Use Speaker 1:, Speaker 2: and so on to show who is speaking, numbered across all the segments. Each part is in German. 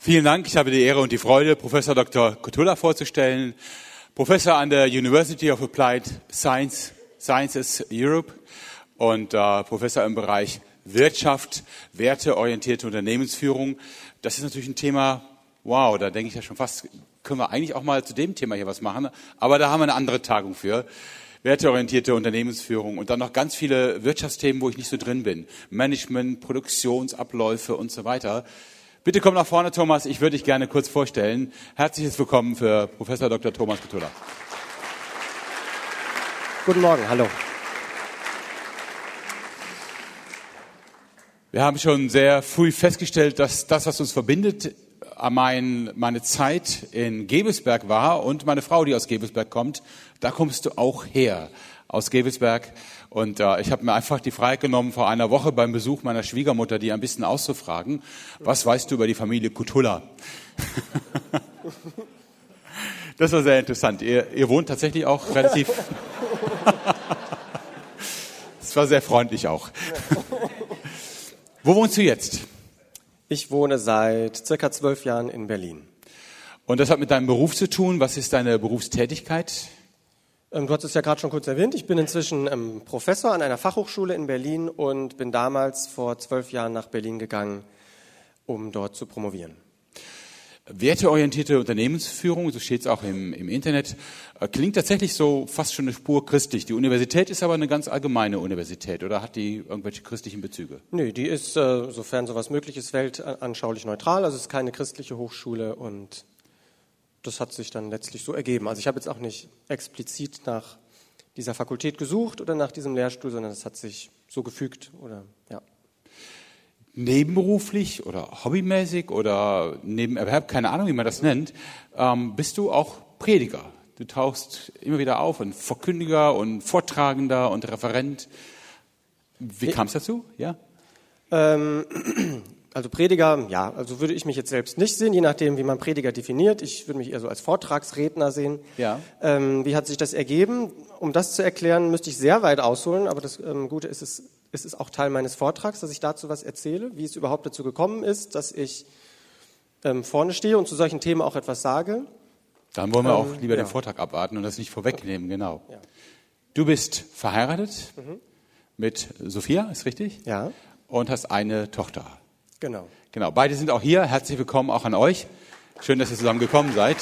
Speaker 1: Vielen Dank. Ich habe die Ehre und die Freude, Professor Dr. Kotula vorzustellen. Professor an der University of Applied Science, Sciences Europe und äh, Professor im Bereich Wirtschaft, werteorientierte Unternehmensführung. Das ist natürlich ein Thema, wow, da denke ich ja schon fast, können wir eigentlich auch mal zu dem Thema hier was machen. Aber da haben wir eine andere Tagung für. Werteorientierte Unternehmensführung und dann noch ganz viele Wirtschaftsthemen, wo ich nicht so drin bin. Management, Produktionsabläufe und so weiter. Bitte komm nach vorne, Thomas. Ich würde dich gerne kurz vorstellen. Herzliches Willkommen für Professor Dr. Thomas Petula.
Speaker 2: Guten Morgen, hallo.
Speaker 1: Wir haben schon sehr früh festgestellt, dass das, was uns verbindet, mein, meine Zeit in Gebelsberg war und meine Frau, die aus Gebelsberg kommt, da kommst du auch her, aus Gebelsberg. Und äh, ich habe mir einfach die Freiheit genommen, vor einer Woche beim Besuch meiner Schwiegermutter, die ein bisschen auszufragen, was weißt du über die Familie Kutulla? das war sehr interessant. Ihr, ihr wohnt tatsächlich auch relativ... Es war sehr freundlich auch. Wo wohnst du jetzt?
Speaker 2: Ich wohne seit circa zwölf Jahren in Berlin.
Speaker 1: Und das hat mit deinem Beruf zu tun. Was ist deine Berufstätigkeit?
Speaker 2: Ähm, du hast es ja gerade schon kurz erwähnt. Ich bin inzwischen ähm, Professor an einer Fachhochschule in Berlin und bin damals vor zwölf Jahren nach Berlin gegangen, um dort zu promovieren.
Speaker 1: Werteorientierte Unternehmensführung, so steht es auch im, im Internet, äh, klingt tatsächlich so fast schon eine Spur christlich. Die Universität ist aber eine ganz allgemeine Universität oder hat die irgendwelche christlichen Bezüge?
Speaker 2: Nö, die ist, äh, sofern sowas möglich ist, weltanschaulich neutral. Also es ist keine christliche Hochschule und das hat sich dann letztlich so ergeben. Also ich habe jetzt auch nicht explizit nach dieser Fakultät gesucht oder nach diesem Lehrstuhl, sondern es hat sich so gefügt oder ja
Speaker 1: nebenberuflich oder hobbymäßig oder Nebenerwerb, keine Ahnung, wie man das nennt, ähm, bist du auch Prediger. Du tauchst immer wieder auf und Verkündiger und Vortragender und Referent. Wie kam es dazu? Ja?
Speaker 2: Ähm, also Prediger, ja, also würde ich mich jetzt selbst nicht sehen, je nachdem, wie man Prediger definiert. Ich würde mich eher so als Vortragsredner sehen.
Speaker 1: Ja.
Speaker 2: Ähm, wie hat sich das ergeben? Um das zu erklären, müsste ich sehr weit ausholen, aber das ähm, Gute ist, es es ist auch Teil meines Vortrags, dass ich dazu was erzähle, wie es überhaupt dazu gekommen ist, dass ich ähm, vorne stehe und zu solchen Themen auch etwas sage.
Speaker 1: Dann wollen wir ähm, auch lieber ja. den Vortrag abwarten und das nicht vorwegnehmen, genau. Ja. Du bist verheiratet mhm. mit Sophia, ist richtig?
Speaker 2: Ja.
Speaker 1: Und hast eine Tochter.
Speaker 2: Genau.
Speaker 1: Genau. Beide sind auch hier. Herzlich willkommen auch an euch. Schön, dass ihr zusammen gekommen seid.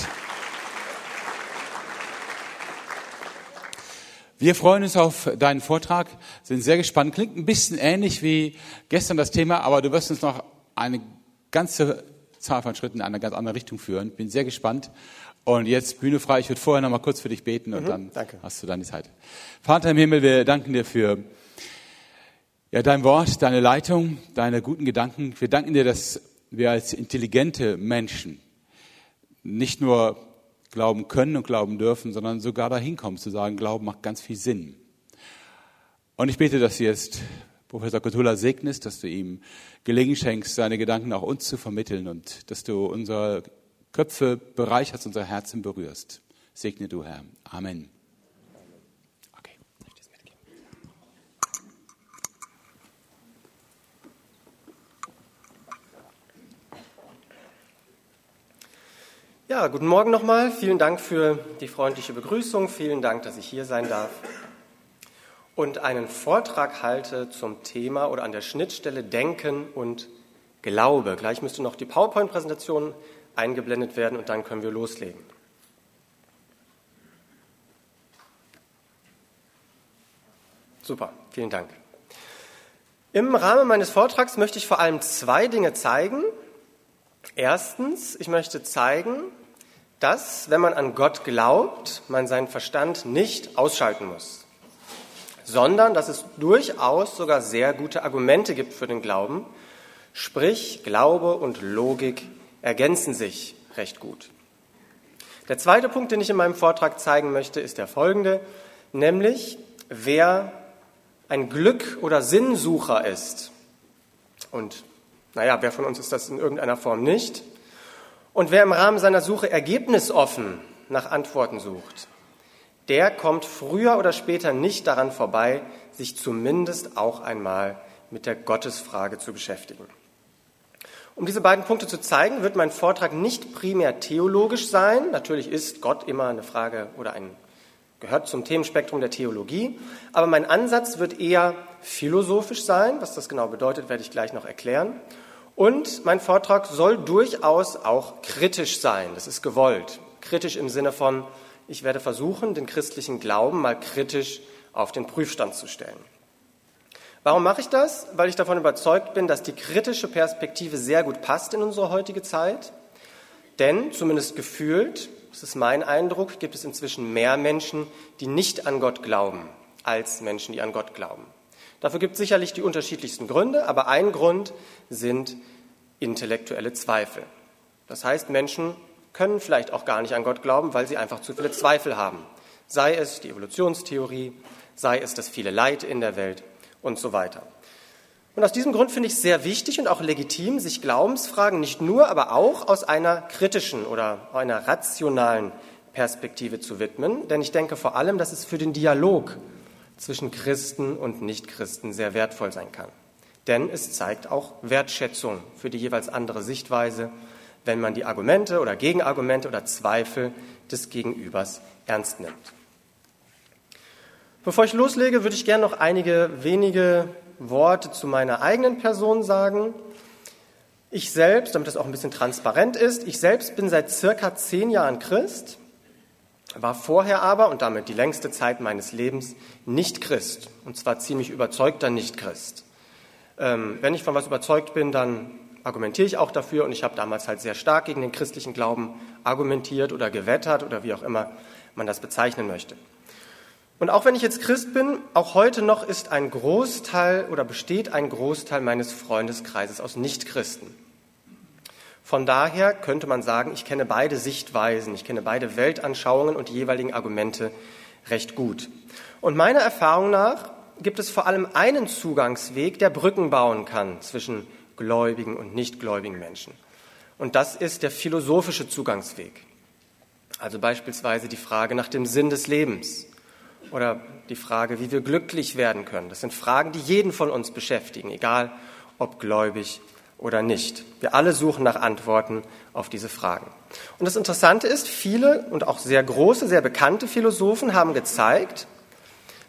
Speaker 1: Wir freuen uns auf deinen Vortrag, sind sehr gespannt. Klingt ein bisschen ähnlich wie gestern das Thema, aber du wirst uns noch eine ganze Zahl von Schritten in eine ganz andere Richtung führen. Bin sehr gespannt. Und jetzt Bühne frei. Ich würde vorher noch mal kurz für dich beten und mhm, dann danke. hast du die Zeit. Vater im Himmel, wir danken dir für ja, dein Wort, deine Leitung, deine guten Gedanken. Wir danken dir, dass wir als intelligente Menschen nicht nur glauben können und glauben dürfen, sondern sogar dahin kommen zu sagen, Glauben macht ganz viel Sinn. Und ich bete, dass du jetzt Professor Kotula segnest, dass du ihm Gelingen schenkst, seine Gedanken auch uns zu vermitteln und dass du unsere Köpfe bereicherst, unser Herzen berührst. Segne du, Herr. Amen.
Speaker 2: Ja, guten Morgen nochmal. Vielen Dank für die freundliche Begrüßung. Vielen Dank, dass ich hier sein darf und einen Vortrag halte zum Thema oder an der Schnittstelle Denken und Glaube. Gleich müsste noch die PowerPoint-Präsentation eingeblendet werden und dann können wir loslegen. Super, vielen Dank. Im Rahmen meines Vortrags möchte ich vor allem zwei Dinge zeigen. Erstens, ich möchte zeigen, dass, wenn man an Gott glaubt, man seinen Verstand nicht ausschalten muss, sondern dass es durchaus sogar sehr gute Argumente gibt für den Glauben, sprich Glaube und Logik ergänzen sich recht gut. Der zweite Punkt, den ich in meinem Vortrag zeigen möchte, ist der folgende, nämlich wer ein Glück- oder Sinnsucher ist und naja, wer von uns ist das in irgendeiner Form nicht? Und wer im Rahmen seiner Suche ergebnisoffen nach Antworten sucht, der kommt früher oder später nicht daran vorbei, sich zumindest auch einmal mit der Gottesfrage zu beschäftigen. Um diese beiden Punkte zu zeigen, wird mein Vortrag nicht primär theologisch sein. Natürlich ist Gott immer eine Frage oder ein, gehört zum Themenspektrum der Theologie. Aber mein Ansatz wird eher philosophisch sein. Was das genau bedeutet, werde ich gleich noch erklären. Und mein Vortrag soll durchaus auch kritisch sein. Das ist gewollt. Kritisch im Sinne von, ich werde versuchen, den christlichen Glauben mal kritisch auf den Prüfstand zu stellen. Warum mache ich das? Weil ich davon überzeugt bin, dass die kritische Perspektive sehr gut passt in unsere heutige Zeit. Denn, zumindest gefühlt, das ist mein Eindruck, gibt es inzwischen mehr Menschen, die nicht an Gott glauben, als Menschen, die an Gott glauben. Dafür gibt es sicherlich die unterschiedlichsten Gründe, aber ein Grund sind intellektuelle Zweifel. Das heißt, Menschen können vielleicht auch gar nicht an Gott glauben, weil sie einfach zu viele Zweifel haben. Sei es die Evolutionstheorie, sei es das viele Leid in der Welt und so weiter. Und aus diesem Grund finde ich es sehr wichtig und auch legitim, sich Glaubensfragen nicht nur, aber auch aus einer kritischen oder einer rationalen Perspektive zu widmen. Denn ich denke vor allem, dass es für den Dialog zwischen Christen und Nichtchristen sehr wertvoll sein kann. Denn es zeigt auch Wertschätzung für die jeweils andere Sichtweise, wenn man die Argumente oder Gegenargumente oder Zweifel des Gegenübers ernst nimmt. Bevor ich loslege, würde ich gerne noch einige wenige Worte zu meiner eigenen Person sagen. Ich selbst, damit das auch ein bisschen transparent ist, ich selbst bin seit circa zehn Jahren Christ, war vorher aber und damit die längste Zeit meines Lebens nicht Christ, und zwar ziemlich überzeugter Nicht-Christ. Ähm, wenn ich von was überzeugt bin, dann argumentiere ich auch dafür und ich habe damals halt sehr stark gegen den christlichen Glauben argumentiert oder gewettert oder wie auch immer man das bezeichnen möchte. Und auch wenn ich jetzt Christ bin, auch heute noch ist ein Großteil oder besteht ein Großteil meines Freundeskreises aus Nichtchristen. Von daher könnte man sagen, ich kenne beide Sichtweisen, ich kenne beide Weltanschauungen und die jeweiligen Argumente recht gut. Und meiner Erfahrung nach gibt es vor allem einen Zugangsweg, der Brücken bauen kann zwischen gläubigen und nichtgläubigen Menschen. Und das ist der philosophische Zugangsweg. Also beispielsweise die Frage nach dem Sinn des Lebens oder die Frage, wie wir glücklich werden können. Das sind Fragen, die jeden von uns beschäftigen, egal ob gläubig oder nicht. Wir alle suchen nach Antworten auf diese Fragen. Und das Interessante ist, viele und auch sehr große, sehr bekannte Philosophen haben gezeigt,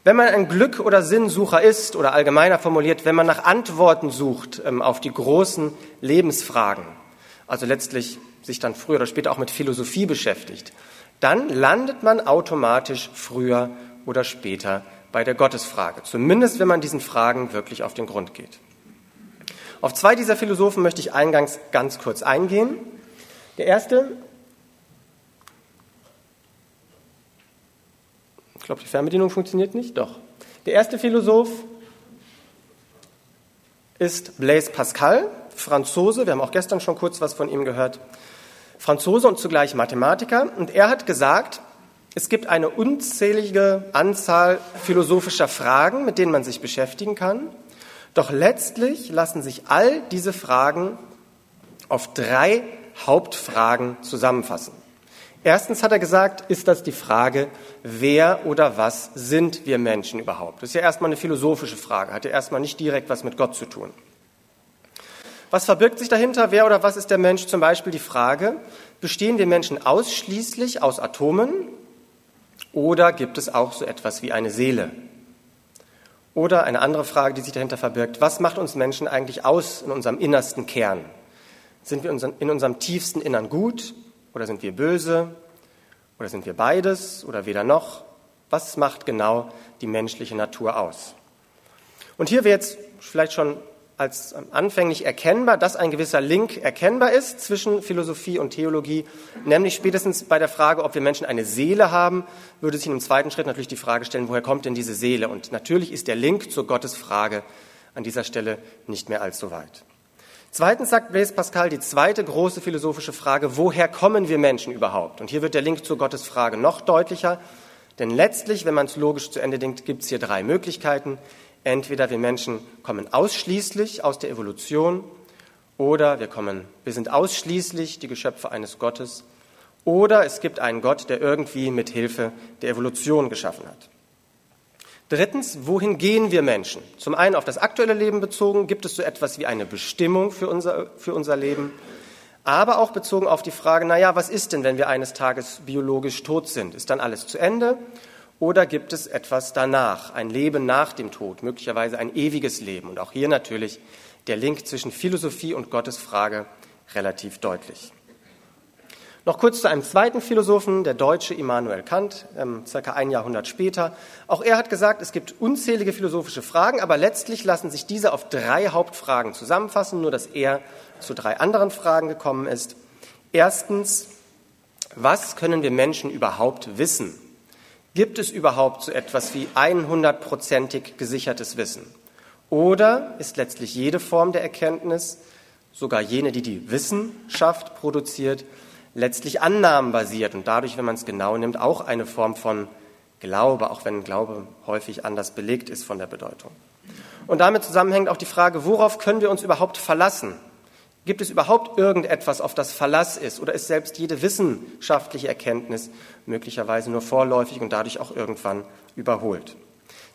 Speaker 2: wenn man ein Glück- oder Sinnsucher ist oder allgemeiner formuliert, wenn man nach Antworten sucht ähm, auf die großen Lebensfragen, also letztlich sich dann früher oder später auch mit Philosophie beschäftigt, dann landet man automatisch früher oder später bei der Gottesfrage, zumindest wenn man diesen Fragen wirklich auf den Grund geht. Auf zwei dieser Philosophen möchte ich eingangs ganz kurz eingehen. Der erste, ich glaube, die Fernbedienung funktioniert nicht, doch. Der erste Philosoph ist Blaise Pascal, Franzose. Wir haben auch gestern schon kurz was von ihm gehört. Franzose und zugleich Mathematiker. Und er hat gesagt, es gibt eine unzählige Anzahl philosophischer Fragen, mit denen man sich beschäftigen kann. Doch letztlich lassen sich all diese Fragen auf drei Hauptfragen zusammenfassen. Erstens hat er gesagt, ist das die Frage, wer oder was sind wir Menschen überhaupt? Das ist ja erstmal eine philosophische Frage, hat ja erstmal nicht direkt was mit Gott zu tun. Was verbirgt sich dahinter? Wer oder was ist der Mensch? Zum Beispiel die Frage, bestehen wir Menschen ausschließlich aus Atomen oder gibt es auch so etwas wie eine Seele? Oder eine andere Frage, die sich dahinter verbirgt, was macht uns Menschen eigentlich aus in unserem innersten Kern? Sind wir in unserem tiefsten Innern gut oder sind wir böse oder sind wir beides oder weder noch? Was macht genau die menschliche Natur aus? Und hier wäre jetzt vielleicht schon als anfänglich erkennbar, dass ein gewisser Link erkennbar ist zwischen Philosophie und Theologie, nämlich spätestens bei der Frage, ob wir Menschen eine Seele haben, würde sich im zweiten Schritt natürlich die Frage stellen, woher kommt denn diese Seele? Und natürlich ist der Link zur Gottesfrage an dieser Stelle nicht mehr allzu weit. Zweitens sagt Blaise Pascal die zweite große philosophische Frage, woher kommen wir Menschen überhaupt? Und hier wird der Link zur Gottesfrage noch deutlicher, denn letztlich, wenn man es logisch zu Ende denkt, gibt es hier drei Möglichkeiten. Entweder wir Menschen kommen ausschließlich aus der Evolution oder wir kommen, wir sind ausschließlich die Geschöpfe eines Gottes oder es gibt einen Gott, der irgendwie mit Hilfe der Evolution geschaffen hat. Drittens, wohin gehen wir Menschen? Zum einen auf das aktuelle Leben bezogen, gibt es so etwas wie eine Bestimmung für unser, für unser Leben, aber auch bezogen auf die Frage, naja, was ist denn, wenn wir eines Tages biologisch tot sind? Ist dann alles zu Ende oder gibt es etwas danach, ein Leben nach dem Tod, möglicherweise ein ewiges Leben? Und auch hier natürlich der Link zwischen Philosophie und Gottesfrage relativ deutlich. Noch kurz zu einem zweiten Philosophen, der Deutsche Immanuel Kant, ähm, circa ein Jahrhundert später. Auch er hat gesagt, es gibt unzählige philosophische Fragen, aber letztlich lassen sich diese auf drei Hauptfragen zusammenfassen, nur dass er zu drei anderen Fragen gekommen ist. Erstens, was können wir Menschen überhaupt wissen? Gibt es überhaupt so etwas wie 100%ig gesichertes Wissen? Oder ist letztlich jede Form der Erkenntnis, sogar jene, die die Wissenschaft produziert, letztlich annahmenbasiert und dadurch, wenn man es genau nimmt, auch eine Form von Glaube, auch wenn Glaube häufig anders belegt ist von der Bedeutung. Und damit zusammenhängt auch die Frage, worauf können wir uns überhaupt verlassen? Gibt es überhaupt irgendetwas, auf das Verlass ist? Oder ist selbst jede wissenschaftliche Erkenntnis möglicherweise nur vorläufig und dadurch auch irgendwann überholt?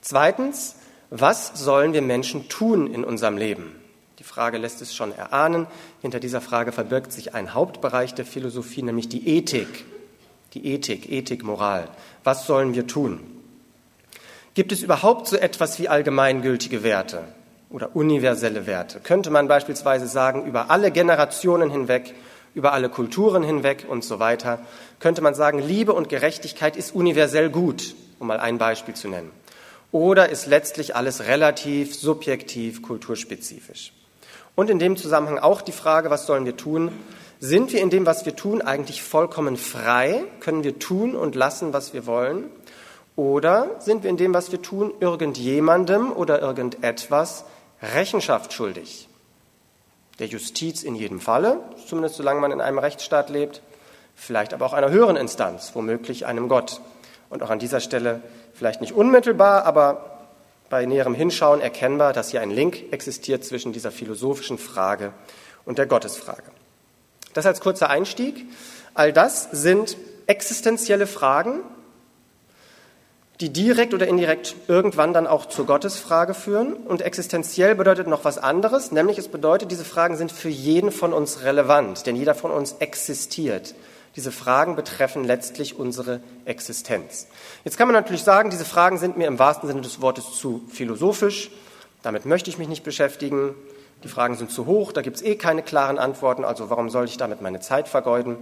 Speaker 2: Zweitens, was sollen wir Menschen tun in unserem Leben? Die Frage lässt es schon erahnen. Hinter dieser Frage verbirgt sich ein Hauptbereich der Philosophie, nämlich die Ethik. Die Ethik, Ethik, Moral. Was sollen wir tun? Gibt es überhaupt so etwas wie allgemeingültige Werte oder universelle Werte? Könnte man beispielsweise sagen, über alle Generationen hinweg, über alle Kulturen hinweg und so weiter, könnte man sagen, Liebe und Gerechtigkeit ist universell gut, um mal ein Beispiel zu nennen. Oder ist letztlich alles relativ, subjektiv, kulturspezifisch? Und in dem Zusammenhang auch die Frage, was sollen wir tun? Sind wir in dem, was wir tun, eigentlich vollkommen frei? Können wir tun und lassen, was wir wollen? Oder sind wir in dem, was wir tun, irgendjemandem oder irgendetwas Rechenschaft schuldig? Der Justiz in jedem Falle, zumindest solange man in einem Rechtsstaat lebt, vielleicht aber auch einer höheren Instanz, womöglich einem Gott. Und auch an dieser Stelle vielleicht nicht unmittelbar, aber bei näherem Hinschauen erkennbar, dass hier ein Link existiert zwischen dieser philosophischen Frage und der Gottesfrage. Das als kurzer Einstieg. All das sind existenzielle Fragen, die direkt oder indirekt irgendwann dann auch zur Gottesfrage führen. Und existenziell bedeutet noch was anderes, nämlich es bedeutet, diese Fragen sind für jeden von uns relevant, denn jeder von uns existiert. Diese Fragen betreffen letztlich unsere Existenz. Jetzt kann man natürlich sagen, diese Fragen sind mir im wahrsten Sinne des Wortes zu philosophisch. Damit möchte ich mich nicht beschäftigen. Die Fragen sind zu hoch, da gibt es eh keine klaren Antworten, also warum soll ich damit meine Zeit vergeuden?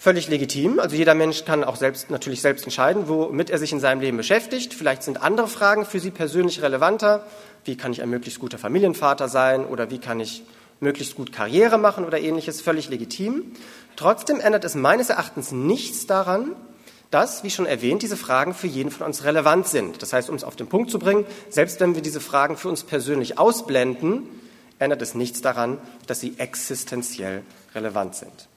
Speaker 2: Völlig legitim. Also jeder Mensch kann auch selbst, natürlich selbst entscheiden, womit er sich in seinem Leben beschäftigt. Vielleicht sind andere Fragen für Sie persönlich relevanter. Wie kann ich ein möglichst guter Familienvater sein oder wie kann ich möglichst gut Karriere machen oder ähnliches? Völlig legitim. Trotzdem ändert es meines Erachtens nichts daran, dass, wie schon erwähnt, diese Fragen für jeden von uns relevant sind. Das heißt, um es auf den Punkt zu bringen, selbst wenn wir diese Fragen für uns persönlich ausblenden, ändert es nichts daran, dass sie existenziell relevant sind.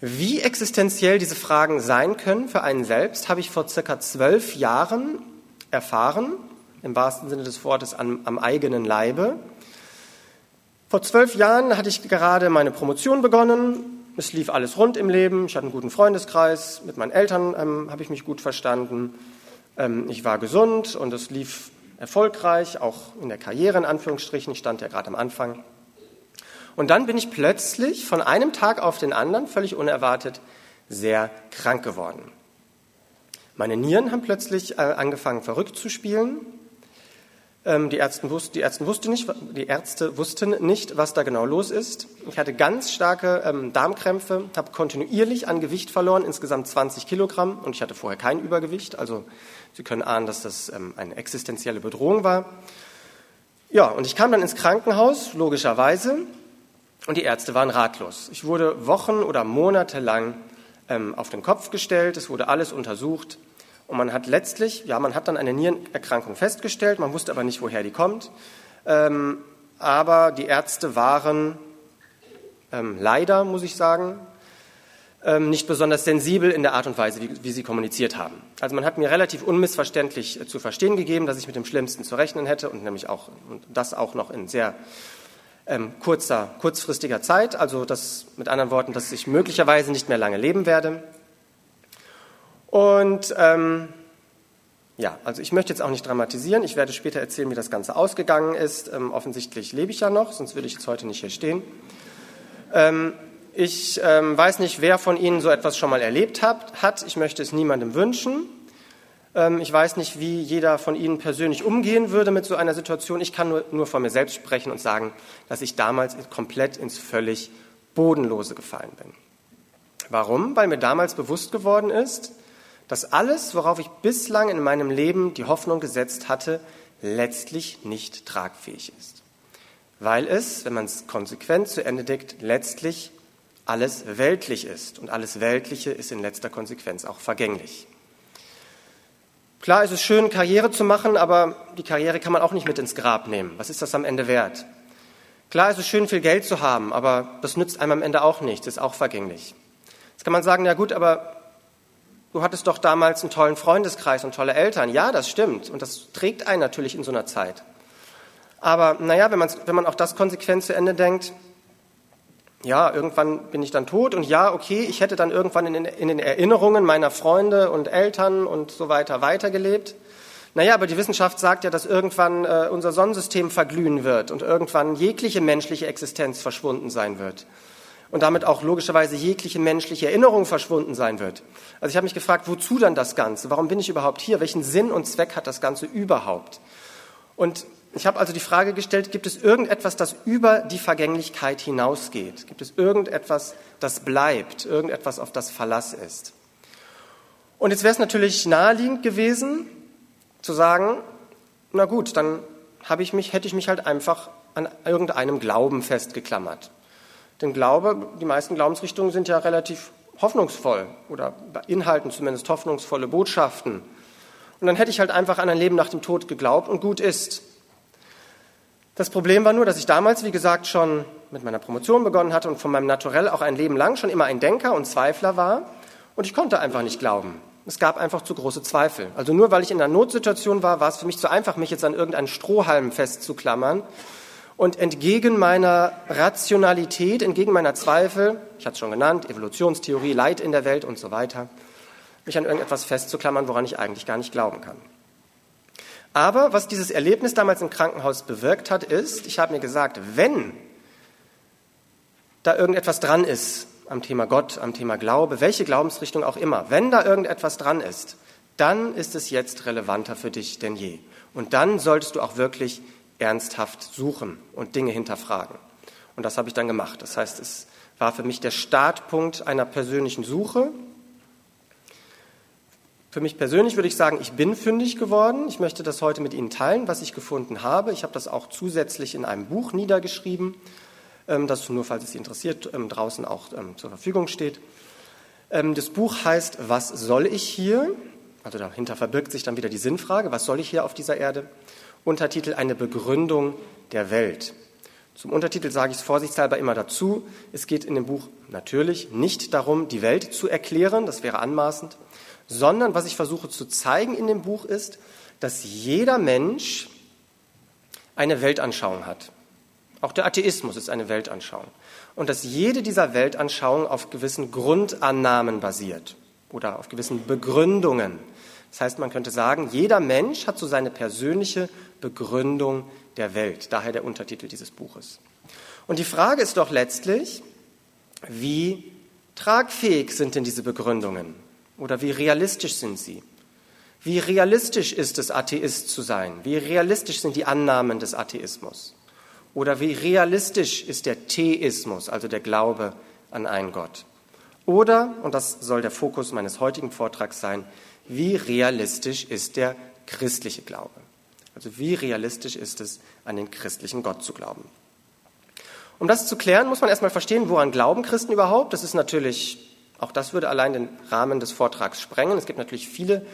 Speaker 2: Wie existenziell diese Fragen sein können für einen selbst, habe ich vor circa zwölf Jahren erfahren, im wahrsten Sinne des Wortes am, am eigenen Leibe. Vor zwölf Jahren hatte ich gerade meine Promotion begonnen. Es lief alles rund im Leben. Ich hatte einen guten Freundeskreis. Mit meinen Eltern ähm, habe ich mich gut verstanden. Ähm, ich war gesund und es lief erfolgreich, auch in der Karriere in Anführungsstrichen. Ich stand ja gerade am Anfang. Und dann bin ich plötzlich von einem Tag auf den anderen, völlig unerwartet, sehr krank geworden. Meine Nieren haben plötzlich äh, angefangen verrückt zu spielen. Ähm, die, Ärzte wussten, die, Ärzte wussten nicht, die Ärzte wussten nicht, was da genau los ist. Ich hatte ganz starke ähm, Darmkrämpfe, habe kontinuierlich an Gewicht verloren, insgesamt 20 Kilogramm, und ich hatte vorher kein Übergewicht. Also Sie können ahnen, dass das ähm, eine existenzielle Bedrohung war. Ja, und ich kam dann ins Krankenhaus, logischerweise, und die Ärzte waren ratlos. Ich wurde Wochen oder Monate lang ähm, auf den Kopf gestellt, es wurde alles untersucht. Und man hat letztlich, ja, man hat dann eine Nierenerkrankung festgestellt, man wusste aber nicht, woher die kommt. Ähm, aber die Ärzte waren ähm, leider, muss ich sagen, ähm, nicht besonders sensibel in der Art und Weise, wie, wie, sie kommuniziert haben. Also man hat mir relativ unmissverständlich äh, zu verstehen gegeben, dass ich mit dem Schlimmsten zu rechnen hätte und nämlich auch und das auch noch in sehr ähm, kurzer, kurzfristiger Zeit. Also das mit anderen Worten, dass ich möglicherweise nicht mehr lange leben werde. Und ähm, Ja, also ich möchte jetzt auch nicht dramatisieren. Ich werde später erzählen, wie das Ganze ausgegangen ist. Ähm, offensichtlich lebe ich ja noch, sonst würde ich jetzt heute nicht hier stehen. Ähm, ich ähm, weiß nicht, wer von Ihnen so etwas schon mal erlebt hat. hat. Ich möchte es niemandem wünschen. Ähm, ich weiß nicht, wie jeder von Ihnen persönlich umgehen würde mit so einer Situation. Ich kann nur, nur von mir selbst sprechen und sagen, dass ich damals komplett ins völlig Bodenlose gefallen bin. Warum? Weil mir damals bewusst geworden ist, dass alles, worauf ich bislang in meinem Leben die Hoffnung gesetzt hatte, letztlich nicht tragfähig ist. Weil es, wenn man es konsequent zu Ende deckt, letztlich alles weltlich ist. Und alles Weltliche ist in letzter Konsequenz auch vergänglich. Klar ist es schön, Karriere zu machen, aber die Karriere kann man auch nicht mit ins Grab nehmen. Was ist das am Ende wert? Klar ist es schön, viel Geld zu haben, aber das nützt einem am Ende auch nichts, ist auch vergänglich. Jetzt kann man sagen, ja gut, aber du hattest doch damals einen tollen Freundeskreis und tolle Eltern. Ja, das stimmt. Und das trägt einen natürlich in so einer Zeit. Aber naja, wenn, wenn man auch das konsequent zu Ende denkt, ja, irgendwann bin ich dann tot und ja, okay, ich hätte dann irgendwann in, in den Erinnerungen meiner Freunde und Eltern und so weiter weitergelebt. Naja, aber die Wissenschaft sagt ja, dass irgendwann äh, unser Sonnensystem verglühen wird und irgendwann jegliche menschliche Existenz verschwunden sein wird. Und damit auch logischerweise jegliche menschliche Erinnerung verschwunden sein wird. Also ich habe mich gefragt, wozu dann das Ganze? Warum bin ich überhaupt hier? Welchen Sinn und Zweck hat das Ganze überhaupt? Und ich habe also die Frage gestellt, gibt es irgendetwas, das über die Vergänglichkeit hinausgeht? Gibt es irgendetwas, das bleibt, irgendetwas, auf das Verlass ist? Und jetzt wäre es natürlich naheliegend gewesen, zu sagen, na gut, dann habe ich mich, hätte ich mich halt einfach an irgendeinem Glauben festgeklammert. Denn Glaube, die meisten Glaubensrichtungen sind ja relativ hoffnungsvoll oder beinhalten zumindest hoffnungsvolle Botschaften. Und dann hätte ich halt einfach an ein Leben nach dem Tod geglaubt und gut ist. Das Problem war nur, dass ich damals, wie gesagt, schon mit meiner Promotion begonnen hatte und von meinem Naturell auch ein Leben lang schon immer ein Denker und Zweifler war. Und ich konnte einfach nicht glauben. Es gab einfach zu große Zweifel. Also nur weil ich in einer Notsituation war, war es für mich zu einfach, mich jetzt an irgendeinen Strohhalm festzuklammern. Und entgegen meiner Rationalität, entgegen meiner Zweifel, ich hatte es schon genannt, Evolutionstheorie, Leid in der Welt und so weiter, mich an irgendetwas festzuklammern, woran ich eigentlich gar nicht glauben kann. Aber was dieses Erlebnis damals im Krankenhaus bewirkt hat, ist, ich habe mir gesagt, wenn da irgendetwas dran ist am Thema Gott, am Thema Glaube, welche Glaubensrichtung auch immer, wenn da irgendetwas dran ist, dann ist es jetzt relevanter für dich denn je. Und dann solltest du auch wirklich ernsthaft suchen und Dinge hinterfragen. Und das habe ich dann gemacht. Das heißt, es war für mich der Startpunkt einer persönlichen Suche, für mich persönlich würde ich sagen, ich bin fündig geworden. Ich möchte das heute mit Ihnen teilen, was ich gefunden habe. Ich habe das auch zusätzlich in einem Buch niedergeschrieben, ähm, das nur, falls es Sie interessiert, ähm, draußen auch ähm, zur Verfügung steht. Das Buch heißt Was soll ich hier? Also dahinter verbirgt sich dann wieder die Sinnfrage, was soll ich hier auf dieser Erde? Untertitel Eine Begründung der Welt. Zum Untertitel sage ich es vorsichtshalber immer dazu. Es geht in dem Buch natürlich nicht darum, die Welt zu erklären, das wäre anmaßend, sondern was ich versuche zu zeigen in dem Buch ist, dass jeder Mensch eine Weltanschauung hat. Auch der Atheismus ist eine Weltanschauung. Und dass jede dieser Weltanschauungen auf gewissen Grundannahmen basiert oder auf gewissen Begründungen. Das heißt, man könnte sagen, jeder Mensch hat so seine persönliche Begründung der Welt. Daher der Untertitel dieses Buches. Und die Frage ist doch letztlich, wie tragfähig sind denn diese Begründungen? Oder wie realistisch sind sie? Wie realistisch ist es, Atheist zu sein? Wie realistisch sind die Annahmen des Atheismus? Oder wie realistisch ist der Theismus, also der Glaube an einen Gott? Oder, und das soll der Fokus meines heutigen Vortrags sein, wie realistisch ist der christliche Glaube? Also wie realistisch ist es, an den christlichen Gott zu glauben? Um das zu klären, muss man erstmal verstehen, woran glauben Christen überhaupt. Das ist natürlich auch das würde allein den Rahmen des Vortrags sprengen. Es gibt natürlich viele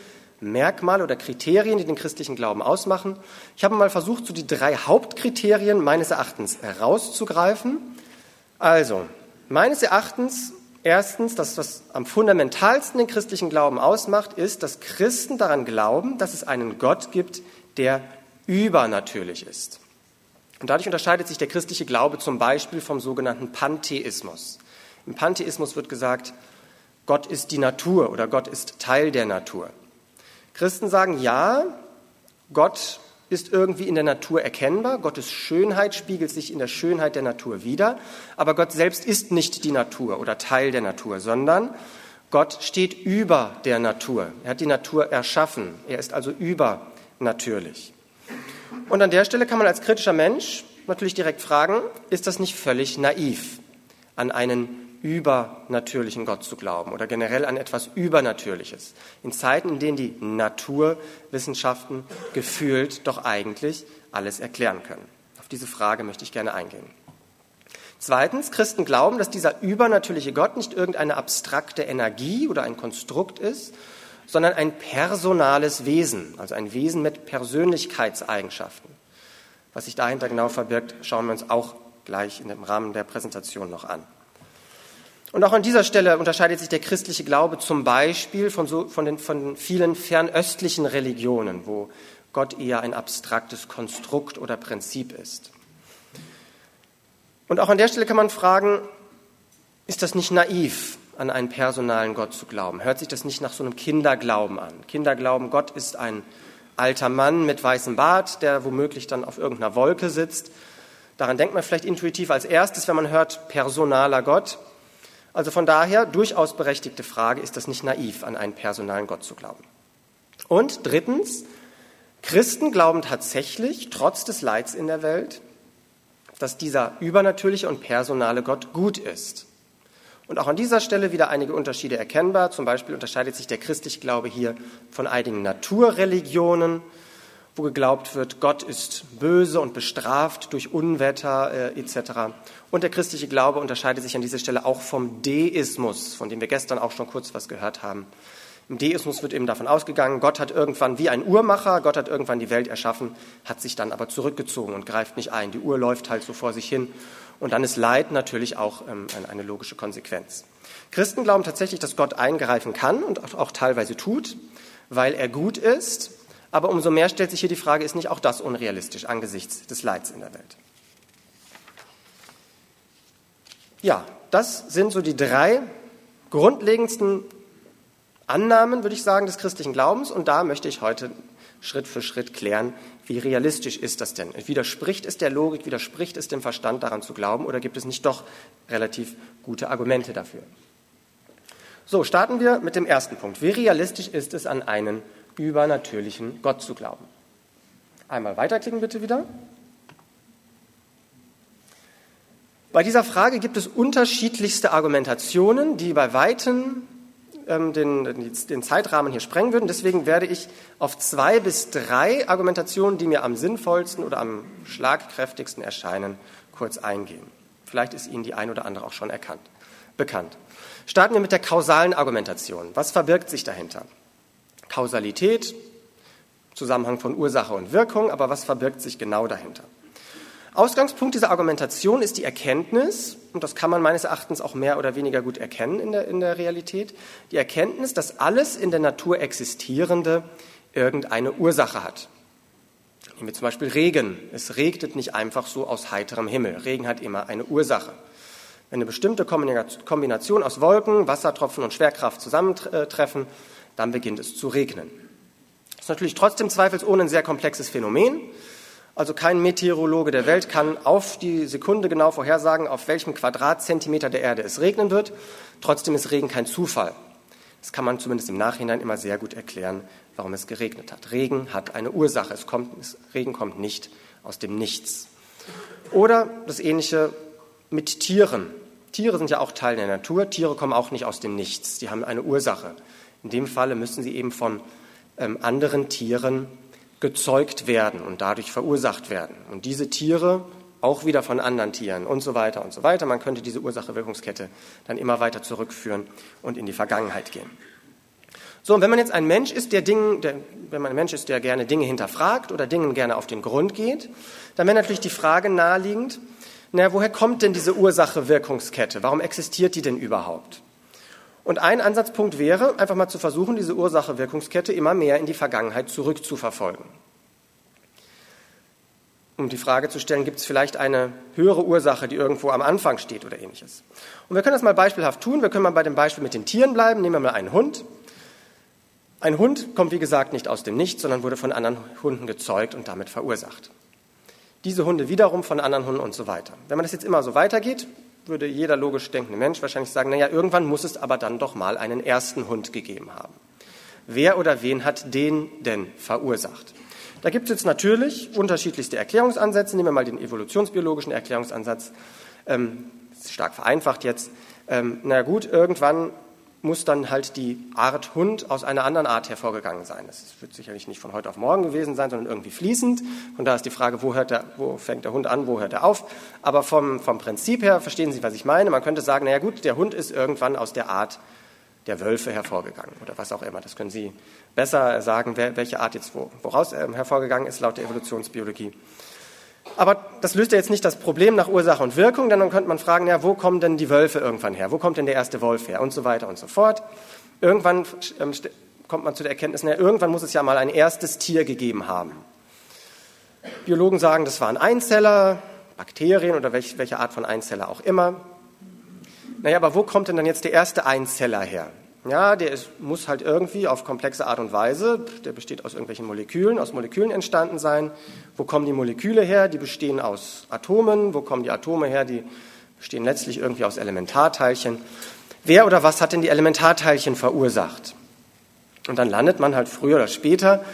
Speaker 2: Merkmale oder Kriterien, die den christlichen Glauben ausmachen. Ich habe mal versucht, so die drei Hauptkriterien meines Erachtens herauszugreifen. Also, meines Erachtens, erstens, das, was am fundamentalsten den christlichen Glauben ausmacht, ist, dass Christen daran glauben, dass es einen Gott gibt, der übernatürlich ist. Und dadurch unterscheidet sich der christliche Glaube zum Beispiel vom sogenannten Pantheismus. Im Pantheismus wird gesagt, Gott ist die Natur oder Gott ist Teil der Natur. Christen sagen, ja, Gott ist irgendwie in der Natur erkennbar, Gottes Schönheit spiegelt sich in der Schönheit der Natur wider, aber Gott selbst ist nicht die Natur oder Teil der Natur, sondern Gott steht über der Natur. Er hat die Natur erschaffen, er ist also übernatürlich. Und an der Stelle kann man als kritischer Mensch natürlich direkt fragen, ist das nicht völlig naiv, an einen übernatürlichen Gott zu glauben oder generell an etwas Übernatürliches. In Zeiten, in denen die Naturwissenschaften gefühlt doch eigentlich alles erklären können. Auf diese Frage möchte ich gerne eingehen. Zweitens, Christen glauben, dass dieser übernatürliche Gott nicht irgendeine abstrakte Energie oder ein Konstrukt ist, sondern ein personales Wesen, also ein Wesen mit Persönlichkeitseigenschaften. Was sich dahinter genau verbirgt, schauen wir uns auch gleich dem Rahmen der Präsentation noch an. Und auch an dieser Stelle unterscheidet sich der christliche Glaube zum Beispiel von, so, von, den, von vielen fernöstlichen Religionen, wo Gott eher ein abstraktes Konstrukt oder Prinzip ist. Und auch an der Stelle kann man fragen, ist das nicht naiv, an einen personalen Gott zu glauben? Hört sich das nicht nach so einem Kinderglauben an? Kinderglauben, Gott ist ein alter Mann mit weißem Bart, der womöglich dann auf irgendeiner Wolke sitzt. Daran denkt man vielleicht intuitiv als erstes, wenn man hört personaler Gott. Also von daher durchaus berechtigte Frage, ist das nicht naiv, an einen personalen Gott zu glauben? Und drittens, Christen glauben tatsächlich, trotz des Leids in der Welt, dass dieser übernatürliche und personale Gott gut ist. Und auch an dieser Stelle wieder einige Unterschiede erkennbar. Zum Beispiel unterscheidet sich der christliche Glaube hier von einigen Naturreligionen, wo geglaubt wird, Gott ist böse und bestraft durch Unwetter äh, etc. Und der christliche Glaube unterscheidet sich an dieser Stelle auch vom Deismus, von dem wir gestern auch schon kurz was gehört haben. Im Deismus wird eben davon ausgegangen, Gott hat irgendwann wie ein Uhrmacher, Gott hat irgendwann die Welt erschaffen, hat sich dann aber zurückgezogen und greift nicht ein. Die Uhr läuft halt so vor sich hin. Und dann ist Leid natürlich auch ähm, eine logische Konsequenz. Christen glauben tatsächlich, dass Gott eingreifen kann und auch teilweise tut, weil er gut ist aber umso mehr stellt sich hier die Frage, ist nicht auch das unrealistisch angesichts des Leids in der Welt? Ja, das sind so die drei grundlegendsten Annahmen, würde ich sagen, des christlichen Glaubens. Und da möchte ich heute Schritt für Schritt klären, wie realistisch ist das denn? Widerspricht es der Logik, widerspricht es dem Verstand, daran zu glauben, oder gibt es nicht doch relativ gute Argumente dafür? So, starten wir mit dem ersten Punkt. Wie realistisch ist es, an einen übernatürlichen Gott zu glauben. Einmal weiterklicken bitte wieder. Bei dieser Frage gibt es unterschiedlichste Argumentationen, die bei weitem ähm, den, den Zeitrahmen hier sprengen würden. Deswegen werde ich auf zwei bis drei Argumentationen, die mir am sinnvollsten oder am schlagkräftigsten erscheinen, kurz eingehen. Vielleicht ist Ihnen die ein oder andere auch schon erkannt, bekannt. Starten wir mit der kausalen Argumentation. Was verbirgt sich dahinter? Kausalität, Zusammenhang von Ursache und Wirkung, aber was verbirgt sich genau dahinter? Ausgangspunkt dieser Argumentation ist die Erkenntnis, und das kann man meines Erachtens auch mehr oder weniger gut erkennen in der, in der Realität, die Erkenntnis, dass alles in der Natur Existierende irgendeine Ursache hat. Nehmen wir zum Beispiel Regen. Es regnet nicht einfach so aus heiterem Himmel. Regen hat immer eine Ursache. Wenn eine bestimmte Kombination aus Wolken, Wassertropfen und Schwerkraft zusammentreffen, dann beginnt es zu regnen. Das ist natürlich trotzdem zweifelsohne ein sehr komplexes Phänomen. Also kein Meteorologe der Welt kann auf die Sekunde genau vorhersagen, auf welchem Quadratzentimeter der Erde es regnen wird. Trotzdem ist Regen kein Zufall. Das kann man zumindest im Nachhinein immer sehr gut erklären, warum es geregnet hat. Regen hat eine Ursache. Es kommt, Regen kommt nicht aus dem Nichts. Oder das Ähnliche mit Tieren. Tiere sind ja auch Teil der Natur. Tiere kommen auch nicht aus dem Nichts. Die haben eine Ursache. In dem Falle müssen sie eben von ähm, anderen Tieren gezeugt werden und dadurch verursacht werden. Und diese Tiere auch wieder von anderen Tieren und so weiter und so weiter. Man könnte diese Ursache-Wirkungskette dann immer weiter zurückführen und in die Vergangenheit gehen. So, und wenn man jetzt ein Mensch ist, der Dinge, der, wenn man ein Mensch ist, der gerne Dinge hinterfragt oder Dingen gerne auf den Grund geht, dann wäre natürlich die Frage naheliegend, na, woher kommt denn diese Ursache-Wirkungskette? Warum existiert die denn überhaupt? Und ein Ansatzpunkt wäre, einfach mal zu versuchen, diese Ursache-Wirkungskette immer mehr in die Vergangenheit zurückzuverfolgen. Um die Frage zu stellen, gibt es vielleicht eine höhere Ursache, die irgendwo am Anfang steht oder ähnliches. Und wir können das mal beispielhaft tun. Wir können mal bei dem Beispiel mit den Tieren bleiben. Nehmen wir mal einen Hund. Ein Hund kommt, wie gesagt, nicht aus dem Nichts, sondern wurde von anderen Hunden gezeugt und damit verursacht. Diese Hunde wiederum von anderen Hunden und so weiter. Wenn man das jetzt immer so weitergeht, würde jeder logisch denkende Mensch wahrscheinlich sagen, naja, irgendwann muss es aber dann doch mal einen ersten Hund gegeben haben. Wer oder wen hat den denn verursacht? Da gibt es jetzt natürlich unterschiedlichste Erklärungsansätze. Nehmen wir mal den evolutionsbiologischen Erklärungsansatz, ähm, stark vereinfacht jetzt. Ähm, na gut, irgendwann muss dann halt die Art Hund aus einer anderen Art hervorgegangen sein. Das wird sicherlich nicht von heute auf morgen gewesen sein, sondern irgendwie fließend. Und da ist die Frage, wo, hört der, wo fängt der Hund an, wo hört er auf. Aber vom, vom Prinzip her verstehen Sie, was ich meine. Man könnte sagen, naja gut, der Hund ist irgendwann aus der Art der Wölfe hervorgegangen oder was auch immer. Das können Sie besser sagen, welche Art jetzt woraus ähm, hervorgegangen ist laut der Evolutionsbiologie. Aber das löst ja jetzt nicht das Problem nach Ursache und Wirkung, denn dann könnte man fragen, ja, wo kommen denn die Wölfe irgendwann her? Wo kommt denn der erste Wolf her? Und so weiter und so fort. Irgendwann ähm, kommt man zu der Erkenntnis, ja, irgendwann muss es ja mal ein erstes Tier gegeben haben. Biologen sagen, das waren Einzeller, Bakterien oder welche Art von Einzeller auch immer. Naja, aber wo kommt denn dann jetzt der erste Einzeller her? Ja, der ist, muss halt irgendwie auf komplexe Art und Weise, der besteht aus irgendwelchen Molekülen, aus Molekülen entstanden sein. Wo kommen die Moleküle her? Die bestehen aus Atomen. Wo kommen die Atome her? Die bestehen letztlich irgendwie aus Elementarteilchen. Wer oder was hat denn die Elementarteilchen verursacht? Und dann landet man halt früher oder später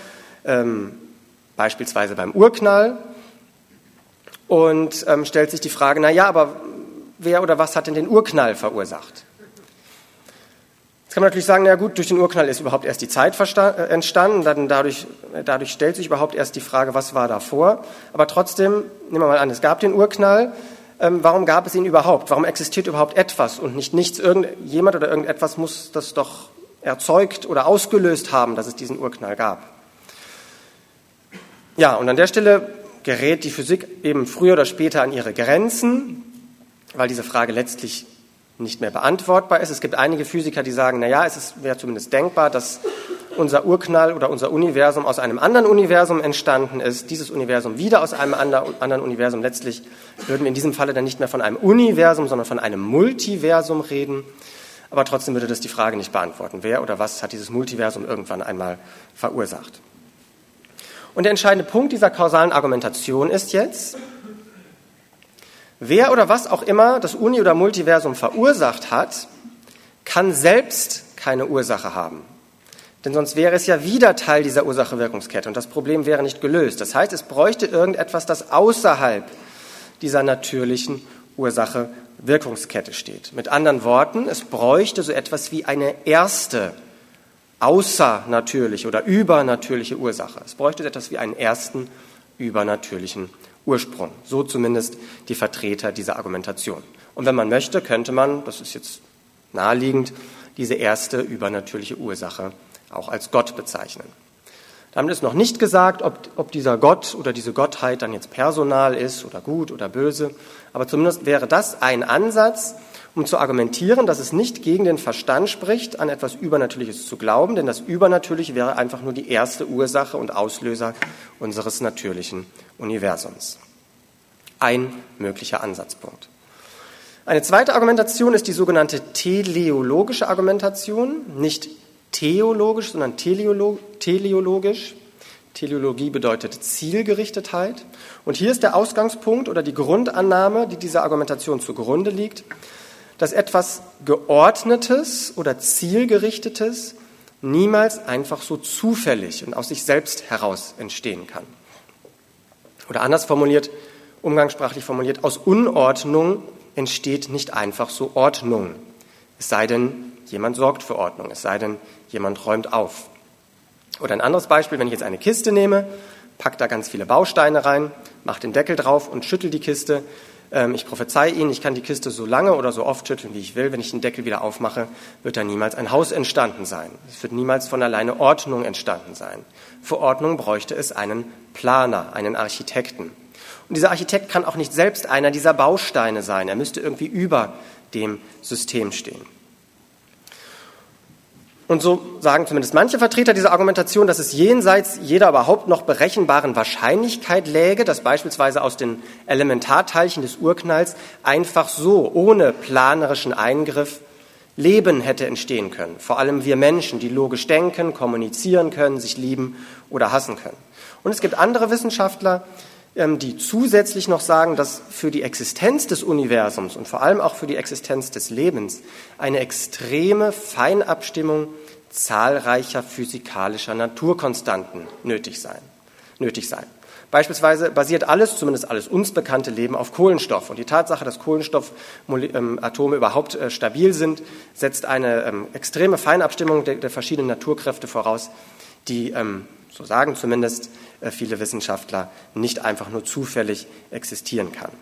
Speaker 2: ähm, beispielsweise beim Urknall und ähm, stellt sich die Frage, na ja, aber wer oder was hat denn den Urknall verursacht? Kann man natürlich sagen, na gut, durch den Urknall ist überhaupt erst die Zeit äh, entstanden, dann dadurch, dadurch stellt sich überhaupt erst die Frage, was war davor. Aber trotzdem, nehmen wir mal an, es gab den Urknall. Ähm, warum gab es ihn überhaupt? Warum existiert überhaupt etwas und nicht nichts? Irgendjemand oder irgendetwas muss das doch erzeugt oder ausgelöst haben, dass es diesen Urknall gab. Ja, und an der Stelle gerät die Physik eben früher oder später an ihre Grenzen weil diese Frage letztlich nicht mehr beantwortbar ist. Es gibt einige Physiker, die sagen, naja, es wäre zumindest denkbar, dass unser Urknall oder unser Universum aus einem anderen Universum entstanden ist, dieses Universum wieder aus einem anderen Universum. Letztlich würden wir in diesem Falle dann nicht mehr von einem Universum, sondern von einem Multiversum reden. Aber trotzdem würde das die Frage nicht beantworten. Wer oder was hat dieses Multiversum irgendwann einmal verursacht? Und der entscheidende Punkt dieser kausalen Argumentation ist jetzt, Wer oder was auch immer das Uni- oder Multiversum verursacht hat, kann selbst keine Ursache haben. Denn sonst wäre es ja wieder Teil dieser Ursache-Wirkungskette und das Problem wäre nicht gelöst. Das heißt, es bräuchte irgendetwas, das außerhalb dieser natürlichen Ursache-Wirkungskette steht. Mit anderen Worten, es bräuchte so etwas wie eine erste außernatürliche oder übernatürliche Ursache. Es bräuchte etwas wie einen ersten übernatürlichen Ursprung. So zumindest die Vertreter dieser Argumentation. Und wenn man möchte, könnte man, das ist jetzt naheliegend, diese erste übernatürliche Ursache auch als Gott bezeichnen. Damit ist noch nicht gesagt, ob, ob dieser Gott oder diese Gottheit dann jetzt personal ist oder gut oder böse, aber zumindest wäre das ein Ansatz, um zu argumentieren, dass es nicht gegen den Verstand spricht, an etwas Übernatürliches zu glauben, denn das Übernatürliche wäre einfach nur die erste Ursache und Auslöser unseres natürlichen Universums. Ein möglicher Ansatzpunkt. Eine zweite Argumentation ist die sogenannte teleologische Argumentation, nicht theologisch, sondern teleologisch. Teleologie bedeutet Zielgerichtetheit. Und hier ist der Ausgangspunkt oder die Grundannahme, die dieser Argumentation zugrunde liegt, dass etwas Geordnetes oder Zielgerichtetes niemals einfach so zufällig und aus sich selbst heraus entstehen kann. Oder anders formuliert, umgangssprachlich formuliert, aus Unordnung entsteht nicht einfach so Ordnung. Es sei denn, jemand sorgt für Ordnung, es sei denn, jemand räumt auf. Oder ein anderes Beispiel, wenn ich jetzt eine Kiste nehme, pack da ganz viele Bausteine rein, mache den Deckel drauf und schüttel die Kiste, ich prophezei Ihnen, ich kann die Kiste so lange oder so oft schütteln, wie ich will. Wenn ich den Deckel wieder aufmache, wird da niemals ein Haus entstanden sein. Es wird niemals von alleine Ordnung entstanden sein. Für Ordnung bräuchte es einen Planer, einen Architekten. Und dieser Architekt kann auch nicht selbst einer dieser Bausteine sein. Er müsste irgendwie über dem System stehen. Und so sagen zumindest manche Vertreter dieser Argumentation, dass es jenseits jeder überhaupt noch berechenbaren Wahrscheinlichkeit läge, dass beispielsweise aus den Elementarteilchen des Urknalls einfach so, ohne planerischen Eingriff, Leben hätte entstehen können. Vor allem wir Menschen, die logisch denken, kommunizieren können, sich lieben oder hassen können. Und es gibt andere Wissenschaftler, die zusätzlich noch sagen, dass für die Existenz des Universums und vor allem auch für die Existenz des Lebens eine extreme Feinabstimmung zahlreicher physikalischer Naturkonstanten nötig sein. Nötig sein. Beispielsweise basiert alles, zumindest alles uns bekannte Leben auf Kohlenstoff. Und die Tatsache, dass Kohlenstoffatome überhaupt äh, stabil sind, setzt eine ähm, extreme Feinabstimmung der, verschiedenen Naturkräfte voraus, die, ähm, so sagen zumindest viele Wissenschaftler, nicht einfach nur zufällig existieren kann.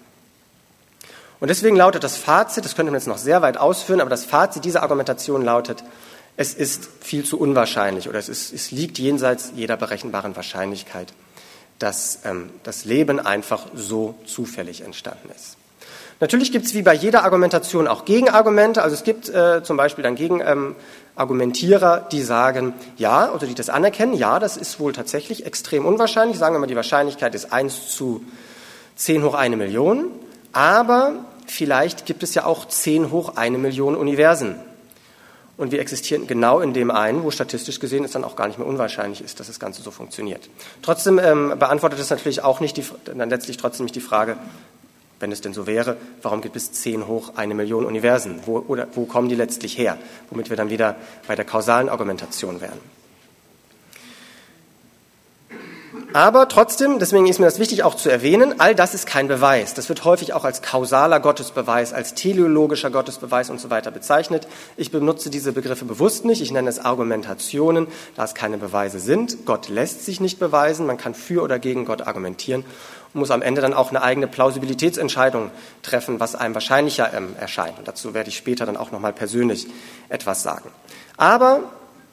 Speaker 2: Und deswegen lautet das Fazit, das könnte man jetzt noch sehr weit ausführen, aber das Fazit dieser Argumentation lautet, es ist viel zu unwahrscheinlich oder es, ist, es liegt jenseits jeder berechenbaren Wahrscheinlichkeit, dass ähm, das Leben einfach so zufällig entstanden ist. Natürlich gibt es wie bei jeder Argumentation auch Gegenargumente. Also es gibt äh, zum Beispiel dann Gegenargumentierer, ähm, die sagen, ja, oder die das anerkennen, ja, das ist wohl tatsächlich extrem unwahrscheinlich. Sagen wir mal, die Wahrscheinlichkeit ist 1 zu 10 hoch eine Million. Aber vielleicht gibt es ja auch 10 hoch eine Million Universen. Und wir existieren genau in dem einen, wo statistisch gesehen es dann auch gar nicht mehr unwahrscheinlich ist, dass das Ganze so funktioniert. Trotzdem ähm, beantwortet es natürlich auch nicht die, dann letztlich trotzdem nicht die Frage, wenn es denn so wäre, warum gibt es zehn hoch eine Million Universen? Wo, oder wo kommen die letztlich her? Womit wir dann wieder bei der kausalen Argumentation wären. Aber trotzdem, deswegen ist mir das wichtig auch zu erwähnen, all das ist kein Beweis. Das wird häufig auch als kausaler Gottesbeweis, als teleologischer Gottesbeweis und so weiter bezeichnet. Ich benutze diese Begriffe bewusst nicht. Ich nenne es Argumentationen, da es keine Beweise sind. Gott lässt sich nicht beweisen. Man kann für oder gegen Gott argumentieren muss am Ende dann auch eine eigene Plausibilitätsentscheidung treffen, was einem wahrscheinlicher ähm, erscheint. Und dazu werde ich später dann auch nochmal persönlich etwas sagen. Aber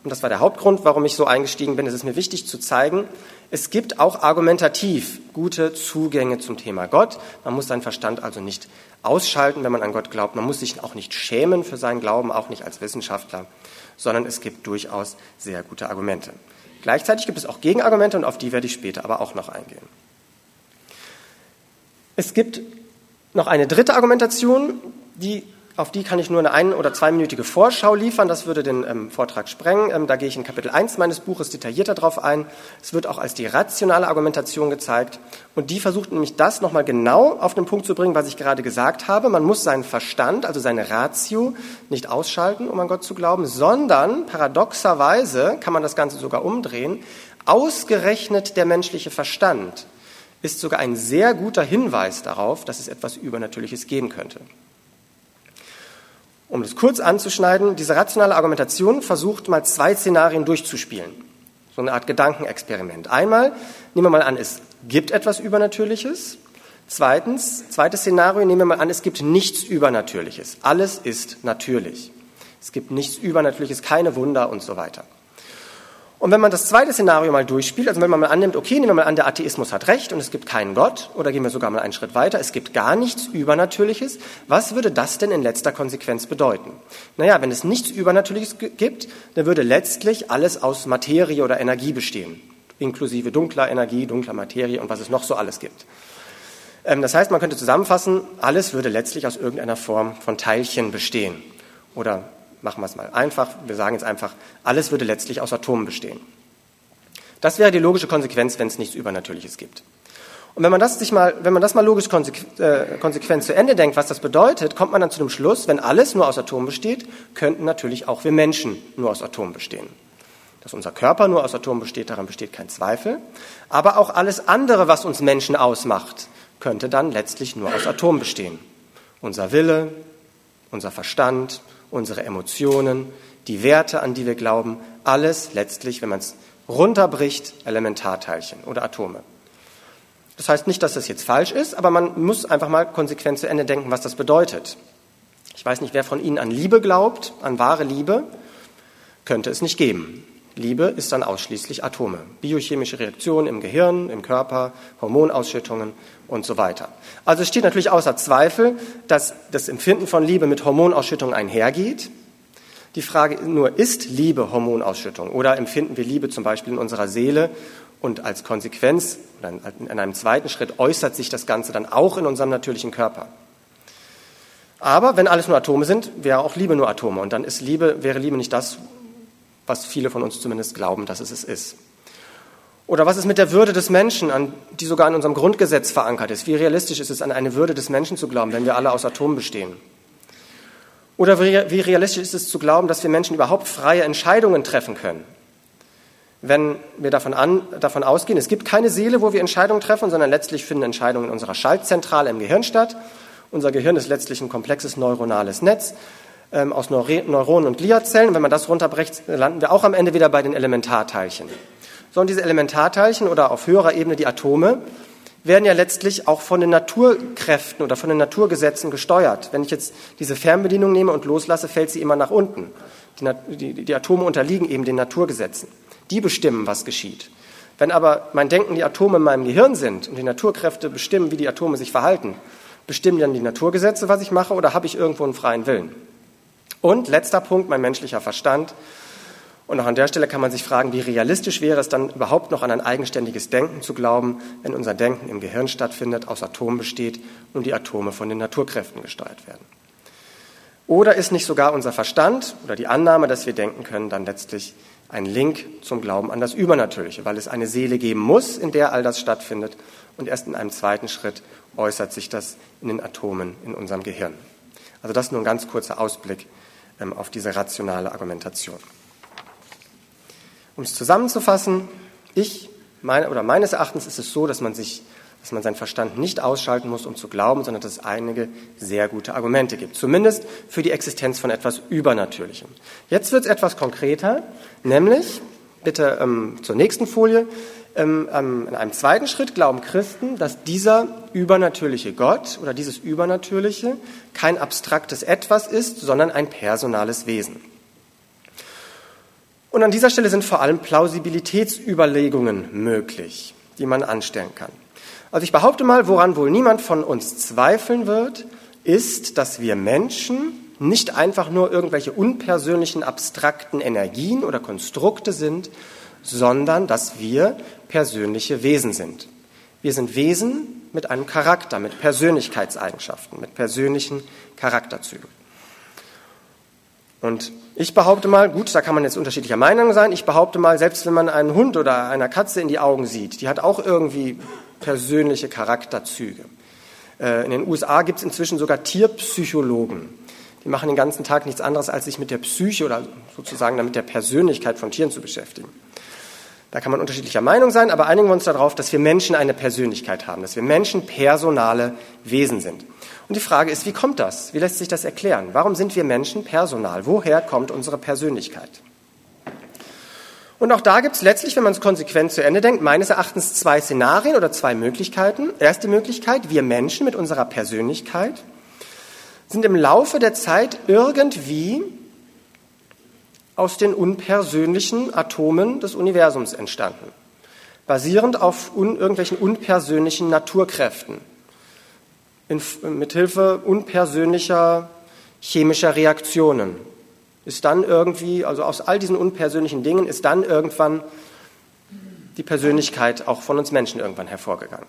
Speaker 2: und das war der Hauptgrund, warum ich so eingestiegen bin, es ist mir wichtig zu zeigen, es gibt auch argumentativ gute Zugänge zum Thema Gott. Man muss seinen Verstand also nicht ausschalten, wenn man an Gott glaubt. Man muss sich auch nicht schämen für seinen Glauben, auch nicht als Wissenschaftler, sondern es gibt durchaus sehr gute Argumente. Gleichzeitig gibt es auch Gegenargumente und auf die werde ich später aber auch noch eingehen. Es gibt noch eine dritte Argumentation, die auf die kann ich nur eine ein- oder zweiminütige Vorschau liefern. Das würde den ähm, Vortrag sprengen. Ähm, da gehe ich in Kapitel 1 meines Buches detaillierter drauf ein. Es wird auch als die rationale Argumentation gezeigt. Und die versucht nämlich das nochmal genau auf den Punkt zu bringen, was ich gerade gesagt habe. Man muss seinen Verstand, also seine Ratio, nicht ausschalten, um an Gott zu glauben, sondern paradoxerweise kann man das Ganze sogar umdrehen. Ausgerechnet der menschliche Verstand ist sogar ein sehr guter Hinweis darauf, dass es etwas Übernatürliches geben könnte. Um das kurz anzuschneiden, diese rationale Argumentation versucht mal zwei Szenarien durchzuspielen. So eine Art Gedankenexperiment. Einmal nehmen wir mal an, es gibt etwas Übernatürliches. Zweitens, zweites Szenario, nehmen wir mal an, es gibt nichts Übernatürliches. Alles ist natürlich. Es gibt nichts Übernatürliches, keine Wunder und so weiter. Und wenn man das zweite Szenario mal durchspielt, also wenn man mal annimmt, okay, nehmen wir mal an, der Atheismus hat recht und es gibt keinen Gott, oder gehen wir sogar mal einen Schritt weiter, es gibt gar nichts Übernatürliches, was würde das denn in letzter Konsequenz bedeuten? Naja, wenn es nichts Übernatürliches gibt, dann würde letztlich alles aus Materie oder Energie bestehen, inklusive dunkler Energie, dunkler Materie und was es noch so alles gibt. Ähm, das heißt, man könnte zusammenfassen, alles würde letztlich aus irgendeiner Form von Teilchen bestehen oder machen wir es mal einfach. Wir sagen jetzt einfach, alles würde letztlich aus Atomen bestehen. Das wäre die logische Konsequenz, wenn es nichts Übernatürliches gibt. Und wenn man das, sich mal, wenn man das mal logisch äh, konsequent zu Ende denkt, was das bedeutet, kommt man dann zu dem Schluss, wenn alles nur aus Atomen besteht, könnten natürlich auch wir Menschen nur aus Atomen bestehen. Dass unser Körper nur aus Atomen besteht, daran besteht kein Zweifel. Aber auch alles andere, was uns Menschen ausmacht, könnte dann letztlich nur aus Atomen bestehen. Unser Wille, unser Verstand, unsere Emotionen, die Werte, an die wir glauben, alles letztlich, wenn man es runterbricht, Elementarteilchen oder Atome. Das heißt nicht, dass das jetzt falsch ist, aber man muss einfach mal konsequent zu Ende denken, was das bedeutet. Ich weiß nicht, wer von Ihnen an Liebe glaubt, an wahre Liebe, könnte es nicht geben. Liebe ist dann ausschließlich Atome, biochemische Reaktionen im Gehirn, im Körper, Hormonausschüttungen und so weiter. Also es steht natürlich außer Zweifel, dass das Empfinden von Liebe mit Hormonausschüttungen einhergeht. Die Frage nur, ist Liebe Hormonausschüttung oder empfinden wir Liebe zum Beispiel in unserer Seele und als Konsequenz in einem zweiten Schritt äußert sich das Ganze dann auch in unserem natürlichen Körper? Aber wenn alles nur Atome sind, wäre auch Liebe nur Atome. Und dann ist Liebe, wäre Liebe nicht das, was viele von uns zumindest glauben, dass es es ist. Oder was ist mit der Würde des Menschen, an, die sogar in unserem Grundgesetz verankert ist? Wie realistisch ist es, an eine Würde des Menschen zu glauben, wenn wir alle aus Atomen bestehen? Oder wie realistisch ist es zu glauben, dass wir Menschen überhaupt freie Entscheidungen treffen können? Wenn wir davon, an, davon ausgehen, es gibt keine Seele, wo wir Entscheidungen treffen, sondern letztlich finden Entscheidungen in unserer Schaltzentrale im Gehirn statt. Unser Gehirn ist letztlich ein komplexes neuronales Netz ähm, aus Neuronen und Gliazellen. Wenn man das runterbrecht, landen wir auch am Ende wieder bei den Elementarteilchen sondern diese Elementarteilchen oder auf höherer Ebene die Atome werden ja letztlich auch von den Naturkräften oder von den Naturgesetzen gesteuert. Wenn ich jetzt diese Fernbedienung nehme und loslasse, fällt sie immer nach unten. Die, die, die Atome unterliegen eben den Naturgesetzen. Die bestimmen, was geschieht. Wenn aber mein Denken die Atome in meinem Gehirn sind und die Naturkräfte bestimmen, wie die Atome sich verhalten, bestimmen dann die Naturgesetze, was ich mache, oder habe ich irgendwo einen freien Willen? Und letzter Punkt, mein menschlicher Verstand. Und auch an der Stelle kann man sich fragen, wie realistisch wäre es dann überhaupt noch an ein eigenständiges Denken zu glauben, wenn unser Denken im Gehirn stattfindet, aus Atomen besteht und die Atome von den Naturkräften gesteuert werden. Oder ist nicht sogar unser Verstand oder die Annahme, dass wir denken können, dann letztlich ein Link zum Glauben an das Übernatürliche, weil es eine Seele geben muss, in der all das stattfindet und erst in einem zweiten Schritt äußert sich das in den Atomen in unserem Gehirn. Also das nur ein ganz kurzer Ausblick ähm, auf diese rationale Argumentation. Um es zusammenzufassen, ich meine, oder meines Erachtens ist es so, dass man sich dass man seinen Verstand nicht ausschalten muss, um zu glauben, sondern dass es einige sehr gute Argumente gibt. Zumindest für die Existenz von etwas Übernatürlichem. Jetzt wird es etwas konkreter, nämlich, bitte ähm, zur nächsten Folie, ähm, ähm, in einem zweiten Schritt glauben Christen, dass dieser übernatürliche Gott oder dieses Übernatürliche kein abstraktes Etwas ist, sondern ein personales Wesen. Und an dieser Stelle sind vor allem Plausibilitätsüberlegungen möglich, die man anstellen kann. Also ich behaupte mal, woran wohl niemand von uns zweifeln wird, ist, dass wir Menschen nicht einfach nur irgendwelche unpersönlichen, abstrakten Energien oder Konstrukte sind, sondern dass wir persönliche Wesen sind. Wir sind Wesen mit einem Charakter, mit Persönlichkeitseigenschaften, mit persönlichen Charakterzügen. Und ich behaupte mal, gut, da kann man jetzt unterschiedlicher Meinung sein, ich behaupte mal, selbst wenn man einen Hund oder einer Katze in die Augen sieht, die hat auch irgendwie persönliche Charakterzüge. Äh, in den USA gibt es inzwischen sogar Tierpsychologen. Die machen den ganzen Tag nichts anderes, als sich mit der Psyche oder sozusagen mit der Persönlichkeit von Tieren zu beschäftigen. Da kann man unterschiedlicher Meinung sein, aber einigen wir uns darauf, dass wir Menschen eine Persönlichkeit haben, dass wir Menschen personale Wesen sind. Und die Frage ist, wie kommt das? Wie lässt sich das erklären? Warum sind wir Menschen personal? Woher kommt unsere Persönlichkeit? Und auch da gibt es letztlich, wenn man es konsequent zu Ende denkt, meines Erachtens zwei Szenarien oder zwei Möglichkeiten. Erste Möglichkeit, wir Menschen mit unserer Persönlichkeit sind im Laufe der Zeit irgendwie aus den unpersönlichen Atomen des Universums entstanden, basierend auf un irgendwelchen unpersönlichen Naturkräften, in, mithilfe unpersönlicher chemischer Reaktionen. Ist dann irgendwie, also aus all diesen unpersönlichen Dingen, ist dann irgendwann die Persönlichkeit auch von uns Menschen irgendwann hervorgegangen.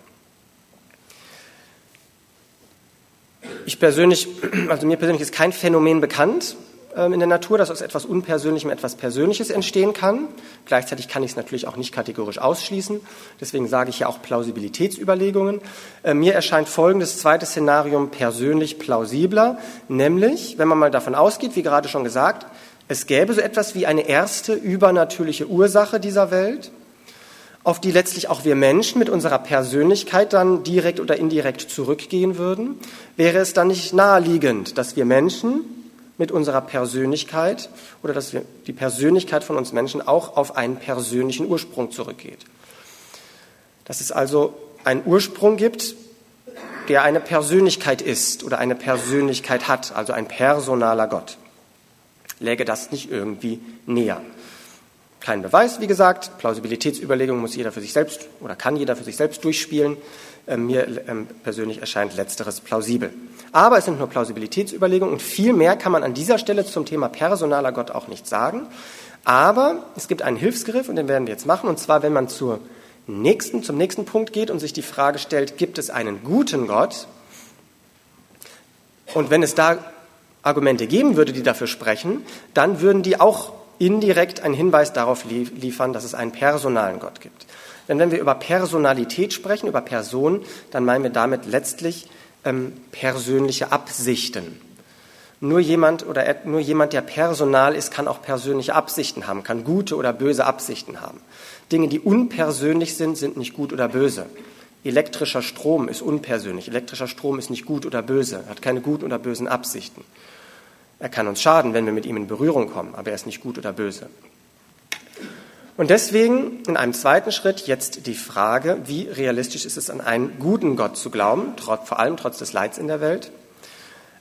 Speaker 2: Ich persönlich, also mir persönlich ist kein Phänomen bekannt, in der Natur, dass aus etwas Unpersönlichem etwas Persönliches entstehen kann. Gleichzeitig kann ich es natürlich auch nicht kategorisch ausschließen. Deswegen sage ich ja auch Plausibilitätsüberlegungen. Äh, mir erscheint folgendes zweite Szenarium persönlich plausibler, nämlich, wenn man mal davon ausgeht, wie gerade schon gesagt, es gäbe so etwas wie eine erste übernatürliche Ursache dieser Welt, auf die letztlich auch wir Menschen mit unserer Persönlichkeit dann direkt oder indirekt zurückgehen würden, wäre es dann nicht naheliegend, dass wir Menschen mit unserer Persönlichkeit oder dass wir, die Persönlichkeit von uns Menschen auch auf einen persönlichen Ursprung zurückgeht. Dass es also einen Ursprung gibt, der eine Persönlichkeit ist oder eine Persönlichkeit hat, also ein personaler Gott. Läge das nicht irgendwie näher? Kein Beweis, wie gesagt. Plausibilitätsüberlegungen muss jeder für sich selbst oder kann jeder für sich selbst durchspielen. Ähm, mir ähm, persönlich erscheint letzteres plausibel. Aber es sind nur Plausibilitätsüberlegungen und viel mehr kann man an dieser Stelle zum Thema personaler Gott auch nicht sagen. Aber es gibt einen Hilfsgriff und den werden wir jetzt machen. Und zwar, wenn man zur nächsten, zum nächsten Punkt geht und sich die Frage stellt, gibt es einen guten Gott? Und wenn es da Argumente geben würde, die dafür sprechen, dann würden die auch indirekt einen Hinweis darauf liefern, dass es einen personalen Gott gibt. Denn wenn wir über Personalität sprechen, über Person, dann meinen wir damit letztlich ähm, persönliche Absichten. Nur jemand oder nur jemand, der personal ist, kann auch persönliche Absichten haben, kann gute oder böse Absichten haben. Dinge, die unpersönlich sind, sind nicht gut oder böse. Elektrischer Strom ist unpersönlich. Elektrischer Strom ist nicht gut oder böse, hat keine guten oder bösen Absichten. Er kann uns schaden, wenn wir mit ihm in Berührung kommen, aber er ist nicht gut oder böse. Und deswegen in einem zweiten Schritt jetzt die Frage, wie realistisch ist es, an einen guten Gott zu glauben, vor allem trotz des Leids in der Welt,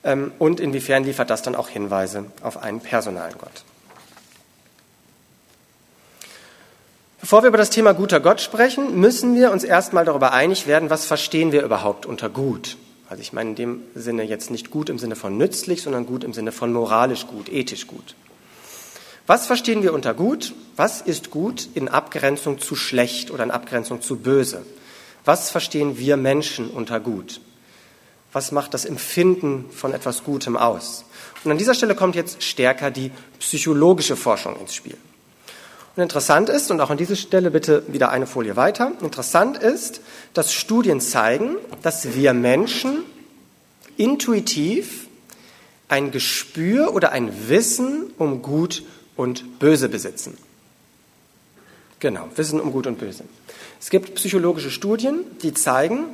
Speaker 2: ähm, und inwiefern liefert das dann auch Hinweise auf einen personalen Gott. Bevor wir über das Thema guter Gott sprechen, müssen wir uns erstmal darüber einig werden, was verstehen wir überhaupt unter gut. Also ich meine in dem Sinne jetzt nicht gut im Sinne von nützlich, sondern gut im Sinne von moralisch gut, ethisch gut. Was verstehen wir unter gut? Was ist gut in Abgrenzung zu schlecht oder in Abgrenzung zu böse? Was verstehen wir Menschen unter gut? Was macht das Empfinden von etwas Gutem aus? Und an dieser Stelle kommt jetzt stärker die psychologische Forschung ins Spiel. Und interessant ist, und auch an dieser Stelle bitte wieder eine Folie weiter, interessant ist, dass Studien zeigen, dass wir Menschen intuitiv ein Gespür oder ein Wissen um Gut und Böse besitzen. Genau, Wissen um Gut und Böse. Es gibt psychologische Studien, die zeigen,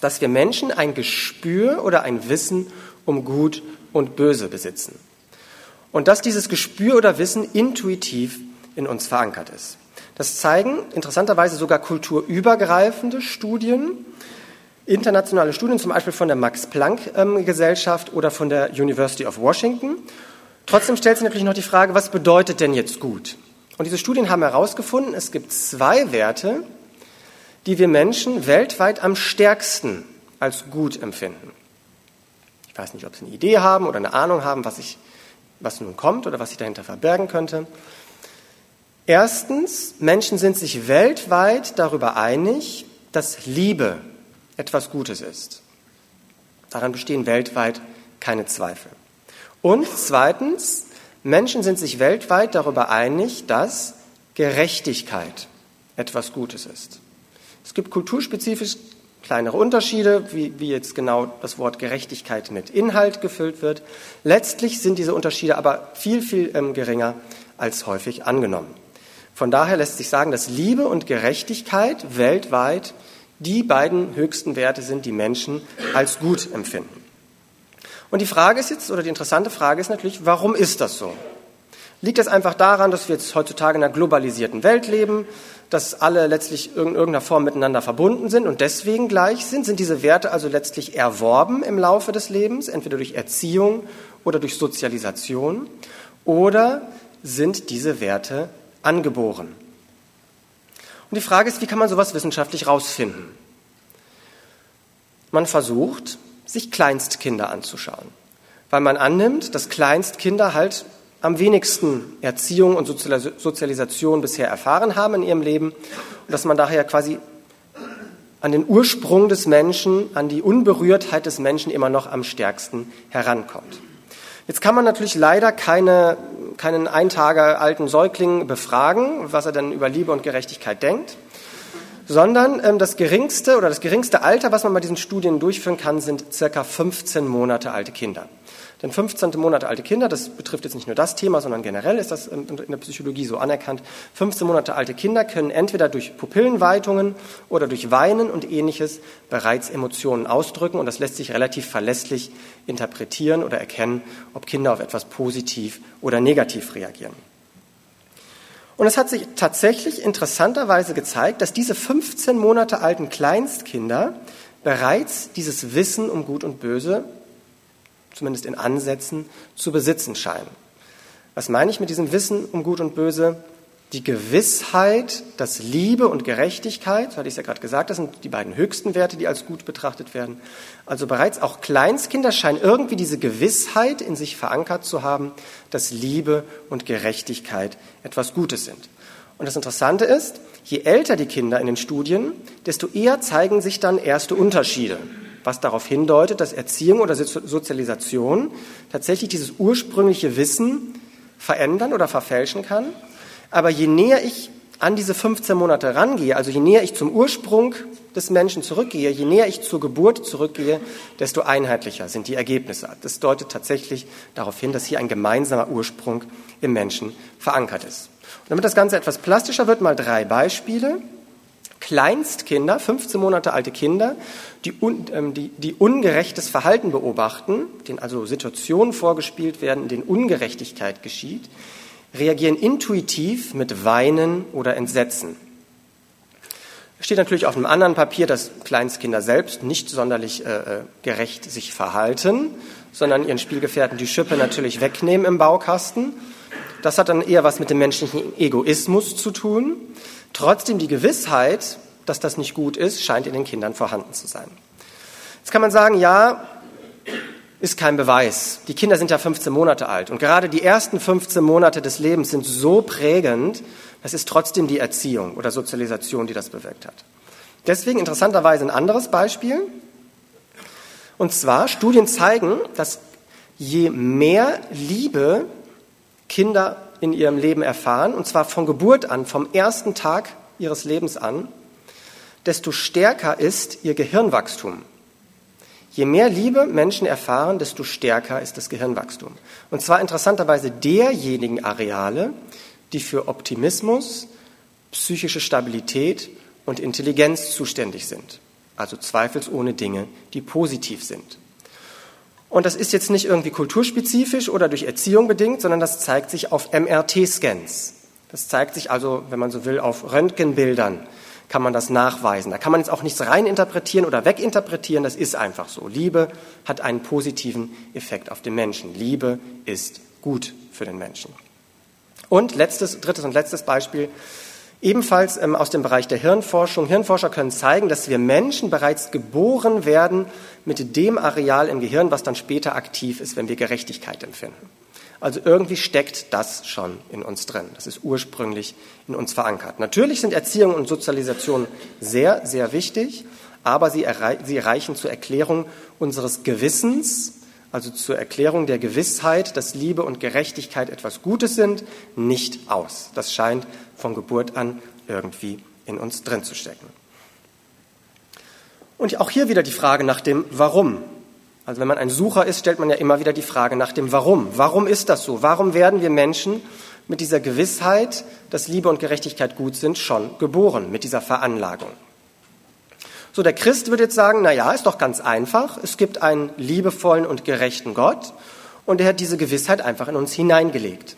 Speaker 2: dass wir Menschen ein Gespür oder ein Wissen um Gut und Böse besitzen. Und dass dieses Gespür oder Wissen intuitiv in uns verankert ist. Das zeigen interessanterweise sogar kulturübergreifende Studien, internationale Studien, zum Beispiel von der Max-Planck-Gesellschaft oder von der University of Washington. Trotzdem stellt sich natürlich noch die Frage, was bedeutet denn jetzt gut? Und diese Studien haben herausgefunden, es gibt zwei Werte, die wir Menschen weltweit am stärksten als gut empfinden. Ich weiß nicht, ob Sie eine Idee haben oder eine Ahnung haben, was, ich, was nun kommt oder was sich dahinter verbergen könnte. Erstens, Menschen sind sich weltweit darüber einig, dass Liebe etwas Gutes ist. Daran bestehen weltweit keine Zweifel. Und zweitens, Menschen sind sich weltweit darüber einig, dass Gerechtigkeit etwas Gutes ist. Es gibt kulturspezifisch kleinere Unterschiede, wie, wie jetzt genau das Wort Gerechtigkeit mit Inhalt gefüllt wird. Letztlich sind diese Unterschiede aber viel, viel ähm, geringer als häufig angenommen. Von daher lässt sich sagen, dass Liebe und Gerechtigkeit weltweit die beiden höchsten Werte sind, die Menschen als gut empfinden. Und die Frage ist jetzt, oder die interessante Frage ist natürlich, warum ist das so? Liegt das einfach daran, dass wir jetzt heutzutage in einer globalisierten Welt leben, dass alle letztlich in irgendeiner Form miteinander verbunden sind und deswegen gleich sind? Sind diese Werte also letztlich erworben im Laufe des Lebens, entweder durch Erziehung oder durch Sozialisation? Oder sind diese Werte angeboren? Und die Frage ist, wie kann man sowas wissenschaftlich rausfinden? Man versucht, sich Kleinstkinder anzuschauen, weil man annimmt, dass Kleinstkinder halt am wenigsten Erziehung und Sozialisation bisher erfahren haben in ihrem Leben und dass man daher quasi an den Ursprung des Menschen, an die Unberührtheit des Menschen immer noch am stärksten herankommt. Jetzt kann man natürlich leider keine, keinen ein Tage alten Säugling befragen, was er denn über Liebe und Gerechtigkeit denkt, sondern ähm, das geringste oder das geringste Alter, was man bei diesen Studien durchführen kann, sind circa 15 Monate alte Kinder. Denn 15 Monate alte Kinder, das betrifft jetzt nicht nur das Thema, sondern generell ist das in der Psychologie so anerkannt, 15 Monate alte Kinder können entweder durch Pupillenweitungen oder durch Weinen und ähnliches bereits Emotionen ausdrücken und das lässt sich relativ verlässlich interpretieren oder erkennen, ob Kinder auf etwas positiv oder negativ reagieren. Und es hat sich tatsächlich interessanterweise gezeigt, dass diese 15 Monate alten Kleinstkinder bereits dieses Wissen um Gut und Böse zumindest in Ansätzen, zu besitzen scheinen. Was meine ich mit diesem Wissen um Gut und Böse? Die Gewissheit, dass Liebe und Gerechtigkeit, so hatte ich es ja gerade gesagt, das sind die beiden höchsten Werte, die als gut betrachtet werden. Also bereits auch Kleinstkinder scheinen irgendwie diese Gewissheit in sich verankert zu haben, dass Liebe und Gerechtigkeit etwas Gutes sind. Und das Interessante ist, je älter die Kinder in den Studien, desto eher zeigen sich dann erste Unterschiede. was darauf hindeutet, dass Erziehung oder Sozialisation tatsächlich dieses ursprüngliche Wissen verändern oder verfälschen kann. Aber je näher ich an diese 15 Monate rangehe, also je näher ich zum Ursprung des Menschen zurückgehe, je näher ich zur Geburt zurückgehe, desto einheitlicher sind die Ergebnisse. Das deutet tatsächlich darauf hin, dass hier ein gemeinsamer Ursprung im Menschen verankert ist. Und damit das Ganze etwas plastischer wird, mal drei Beispiele. Kleinstkinder, 15 Monate alte Kinder, die, un, ähm, die, die ungerechtes Verhalten beobachten, denen also Situationen vorgespielt werden, in denen Ungerechtigkeit geschieht, reagieren intuitiv mit Weinen oder Entsetzen. Es steht natürlich auf einem anderen Papier, dass Kleinstkinder selbst nicht sonderlich äh, äh, gerecht sich verhalten, sondern ihren Spielgefährten die Schippe natürlich wegnehmen im Baukasten. Das hat dann eher was mit dem menschlichen Egoismus zu tun. Trotzdem die Gewissheit, dass das nicht gut ist, scheint in den Kindern vorhanden zu sein. Jetzt kann man sagen, ja, ist kein Beweis. Die Kinder sind ja 15 Monate alt und gerade die ersten 15 Monate des Lebens sind so prägend, das ist trotzdem die Erziehung oder Sozialisation, die das bewirkt hat. Deswegen interessanterweise ein anderes Beispiel. Und zwar, Studien zeigen, dass je mehr Liebe Kinder in ihrem Leben erfahren, und zwar von Geburt an, vom ersten Tag ihres Lebens an, desto stärker ist ihr Gehirnwachstum. Je mehr Liebe Menschen erfahren, desto stärker ist das Gehirnwachstum. Und zwar interessanterweise derjenigen Areale, die für Optimismus, psychische Stabilität und Intelligenz zuständig sind. Also zweifelsohne Dinge, die positiv sind. Und das ist jetzt nicht irgendwie kulturspezifisch oder durch Erziehung bedingt, sondern das zeigt sich auf MRT-Scans. Das zeigt sich also, wenn man so will, auf Röntgenbildern kann man das nachweisen. Da kann man jetzt auch nichts reininterpretieren oder weginterpretieren, das ist einfach so. Liebe hat einen positiven Effekt auf den Menschen. Liebe ist gut für den Menschen. Und letztes, drittes und letztes Beispiel, ebenfalls ähm, aus dem Bereich der Hirnforschung. Hirnforscher können zeigen, dass wir Menschen bereits geboren werden mit dem Areal im Gehirn, was dann später aktiv ist, wenn wir Gerechtigkeit empfinden. Also irgendwie steckt das schon in uns drin. Das ist ursprünglich in uns verankert. Natürlich sind Erziehung und Sozialisation sehr, sehr wichtig, aber sie, sie reichen zur Erklärung unseres Gewissens, also zur Erklärung der Gewissheit, dass Liebe und Gerechtigkeit etwas Gutes sind, nicht aus. Das scheint von Geburt an irgendwie in uns drin zu stecken. Und auch hier wieder die Frage nach dem Warum. Also wenn man ein Sucher ist, stellt man ja immer wieder die Frage nach dem Warum. Warum ist das so? Warum werden wir Menschen mit dieser Gewissheit, dass Liebe und Gerechtigkeit gut sind, schon geboren, mit dieser Veranlagung? So, der Christ würde jetzt sagen, na ja, ist doch ganz einfach. Es gibt einen liebevollen und gerechten Gott und er hat diese Gewissheit einfach in uns hineingelegt.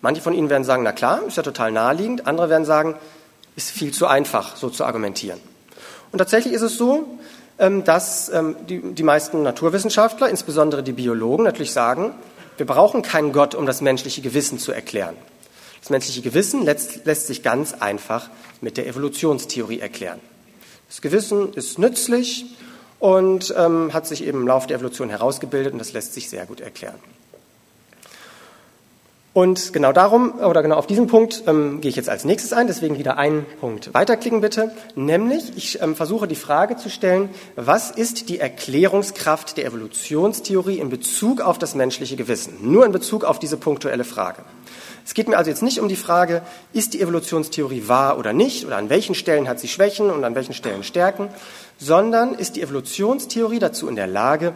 Speaker 2: Manche von Ihnen werden sagen, na klar, ist ja total naheliegend. Andere werden sagen, ist viel zu einfach, so zu argumentieren. Und tatsächlich ist es so, dass ähm, die, meisten Naturwissenschaftler, insbesondere die Biologen, natürlich sagen, wir brauchen keinen Gott, um das menschliche Gewissen zu erklären. Das menschliche Gewissen lässt, lässt sich ganz einfach mit der Evolutionstheorie erklären. Das Gewissen ist nützlich und ähm, hat sich eben im Laufe der Evolution herausgebildet und das lässt sich sehr gut erklären. Und genau darum, oder genau auf diesen Punkt ähm, gehe ich jetzt als nächstes ein, deswegen wieder einen Punkt weiterklicken bitte. Nämlich, ich ähm, versuche die Frage zu stellen, was ist die Erklärungskraft der Evolutionstheorie in Bezug auf das menschliche Gewissen? Nur in Bezug auf diese punktuelle Frage. Es geht mir also jetzt nicht um die Frage, ist die Evolutionstheorie wahr oder nicht, oder an welchen Stellen hat sie Schwächen und an welchen Stellen Stärken, sondern ist die Evolutionstheorie dazu in der Lage,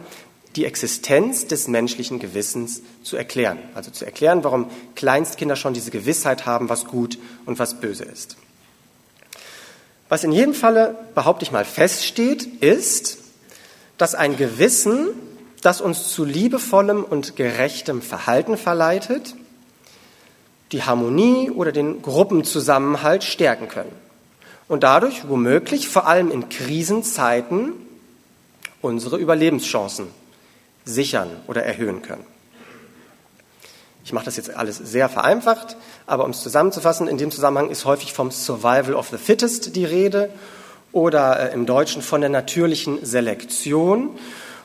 Speaker 2: die Existenz des menschlichen Gewissens zu erklären. Also zu erklären, warum Kleinstkinder schon diese Gewissheit haben, was gut und was böse ist. Was in jedem Falle, behaupte ich mal, feststeht, ist, dass ein Gewissen, das uns zu liebevollem und gerechtem Verhalten verleitet, die Harmonie oder den Gruppenzusammenhalt stärken können. Und dadurch womöglich vor allem in Krisenzeiten unsere Überlebenschancen sichern oder erhöhen können. Ich mache das jetzt alles sehr vereinfacht, aber um es zusammenzufassen, in dem Zusammenhang ist häufig vom Survival of the Fittest die Rede oder äh, im Deutschen von der natürlichen Selektion,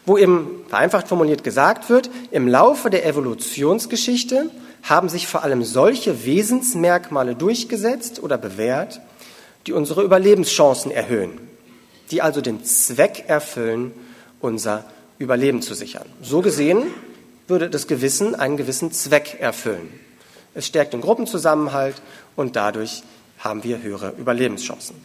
Speaker 2: wo eben vereinfacht formuliert gesagt wird, im Laufe der Evolutionsgeschichte haben sich vor allem solche Wesensmerkmale durchgesetzt oder bewährt, die unsere Überlebenschancen erhöhen, die also den Zweck erfüllen, unser Überleben zu sichern. So gesehen würde das Gewissen einen gewissen Zweck erfüllen. Es stärkt den Gruppenzusammenhalt und dadurch haben wir höhere Überlebenschancen.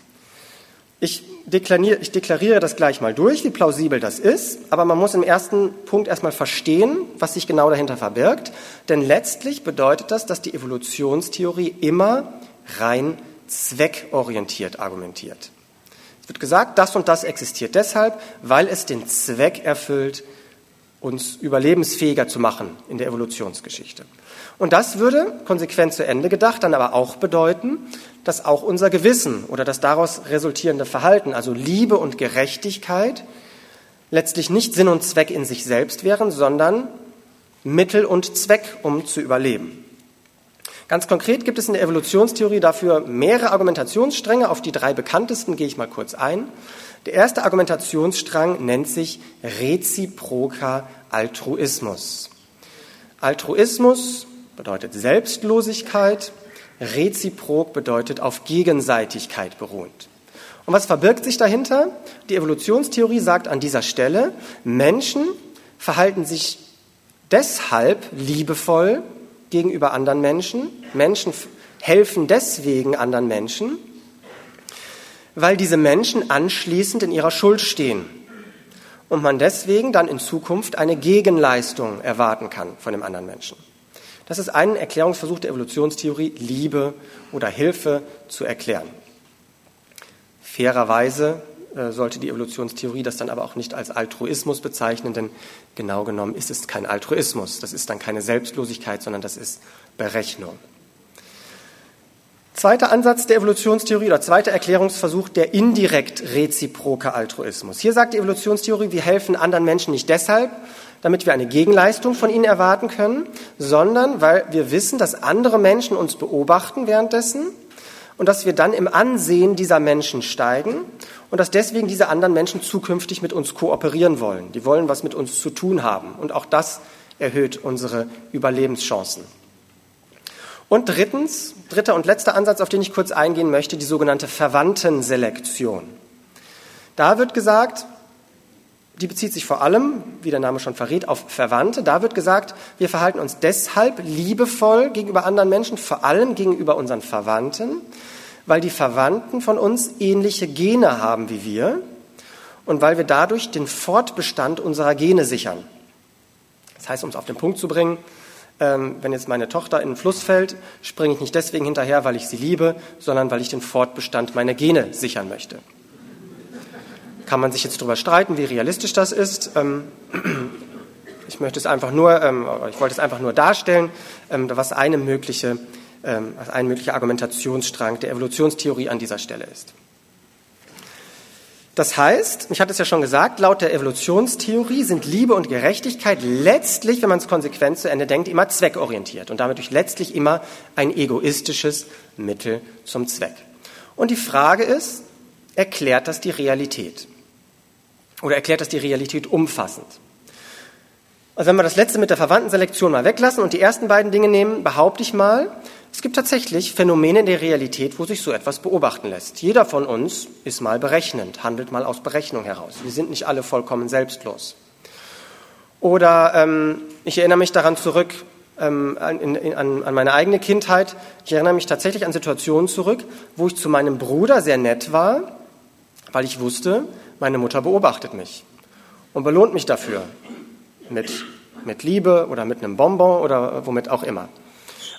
Speaker 2: Ich deklariere, ich deklariere das gleich mal durch, wie plausibel das ist, aber man muss im ersten Punkt erstmal verstehen, was sich genau dahinter verbirgt, denn letztlich bedeutet das, dass die Evolutionstheorie immer rein zweckorientiert argumentiert. Es wird gesagt, das und das existiert deshalb, weil es den Zweck erfüllt, uns überlebensfähiger zu machen in der Evolutionsgeschichte. Und das würde, konsequent zu Ende gedacht, dann aber auch bedeuten, dass auch unser Gewissen oder das daraus resultierende Verhalten, also Liebe und Gerechtigkeit, letztlich nicht Sinn und Zweck in sich selbst wären, sondern Mittel und Zweck, um zu überleben. Ganz konkret gibt es in der Evolutionstheorie dafür mehrere Argumentationsstränge. Auf die drei bekanntesten gehe ich mal kurz ein. Der erste Argumentationsstrang nennt sich reziproker Altruismus. Altruismus bedeutet Selbstlosigkeit, reziprok bedeutet auf Gegenseitigkeit beruhend. Und was verbirgt sich dahinter? Die Evolutionstheorie sagt an dieser Stelle, Menschen verhalten sich deshalb liebevoll gegenüber anderen Menschen, Menschen helfen deswegen anderen Menschen, weil diese Menschen anschließend in ihrer Schuld stehen und man deswegen dann in Zukunft eine Gegenleistung erwarten kann von dem anderen Menschen. Das ist ein Erklärungsversuch der Evolutionstheorie, Liebe oder Hilfe zu erklären. Fairerweise äh, sollte die Evolutionstheorie das dann aber auch nicht als Altruismus bezeichnen, denn genau genommen ist es kein Altruismus. Das ist dann keine Selbstlosigkeit, sondern das ist Berechnung. Zweiter Ansatz der Evolutionstheorie oder zweiter Erklärungsversuch, der indirekt reziproke Altruismus. Hier sagt die Evolutionstheorie, wir helfen anderen Menschen nicht deshalb, damit wir eine Gegenleistung von ihnen erwarten können, sondern weil wir wissen, dass andere Menschen uns beobachten währenddessen und dass wir dann im Ansehen dieser Menschen steigen und dass deswegen diese anderen Menschen zukünftig mit uns kooperieren wollen. Die wollen was mit uns zu tun haben und auch das erhöht unsere Überlebenschancen. Und drittens, dritter und letzter Ansatz, auf den ich kurz eingehen möchte, die sogenannte Verwandtenselektion. Da wird gesagt, die bezieht sich vor allem, wie der Name schon verrät, auf Verwandte. Da wird gesagt, wir verhalten uns deshalb liebevoll gegenüber anderen Menschen, vor allem gegenüber unseren Verwandten, weil die Verwandten von uns ähnliche Gene haben wie wir und weil wir dadurch den Fortbestand unserer Gene sichern. Das heißt, um es auf den Punkt zu bringen, ähm, wenn jetzt meine Tochter in den Fluss fällt, springe ich nicht deswegen hinterher, weil ich sie liebe, sondern weil ich den Fortbestand meiner Gene sichern möchte kann man sich jetzt darüber streiten, wie realistisch das ist. Ähm, ich möchte es einfach nur, ähm, ich wollte es einfach nur darstellen, ähm, was eine mögliche, ein möglicher Argumentationsstrang der Evolutionstheorie an dieser Stelle ist. Das heißt, ich hatte es ja schon gesagt, laut der Evolutionstheorie sind Liebe und Gerechtigkeit letztlich, wenn man es konsequent zu Ende denkt, immer zweckorientiert und damit durch letztlich immer ein egoistisches Mittel zum Zweck. Und die Frage ist, erklärt das die Realität? Oder erklärt das die Realität umfassend. Also wenn wir das letzte mit der Verwandtenselektion mal weglassen und die ersten beiden Dinge nehmen, behaupte ich mal, es gibt tatsächlich Phänomene in der Realität, wo sich so etwas beobachten lässt. Jeder von uns ist mal berechnend, handelt mal aus Berechnung heraus. Wir sind nicht alle vollkommen selbstlos. Oder ähm, ich erinnere mich daran zurück ähm, an, an, an meine eigene Kindheit. Ich erinnere mich tatsächlich an Situationen zurück, wo ich zu meinem Bruder sehr nett war, weil ich wusste, meine Mutter beobachtet mich und belohnt mich dafür mit, mit Liebe oder mit einem Bonbon oder womit auch immer.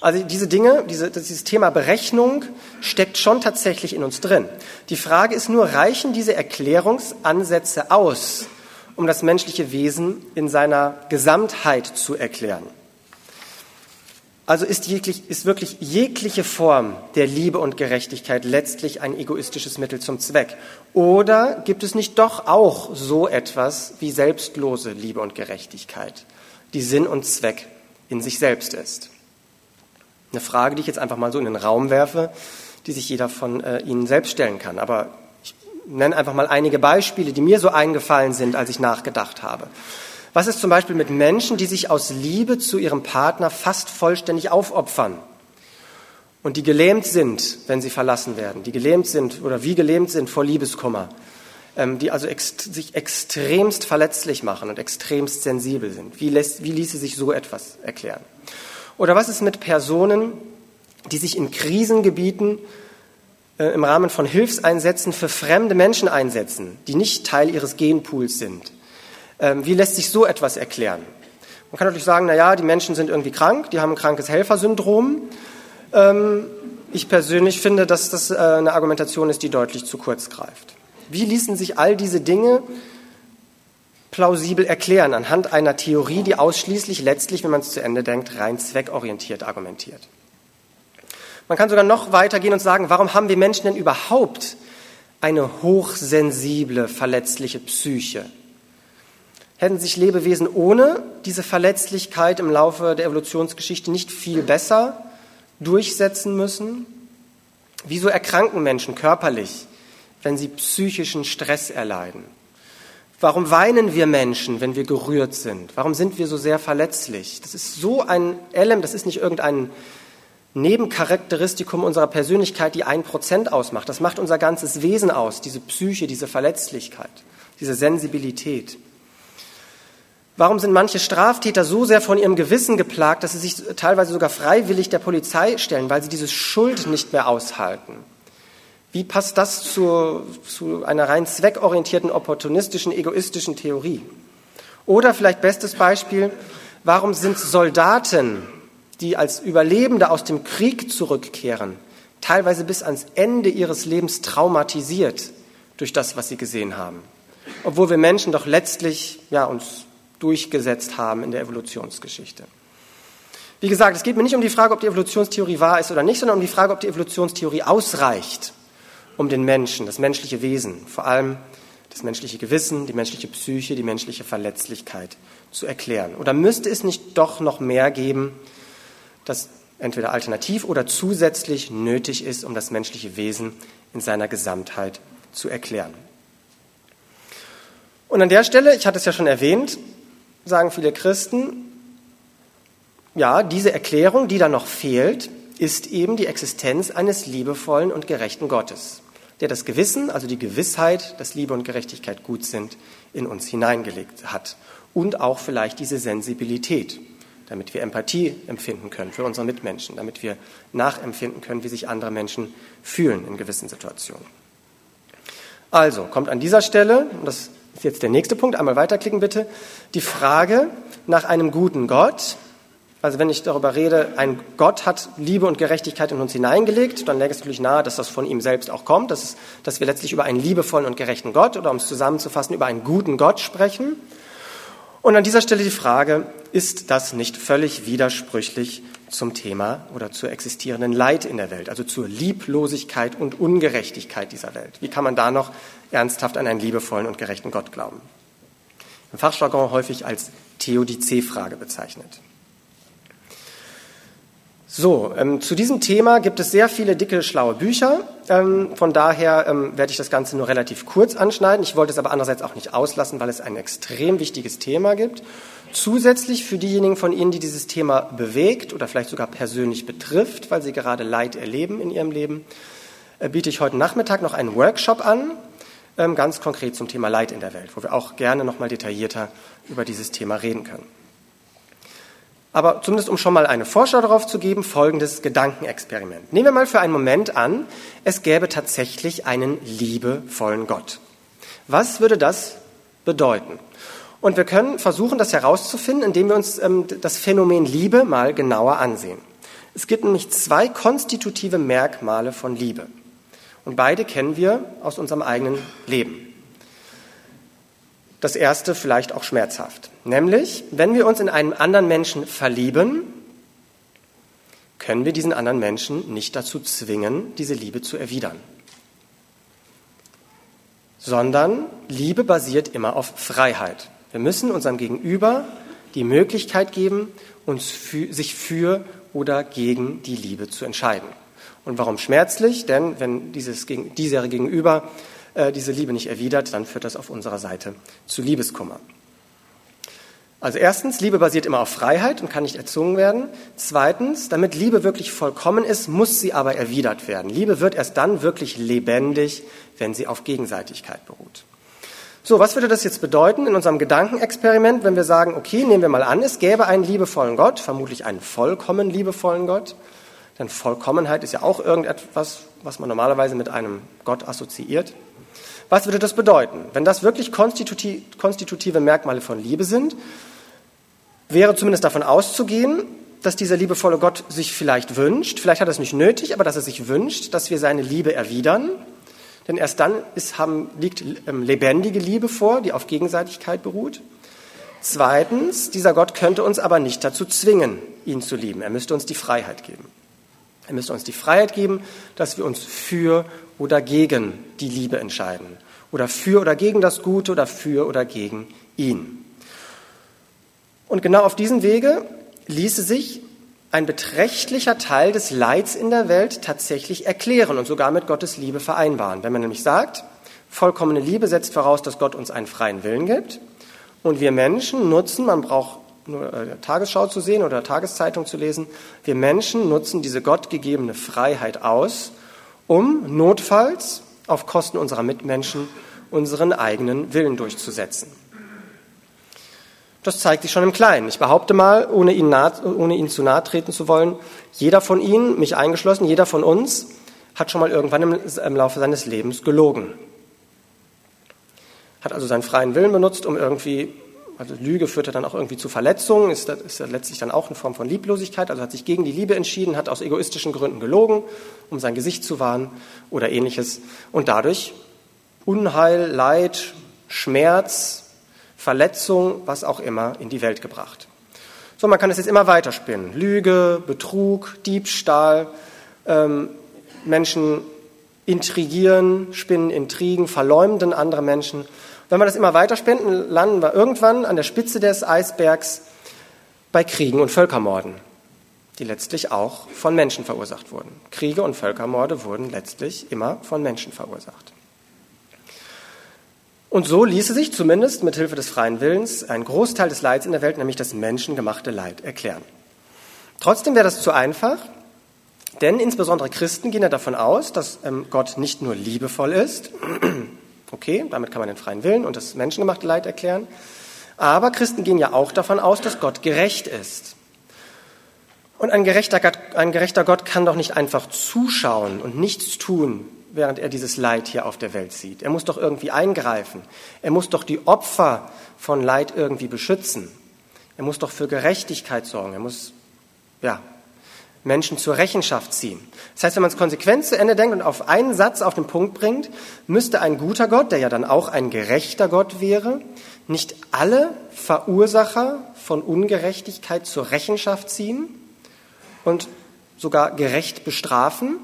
Speaker 2: Also diese Dinge, diese, dieses Thema Berechnung steckt schon tatsächlich in uns drin. Die Frage ist nur, reichen diese Erklärungsansätze aus, um das menschliche Wesen in seiner Gesamtheit zu erklären? Also ist, jeglich, ist wirklich jegliche Form der Liebe und Gerechtigkeit letztlich ein egoistisches Mittel zum Zweck? Oder gibt es nicht doch auch so etwas wie selbstlose Liebe und Gerechtigkeit, die Sinn und Zweck in sich selbst ist? Eine Frage, die ich jetzt einfach mal so in den Raum werfe, die sich jeder von äh, Ihnen selbst stellen kann. Aber ich nenne einfach mal einige Beispiele, die mir so eingefallen sind, als ich nachgedacht habe. Was ist zum Beispiel mit Menschen, die sich aus Liebe zu ihrem Partner fast vollständig aufopfern und die gelähmt sind, wenn sie verlassen werden, die gelähmt sind oder wie gelähmt sind vor Liebeskummer? ähm, die also ext sich extremst verletzlich machen und extremst sensibel sind. Wie, lässt, wie ließe sich so etwas erklären? Oder was ist mit Personen, die sich in Krisengebieten äh, im Rahmen von Hilfseinsätzen für fremde Menschen einsetzen, die nicht Teil ihres Genpools sind? Ähm, wie lässt sich so etwas erklären? Man kann natürlich sagen, na ja, die Menschen sind irgendwie krank, die haben ein krankes Helfersyndrom. Ähm, ich persönlich finde, dass das äh, eine Argumentation ist, die deutlich zu kurz greift. Wie ließen sich all diese Dinge plausibel erklären anhand einer Theorie, die ausschließlich letztlich, wenn man es zu Ende denkt, rein zweckorientiert argumentiert? Man kann sogar noch weitergehen und sagen, warum haben wir Menschen denn überhaupt eine hochsensible, verletzliche Psyche? Hätten sich Lebewesen ohne diese Verletzlichkeit im Laufe der Evolutionsgeschichte nicht viel besser durchsetzen müssen? Wieso erkranken Menschen körperlich, wenn sie psychischen Stress erleiden? Warum weinen wir Menschen, wenn wir gerührt sind? Warum sind wir so sehr verletzlich? Das ist so ein Element, das ist nicht irgendein Nebencharakteristikum unserer Persönlichkeit, die ein Prozent ausmacht. Das macht unser ganzes Wesen aus, diese Psyche, diese Verletzlichkeit, diese Sensibilität. Warum sind manche Straftäter so sehr von ihrem Gewissen geplagt, dass sie sich teilweise sogar freiwillig der Polizei stellen, weil sie diese Schuld nicht mehr aushalten? Wie passt das zu, zu einer rein zweckorientierten, opportunistischen, egoistischen Theorie? Oder vielleicht bestes Beispiel, warum sind Soldaten, die als Überlebende aus dem Krieg zurückkehren, teilweise bis ans Ende ihres Lebens traumatisiert durch das, was sie gesehen haben? Obwohl wir Menschen doch letztlich ja, uns durchgesetzt haben in der Evolutionsgeschichte. Wie gesagt, es geht mir nicht um die Frage, ob die Evolutionstheorie wahr ist oder nicht, sondern um die Frage, ob die Evolutionstheorie ausreicht, um den Menschen, das menschliche Wesen, vor allem das menschliche Gewissen, die menschliche Psyche, die menschliche Verletzlichkeit zu erklären. Oder müsste es nicht doch noch mehr geben, das entweder alternativ oder zusätzlich nötig ist, um das menschliche Wesen in seiner Gesamtheit zu erklären? Und an der Stelle, ich hatte es ja schon erwähnt, sagen viele Christen, ja, diese Erklärung, die da noch fehlt, ist eben die Existenz eines liebevollen und gerechten Gottes, der das Gewissen, also die Gewissheit, dass Liebe und Gerechtigkeit gut sind, in uns hineingelegt hat. Und auch vielleicht diese Sensibilität, damit wir Empathie empfinden können für unsere Mitmenschen, damit wir nachempfinden können, wie sich andere Menschen fühlen in gewissen Situationen. Also kommt an dieser Stelle, und das ist jetzt der nächste Punkt, einmal weiterklicken bitte, die Frage nach einem guten Gott. Also wenn ich darüber rede, ein Gott hat Liebe und Gerechtigkeit in uns hineingelegt, dann läge es natürlich nahe, dass das von ihm selbst auch kommt, dass, dass wir letztlich über einen liebevollen und gerechten Gott oder um es zusammenzufassen, über einen guten Gott sprechen. Und an dieser Stelle die Frage, ist das nicht völlig widersprüchlich zum Thema oder zur existierenden Leid in der Welt, also zur Lieblosigkeit und Ungerechtigkeit dieser Welt? Wie kann man da noch ernsthaft an einen liebevollen und gerechten Gott glauben? Im Fachjargon häufig als Theodizee-Frage bezeichnet. So, ähm, zu diesem Thema gibt es sehr viele dicke, schlaue Bücher. Ähm, von daher ähm, werde ich das Ganze nur relativ kurz anschneiden. Ich wollte es aber andererseits auch nicht auslassen, weil es ein extrem wichtiges Thema gibt. Zusätzlich für diejenigen von Ihnen, die dieses Thema bewegt oder vielleicht sogar persönlich betrifft, weil sie gerade Leid erleben in ihrem Leben, äh, biete ich heute Nachmittag noch einen Workshop an, ganz konkret zum Thema Leid in der Welt, wo wir auch gerne noch mal detaillierter über dieses Thema reden können. Aber zumindest um schon mal eine Vorschau darauf zu geben, folgendes Gedankenexperiment. Nehmen wir mal für einen Moment an, es gäbe tatsächlich einen liebevollen Gott. Was würde das bedeuten? Und wir können versuchen, das herauszufinden, indem wir uns ähm, das Phänomen Liebe mal genauer ansehen. Es gibt nämlich zwei konstitutive Merkmale von Liebe. Und beide kennen wir aus unserem eigenen Leben. Das erste vielleicht auch schmerzhaft. Nämlich, wenn wir uns in einen anderen Menschen verlieben, können wir diesen anderen Menschen nicht dazu zwingen, diese Liebe zu erwidern. Sondern Liebe basiert immer auf Freiheit. Wir müssen unserem Gegenüber die Möglichkeit geben, uns für, sich für oder gegen die Liebe zu entscheiden. Und warum schmerzlich? Denn wenn dieses, dieser Gegenüber äh, diese Liebe nicht erwidert, dann führt das auf unserer Seite zu Liebeskummer. Also erstens, Liebe basiert immer auf Freiheit und kann nicht erzwungen werden. Zweitens, damit Liebe wirklich vollkommen ist, muss sie aber erwidert werden. Liebe wird erst dann wirklich lebendig, wenn sie auf Gegenseitigkeit beruht. So, was würde das jetzt bedeuten in unserem Gedankenexperiment, wenn wir sagen, okay, nehmen wir mal an, es gäbe einen liebevollen Gott, vermutlich einen vollkommen liebevollen Gott, denn Vollkommenheit ist ja auch irgendetwas, was man normalerweise mit einem Gott assoziiert. Was würde das bedeuten? Wenn das wirklich konstitutive Merkmale von Liebe sind, wäre zumindest davon auszugehen, dass dieser liebevolle Gott sich vielleicht wünscht, vielleicht hat er es nicht nötig, aber dass er sich wünscht, dass wir seine Liebe erwidern. Denn erst dann ist, haben, liegt ähm, lebendige Liebe vor, die auf Gegenseitigkeit beruht. Zweitens, dieser Gott könnte uns aber nicht dazu zwingen, ihn zu lieben. Er müsste uns die Freiheit geben. Er müsste uns die Freiheit geben, dass wir uns für oder gegen die Liebe entscheiden. Oder für oder gegen das Gute oder für oder gegen ihn. Und genau auf diesem Wege ließe sich ein beträchtlicher Teil des Leids in der Welt tatsächlich erklären und sogar mit Gottes Liebe vereinbaren. Wenn man nämlich sagt, vollkommene Liebe setzt voraus, dass Gott uns einen freien Willen gibt und wir Menschen nutzen, man braucht nur äh, Tagesschau zu sehen oder Tageszeitung zu lesen, wir Menschen nutzen diese gottgegebene Freiheit aus, um notfalls auf Kosten unserer Mitmenschen unseren eigenen Willen durchzusetzen. Das zeigt sich schon im Kleinen. Ich behaupte mal, ohne ihn, nah, ohne ihn zu nahe treten zu wollen, jeder von Ihnen, mich eingeschlossen, jeder von uns hat schon mal irgendwann im, im Laufe seines Lebens gelogen. Hat also seinen freien Willen benutzt, um irgendwie, also Lüge führte dann auch irgendwie zu Verletzungen, ist, ist letztlich dann auch eine Form von Lieblosigkeit, also hat sich gegen die Liebe entschieden, hat aus egoistischen Gründen gelogen, um sein Gesicht zu wahren oder ähnliches und dadurch Unheil, Leid, Schmerz, Verletzung, was auch immer, in die Welt gebracht. So, man kann es jetzt immer weiterspinnen. Lüge, Betrug, Diebstahl, ähm, Menschen intrigieren, spinnen Intrigen, verleumden andere Menschen. Wenn wir das immer weiterspinnen, landen wir irgendwann an der Spitze des Eisbergs bei Kriegen und Völkermorden, die letztlich auch von Menschen verursacht wurden. Kriege und Völkermorde wurden letztlich immer von Menschen verursacht. Und so ließe sich zumindest mit Hilfe des freien Willens ein Großteil des Leids in der Welt, nämlich das menschengemachte Leid, erklären. Trotzdem wäre das zu einfach, denn insbesondere Christen gehen ja davon aus, dass ähm, Gott nicht nur liebevoll ist, okay, damit kann man den freien Willen und das menschengemachte Leid erklären, aber Christen gehen ja auch davon aus, dass Gott gerecht ist. Und ein gerechter, Gott, ein gerechter Gott kann doch nicht einfach zuschauen und nichts tun, während er dieses Leid hier auf der Welt sieht. Er muss doch irgendwie eingreifen. Er muss doch die Opfer von Leid irgendwie beschützen. Er muss doch für Gerechtigkeit sorgen. Er muss, ja, Menschen zur Rechenschaft ziehen. Das heißt, wenn man es konsequent zu Ende denkt und auf einen Satz auf den Punkt bringt, müsste ein guter Gott, der ja dann auch ein gerechter Gott wäre, nicht alle Verursacher von Ungerechtigkeit zur Rechenschaft ziehen und sogar gerecht bestrafen,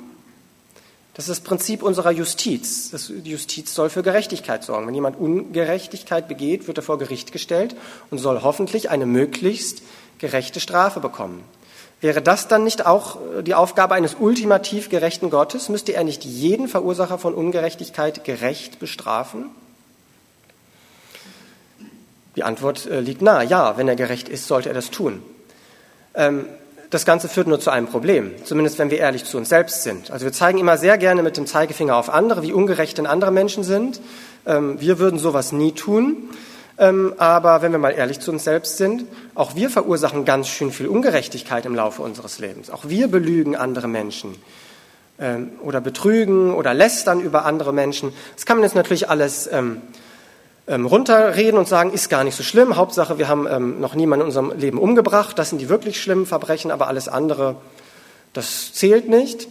Speaker 2: das ist das Prinzip unserer Justiz. Die Justiz soll für Gerechtigkeit sorgen. Wenn jemand Ungerechtigkeit begeht, wird er vor Gericht gestellt und soll hoffentlich eine möglichst gerechte Strafe bekommen. Wäre das dann nicht auch äh, die Aufgabe eines ultimativ gerechten Gottes? Müsste er nicht jeden Verursacher von Ungerechtigkeit gerecht bestrafen? Die Antwort äh, liegt nahe. Ja, wenn er gerecht ist, sollte er das tun. Ähm, das Ganze führt nur zu einem Problem, zumindest wenn wir ehrlich zu uns selbst sind. Also wir zeigen immer sehr gerne mit dem Zeigefinger auf andere, wie ungerecht denn andere Menschen sind. Ähm, wir würden sowas nie tun. Ähm, aber wenn wir mal ehrlich zu uns selbst sind, auch wir verursachen ganz schön viel Ungerechtigkeit im Laufe unseres Lebens. Auch wir belügen andere Menschen ähm, oder betrügen oder lästern über andere Menschen. Das kann man jetzt natürlich alles ähm, runterreden und sagen, ist gar nicht so schlimm. Hauptsache, wir haben noch niemanden in unserem Leben umgebracht. Das sind die wirklich schlimmen Verbrechen, aber alles andere, das zählt nicht.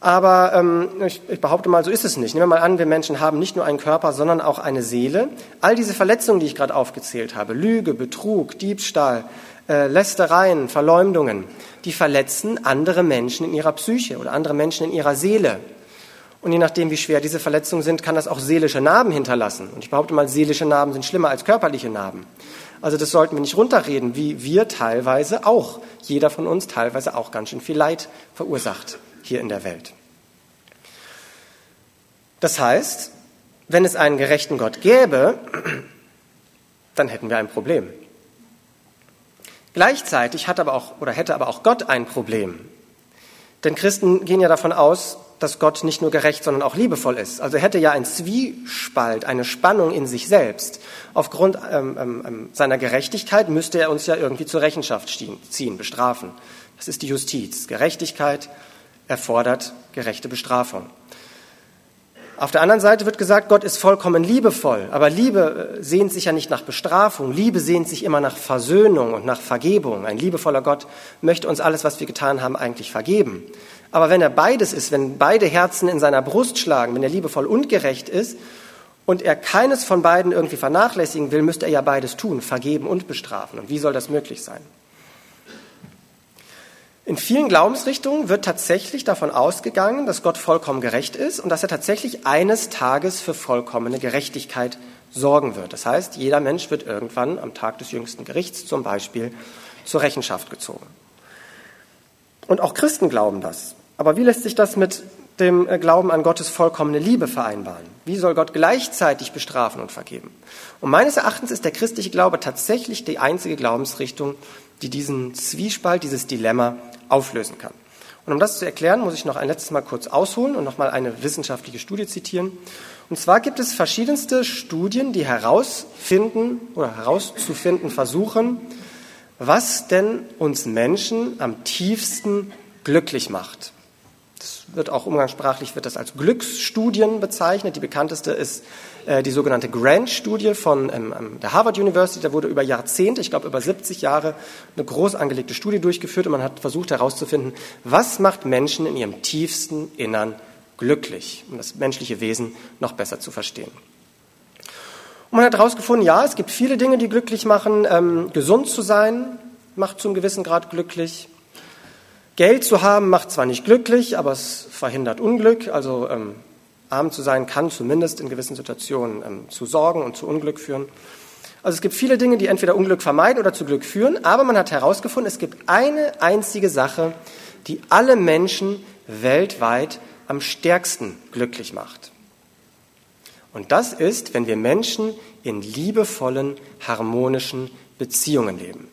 Speaker 2: Aber ähm, ich, ich behaupte mal, so ist es nicht. Nehmen wir mal an, wir Menschen haben nicht nur einen Körper, sondern auch eine Seele. All diese Verletzungen, die ich gerade aufgezählt habe, Lüge, Betrug, Diebstahl, äh, Lästereien, Verleumdungen, die verletzen andere Menschen in ihrer Psyche oder andere Menschen in ihrer Seele. Und je nachdem, wie schwer diese Verletzungen sind, kann das auch seelische Narben hinterlassen. Und ich behaupte mal, seelische Narben sind schlimmer als körperliche Narben. Also das sollten wir nicht runterreden, wie wir teilweise auch, jeder von uns teilweise auch ganz schön viel Leid verursacht hier in der Welt. Das heißt, wenn es einen gerechten Gott gäbe, dann hätten wir ein Problem. Gleichzeitig hat aber auch, oder hätte aber auch Gott ein Problem. Denn Christen gehen ja davon aus, dass Gott nicht nur gerecht, sondern auch liebevoll ist. Also er hätte ja ein Zwiespalt, eine Spannung in sich selbst. Aufgrund ähm, ähm, ähm seiner Gerechtigkeit müsste er uns ja irgendwie zur Rechenschaft ziehen, bestrafen. Das ist die Justiz. Gerechtigkeit erfordert gerechte Bestrafung. Auf der anderen Seite wird gesagt, Gott ist vollkommen liebevoll. Aber Liebe äh, sehnt sich ja nicht nach Bestrafung. Liebe sehnt sich immer nach Versöhnung und nach Vergebung. Ein liebevoller Gott möchte uns alles, was wir getan haben, eigentlich vergeben. Aber wenn er beides ist, wenn beide Herzen in seiner Brust schlagen, wenn er liebevoll und gerecht ist und er keines von beiden irgendwie vernachlässigen will, müsste er ja beides tun, vergeben und bestrafen. Und wie soll das möglich sein? In vielen Glaubensrichtungen wird tatsächlich davon ausgegangen, dass Gott vollkommen gerecht ist und dass er tatsächlich eines Tages für vollkommene Gerechtigkeit sorgen wird. Das heißt, jeder Mensch wird irgendwann am Tag des jüngsten Gerichts zum Beispiel zur Rechenschaft gezogen. Und auch Christen glauben das. Aber wie lässt sich das mit dem äh, Glauben an Gottes vollkommene Liebe vereinbaren? Wie soll Gott gleichzeitig bestrafen und vergeben? Und meines Erachtens ist der christliche Glaube tatsächlich die einzige Glaubensrichtung, die diesen Zwiespalt, dieses Dilemma auflösen kann. Und um das zu erklären, muss ich noch ein letztes Mal kurz ausholen und nochmal eine wissenschaftliche Studie zitieren. Und zwar gibt es verschiedenste Studien, die herausfinden oder herauszufinden versuchen, was denn uns Menschen am tiefsten glücklich macht. Wird auch umgangssprachlich wird das als Glücksstudien bezeichnet. Die bekannteste ist äh, die sogenannte Grant-Studie von ähm, ähm, der Harvard University. Da wurde über Jahrzehnte, ich glaube über 70 Jahre, eine groß angelegte Studie durchgeführt und man hat versucht herauszufinden, was macht Menschen in ihrem tiefsten Innern glücklich, um das menschliche Wesen noch besser zu verstehen. Und man hat herausgefunden, ja, es gibt viele Dinge, die glücklich machen. Ähm, gesund zu sein macht zum gewissen Grad glücklich. Geld zu haben macht zwar nicht glücklich, aber es verhindert Unglück. Also ähm, Arm zu sein kann zumindest in gewissen Situationen ähm, zu Sorgen und zu Unglück führen. Also es gibt viele Dinge, die entweder Unglück vermeiden oder zu Glück führen, aber man hat herausgefunden, es gibt eine einzige Sache, die alle Menschen weltweit am stärksten glücklich macht. Und das ist, wenn wir Menschen in liebevollen, harmonischen Beziehungen leben.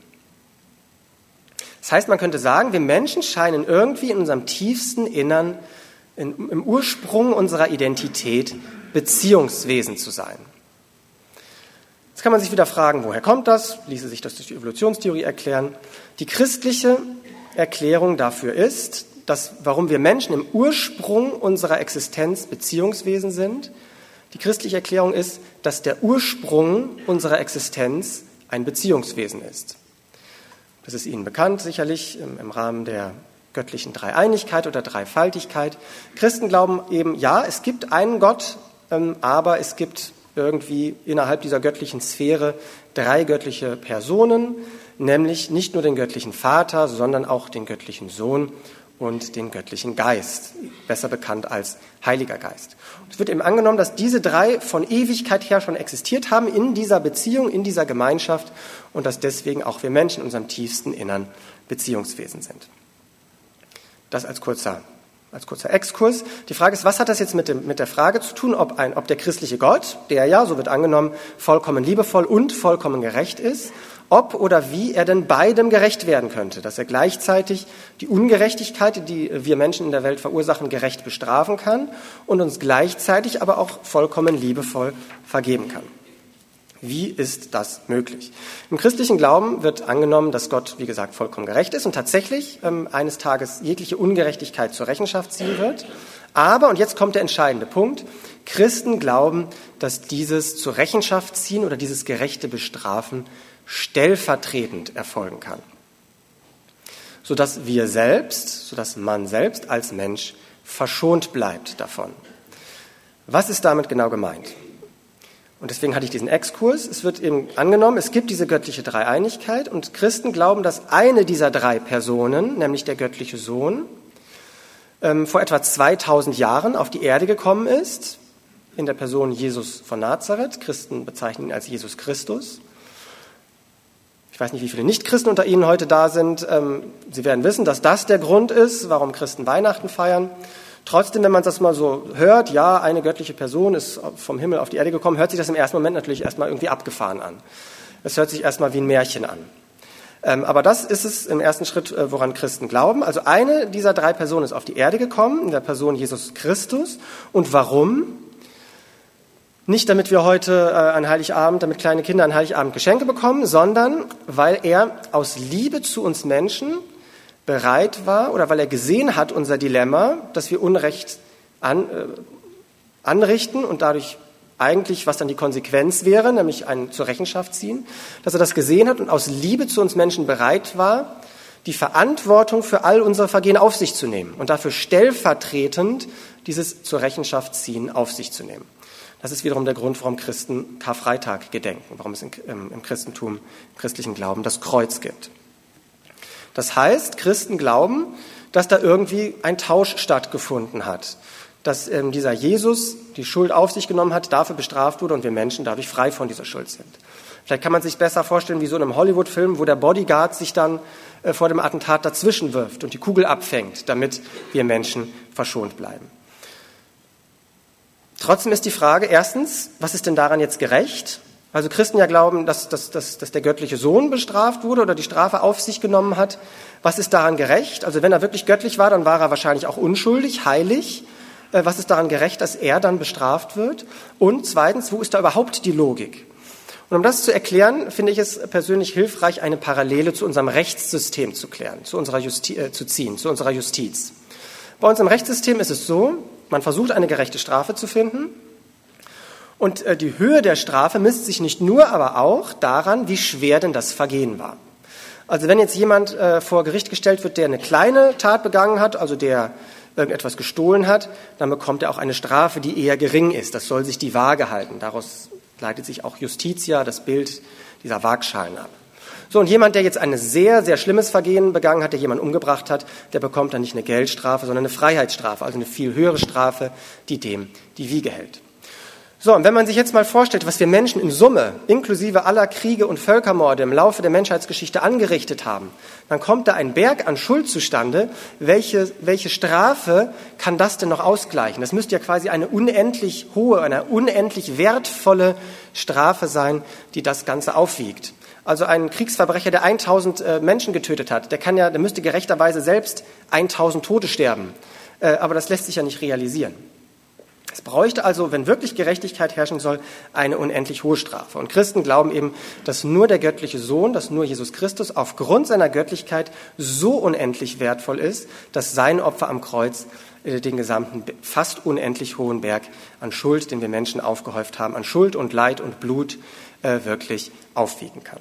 Speaker 2: Das heißt, man könnte sagen, wir Menschen scheinen irgendwie in unserem tiefsten Innern in, im Ursprung unserer Identität Beziehungswesen zu sein. Jetzt kann man sich wieder fragen, woher kommt das? Ließe sich das durch die Evolutionstheorie erklären? Die christliche Erklärung dafür ist, dass warum wir Menschen im Ursprung unserer Existenz Beziehungswesen sind. Die christliche Erklärung ist, dass der Ursprung unserer Existenz ein Beziehungswesen ist. Das ist Ihnen bekannt sicherlich im, Rahmen der göttlichen Dreieinigkeit oder Dreifaltigkeit. Christen glauben eben, ja, es gibt einen Gott, ähm, aber es gibt irgendwie innerhalb dieser göttlichen Sphäre drei göttliche Personen, nämlich nicht nur den göttlichen Vater, sondern auch den göttlichen Sohn und den göttlichen Geist, besser bekannt als Heiliger Geist. Es wird eben angenommen, dass diese drei von Ewigkeit her schon existiert haben in dieser Beziehung, in dieser Gemeinschaft und dass deswegen auch wir Menschen in unserem tiefsten Innern Beziehungswesen sind. Das als kurzer, als kurzer Exkurs. Die Frage ist, was hat das jetzt mit, dem, mit der Frage zu tun, ob, ein, ob der christliche Gott, der ja, so wird angenommen, vollkommen liebevoll und vollkommen gerecht ist, ob oder wie er denn beidem gerecht werden könnte, dass er gleichzeitig die Ungerechtigkeit, die wir Menschen in der Welt verursachen, gerecht bestrafen kann und uns gleichzeitig aber auch vollkommen liebevoll vergeben kann. Wie ist das möglich? Im christlichen Glauben wird angenommen, dass Gott, wie gesagt, vollkommen gerecht ist und tatsächlich ähm, eines Tages jegliche Ungerechtigkeit zur Rechenschaft ziehen wird. Aber, und jetzt kommt der entscheidende Punkt, Christen glauben, dass dieses zur Rechenschaft ziehen oder dieses gerechte Bestrafen stellvertretend erfolgen kann. Sodass wir selbst, sodass man selbst als Mensch verschont bleibt davon. Was ist damit genau gemeint? Und deswegen hatte ich diesen Exkurs. Es wird eben angenommen, es gibt diese göttliche Dreieinigkeit und Christen glauben, dass eine dieser drei Personen, nämlich der göttliche Sohn, ähm, vor etwa 2000 Jahren auf die Erde gekommen ist, in der Person Jesus von Nazareth. Christen bezeichnen ihn als Jesus Christus. Ich weiß nicht, wie viele Nichtchristen unter Ihnen heute da sind. Ähm, Sie werden wissen, dass das der Grund ist, warum Christen Weihnachten feiern. Trotzdem, wenn man das mal so hört, ja, eine göttliche Person ist vom Himmel auf die Erde gekommen, hört sich das im ersten Moment natürlich erstmal irgendwie abgefahren an. Es hört sich erstmal wie ein Märchen an. Ähm, aber das ist es im ersten Schritt, äh, woran Christen glauben. Also eine dieser drei Personen ist auf die Erde gekommen, in der Person Jesus Christus. Und warum? Nicht, damit wir heute äh, an Heiligabend, damit kleine Kinder an Heiligabend Geschenke bekommen, sondern weil er aus Liebe zu uns Menschen bereit war oder weil er gesehen hat, unser Dilemma, dass wir Unrecht an, äh, anrichten und dadurch eigentlich, was dann die Konsequenz wäre, nämlich ein zur Rechenschaft ziehen, dass er das gesehen hat und aus Liebe zu uns Menschen bereit war, die Verantwortung für all unsere Vergehen auf sich zu nehmen und dafür stellvertretend dieses zur Rechenschaft ziehen auf sich zu nehmen. Das ist wiederum der Grund, warum Christen Karfreitag gedenken, warum es im Christentum, im christlichen Glauben das Kreuz gibt. Das heißt, Christen glauben, dass da irgendwie ein Tausch stattgefunden hat dass ähm, dieser Jesus die Schuld auf sich genommen hat, dafür bestraft wurde und wir Menschen dadurch frei von dieser Schuld sind. Vielleicht kann man sich besser vorstellen wie so in einem Hollywood-Film, wo der Bodyguard sich dann äh, vor dem Attentat dazwischen wirft und die Kugel abfängt, damit wir Menschen verschont bleiben. Trotzdem ist die Frage erstens, was ist denn daran jetzt gerecht? Also Christen ja glauben, dass, dass, dass, dass der göttliche Sohn bestraft wurde oder die Strafe auf sich genommen hat. Was ist daran gerecht? Also wenn er wirklich göttlich war, dann war er wahrscheinlich auch unschuldig, heilig. Äh, was ist daran gerecht, dass er dann bestraft wird? Und zweitens, wo ist da überhaupt die Logik? Und um das zu erklären, finde ich es persönlich hilfreich, eine Parallele zu unserem Rechtssystem zu klären, zu, unserer Justi äh, zu ziehen, zu unserer Justiz. Bei uns im Rechtssystem ist es so, man versucht eine gerechte Strafe zu finden. Und äh, die Höhe der Strafe misst sich nicht nur, aber auch daran, wie schwer denn das Vergehen war. Also wenn jetzt jemand äh, vor Gericht gestellt wird, der eine kleine Tat begangen hat, also der irgendetwas gestohlen hat, dann bekommt er auch eine Strafe, die eher gering ist. Das soll sich die Waage halten. Daraus leitet sich auch Justitia, das Bild dieser Waagschalen ab. So, und jemand, der jetzt ein sehr, sehr schlimmes Vergehen begangen hat, der jemanden umgebracht hat, der bekommt dann nicht eine Geldstrafe, sondern eine Freiheitsstrafe, also eine viel höhere Strafe, die dem die Wiege hält. So, und wenn man sich jetzt mal vorstellt, was wir Menschen in Summe, inklusive aller Kriege und Völkermorde im Laufe der Menschheitsgeschichte angerichtet haben, dann kommt da ein Berg an Schuld zustande. Welche, welche Strafe kann das denn noch ausgleichen? Das müsste ja quasi eine unendlich hohe, eine unendlich wertvolle Strafe sein, die das Ganze aufwiegt. Also ein Kriegsverbrecher, der 1000 äh, Menschen getötet hat, der kann ja, der müsste gerechterweise selbst 1000 Tote sterben. Äh, aber das lässt sich ja nicht realisieren. Es bräuchte also, wenn wirklich Gerechtigkeit herrschen soll, eine unendlich hohe Strafe. Und Christen glauben eben, dass nur der göttliche Sohn, dass nur Jesus Christus aufgrund seiner Göttlichkeit so unendlich wertvoll ist, dass sein Opfer am Kreuz äh, den gesamten fast unendlich hohen Berg an Schuld, den wir Menschen aufgehäuft haben, an Schuld und Leid und Blut äh, wirklich aufwiegen kann.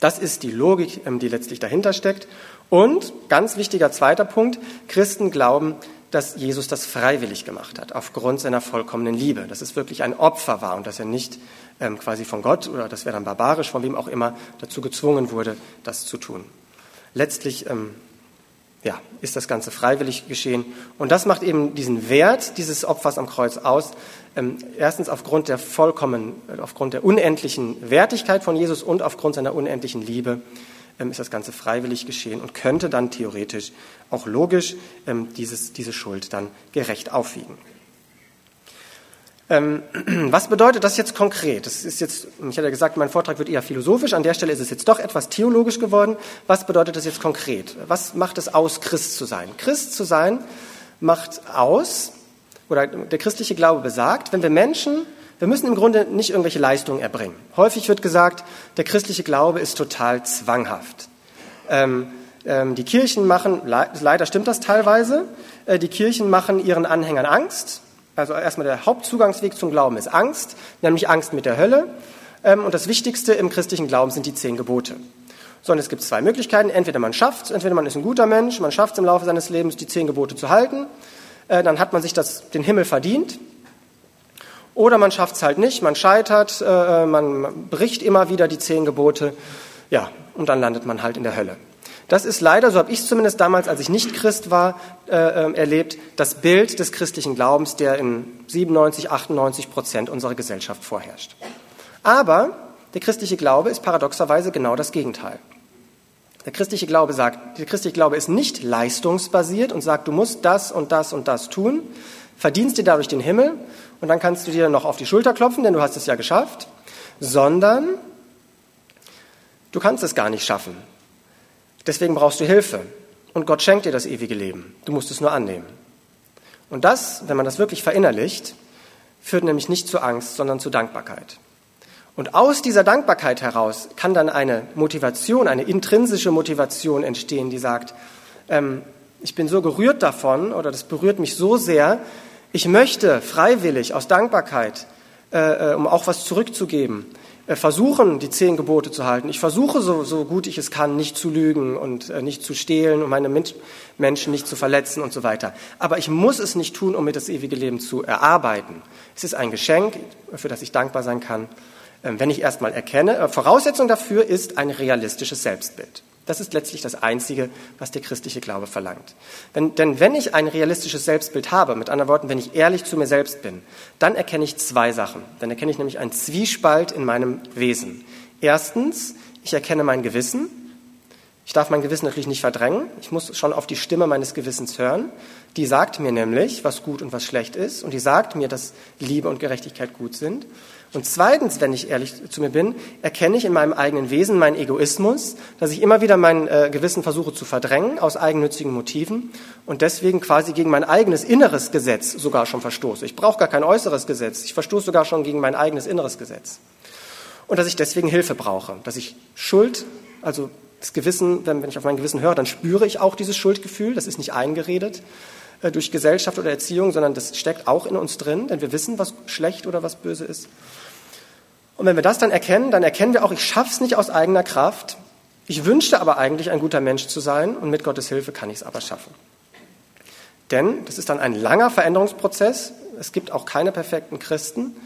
Speaker 2: Das ist die Logik, ähm, die letztlich dahinter steckt. Und ganz wichtiger zweiter Punkt, Christen glauben, dass Jesus das freiwillig gemacht hat, aufgrund seiner vollkommenen Liebe, dass es wirklich ein Opfer war und dass er nicht ähm, quasi von Gott oder das wäre dann barbarisch, von wem auch immer, dazu gezwungen wurde, das zu tun. Letztlich ähm, ja, ist das Ganze freiwillig geschehen und das macht eben diesen Wert dieses Opfers am Kreuz aus. Ähm, erstens aufgrund der vollkommen, aufgrund der unendlichen Wertigkeit von Jesus und aufgrund seiner unendlichen Liebe ist das Ganze freiwillig geschehen und könnte dann theoretisch auch logisch ähm, dieses, diese Schuld dann gerecht aufwiegen. Ähm, was bedeutet das jetzt konkret? Das ist jetzt, ich hatte ja gesagt, mein Vortrag wird eher philosophisch. An der Stelle ist es jetzt doch etwas theologisch geworden. Was bedeutet das jetzt konkret? Was macht es aus, Christ zu sein? Christ zu sein macht aus, oder der christliche Glaube besagt, wenn wir Menschen wir müssen im Grunde nicht irgendwelche Leistungen erbringen. Häufig wird gesagt, der christliche Glaube ist total zwanghaft. Ähm, ähm, die Kirchen machen, leider stimmt das teilweise, äh, die Kirchen machen ihren Anhängern Angst. Also erstmal der Hauptzugangsweg zum Glauben ist Angst, nämlich Angst mit der Hölle. Ähm, und das Wichtigste im christlichen Glauben sind die zehn Gebote. So, und es gibt zwei Möglichkeiten. Entweder man schafft entweder man ist ein guter Mensch, man schafft es im Laufe seines Lebens, die zehn Gebote zu halten. Äh, dann hat man sich das, den Himmel verdient. Oder man schafft es halt nicht, man scheitert, äh, man bricht immer wieder die zehn Gebote, ja, und dann landet man halt in der Hölle. Das ist leider, so habe ich es zumindest damals, als ich nicht Christ war, äh, äh erlebt, das Bild des christlichen Glaubens, der in 97, 98 Prozent unserer Gesellschaft vorherrscht. Aber der christliche Glaube ist paradoxerweise genau das Gegenteil. Der christliche Glaube sagt, der christliche Glaube ist nicht leistungsbasiert und sagt, du musst das und das und das tun, verdienst dir dadurch den Himmel und dann kannst du dir noch auf die Schulter klopfen, denn du hast es ja geschafft, sondern Du kannst es gar nicht schaffen. Deswegen brauchst du Hilfe. Und Gott schenkt dir das ewige Leben. Du musst es nur annehmen. Und das, wenn man das wirklich verinnerlicht, führt nämlich nicht zu Angst, sondern zu Dankbarkeit. Und aus dieser Dankbarkeit heraus kann dann eine Motivation, eine intrinsische Motivation entstehen, die sagt, ähm, ich bin so gerührt davon oder das berührt mich so sehr, ich möchte freiwillig aus Dankbarkeit, äh, äh um auch was zurückzugeben, äh, versuchen, die zehn Gebote zu halten. Ich versuche, so, so gut ich es kann, nicht zu lügen und äh, nicht zu stehlen und meine Menschen nicht zu verletzen und so weiter. Aber ich muss es nicht tun, um mir das ewige Leben zu erarbeiten. Es ist ein Geschenk, für das ich dankbar sein kann, ähm, wenn ich erstmal erkenne. Äh, Voraussetzung dafür ist ein realistisches Selbstbild. Das ist letztlich das Einzige, was der christliche Glaube verlangt. Wenn, denn wenn ich ein realistisches Selbstbild habe, mit anderen Worten, wenn ich ehrlich zu mir selbst bin, dann erkenne ich zwei Sachen. Dann erkenne ich nämlich einen Zwiespalt in meinem Wesen. Erstens, ich erkenne mein Gewissen. Ich darf mein Gewissen natürlich nicht verdrängen. Ich muss schon auf die Stimme meines Gewissens hören. Die sagt mir nämlich, was gut und was schlecht ist. Und die sagt mir, dass Liebe und Gerechtigkeit gut sind. Und zweitens, wenn ich ehrlich zu mir bin, erkenne ich in meinem eigenen Wesen meinen Egoismus, dass ich immer wieder mein äh, Gewissen versuche zu verdrängen aus eigennützigen Motiven und deswegen quasi gegen mein eigenes inneres Gesetz sogar schon verstoße. Ich brauche gar kein äußeres Gesetz, ich verstoße sogar schon gegen mein eigenes inneres Gesetz. Und dass ich deswegen Hilfe brauche, dass ich Schuld, also das Gewissen, wenn, wenn ich auf mein Gewissen höre, dann spüre ich auch dieses Schuldgefühl, das ist nicht eingeredet äh, durch Gesellschaft oder Erziehung, sondern das steckt auch in uns drin, denn wir wissen, was schlecht oder was böse ist. Und wenn wir das dann erkennen, dann erkennen wir auch, ich schaffe es nicht aus eigener Kraft. Ich wünschte aber eigentlich, ein guter Mensch zu sein und mit Gottes Hilfe kann ich es aber schaffen. Denn das ist dann ein langer Veränderungsprozess. Es gibt auch keine perfekten Christen.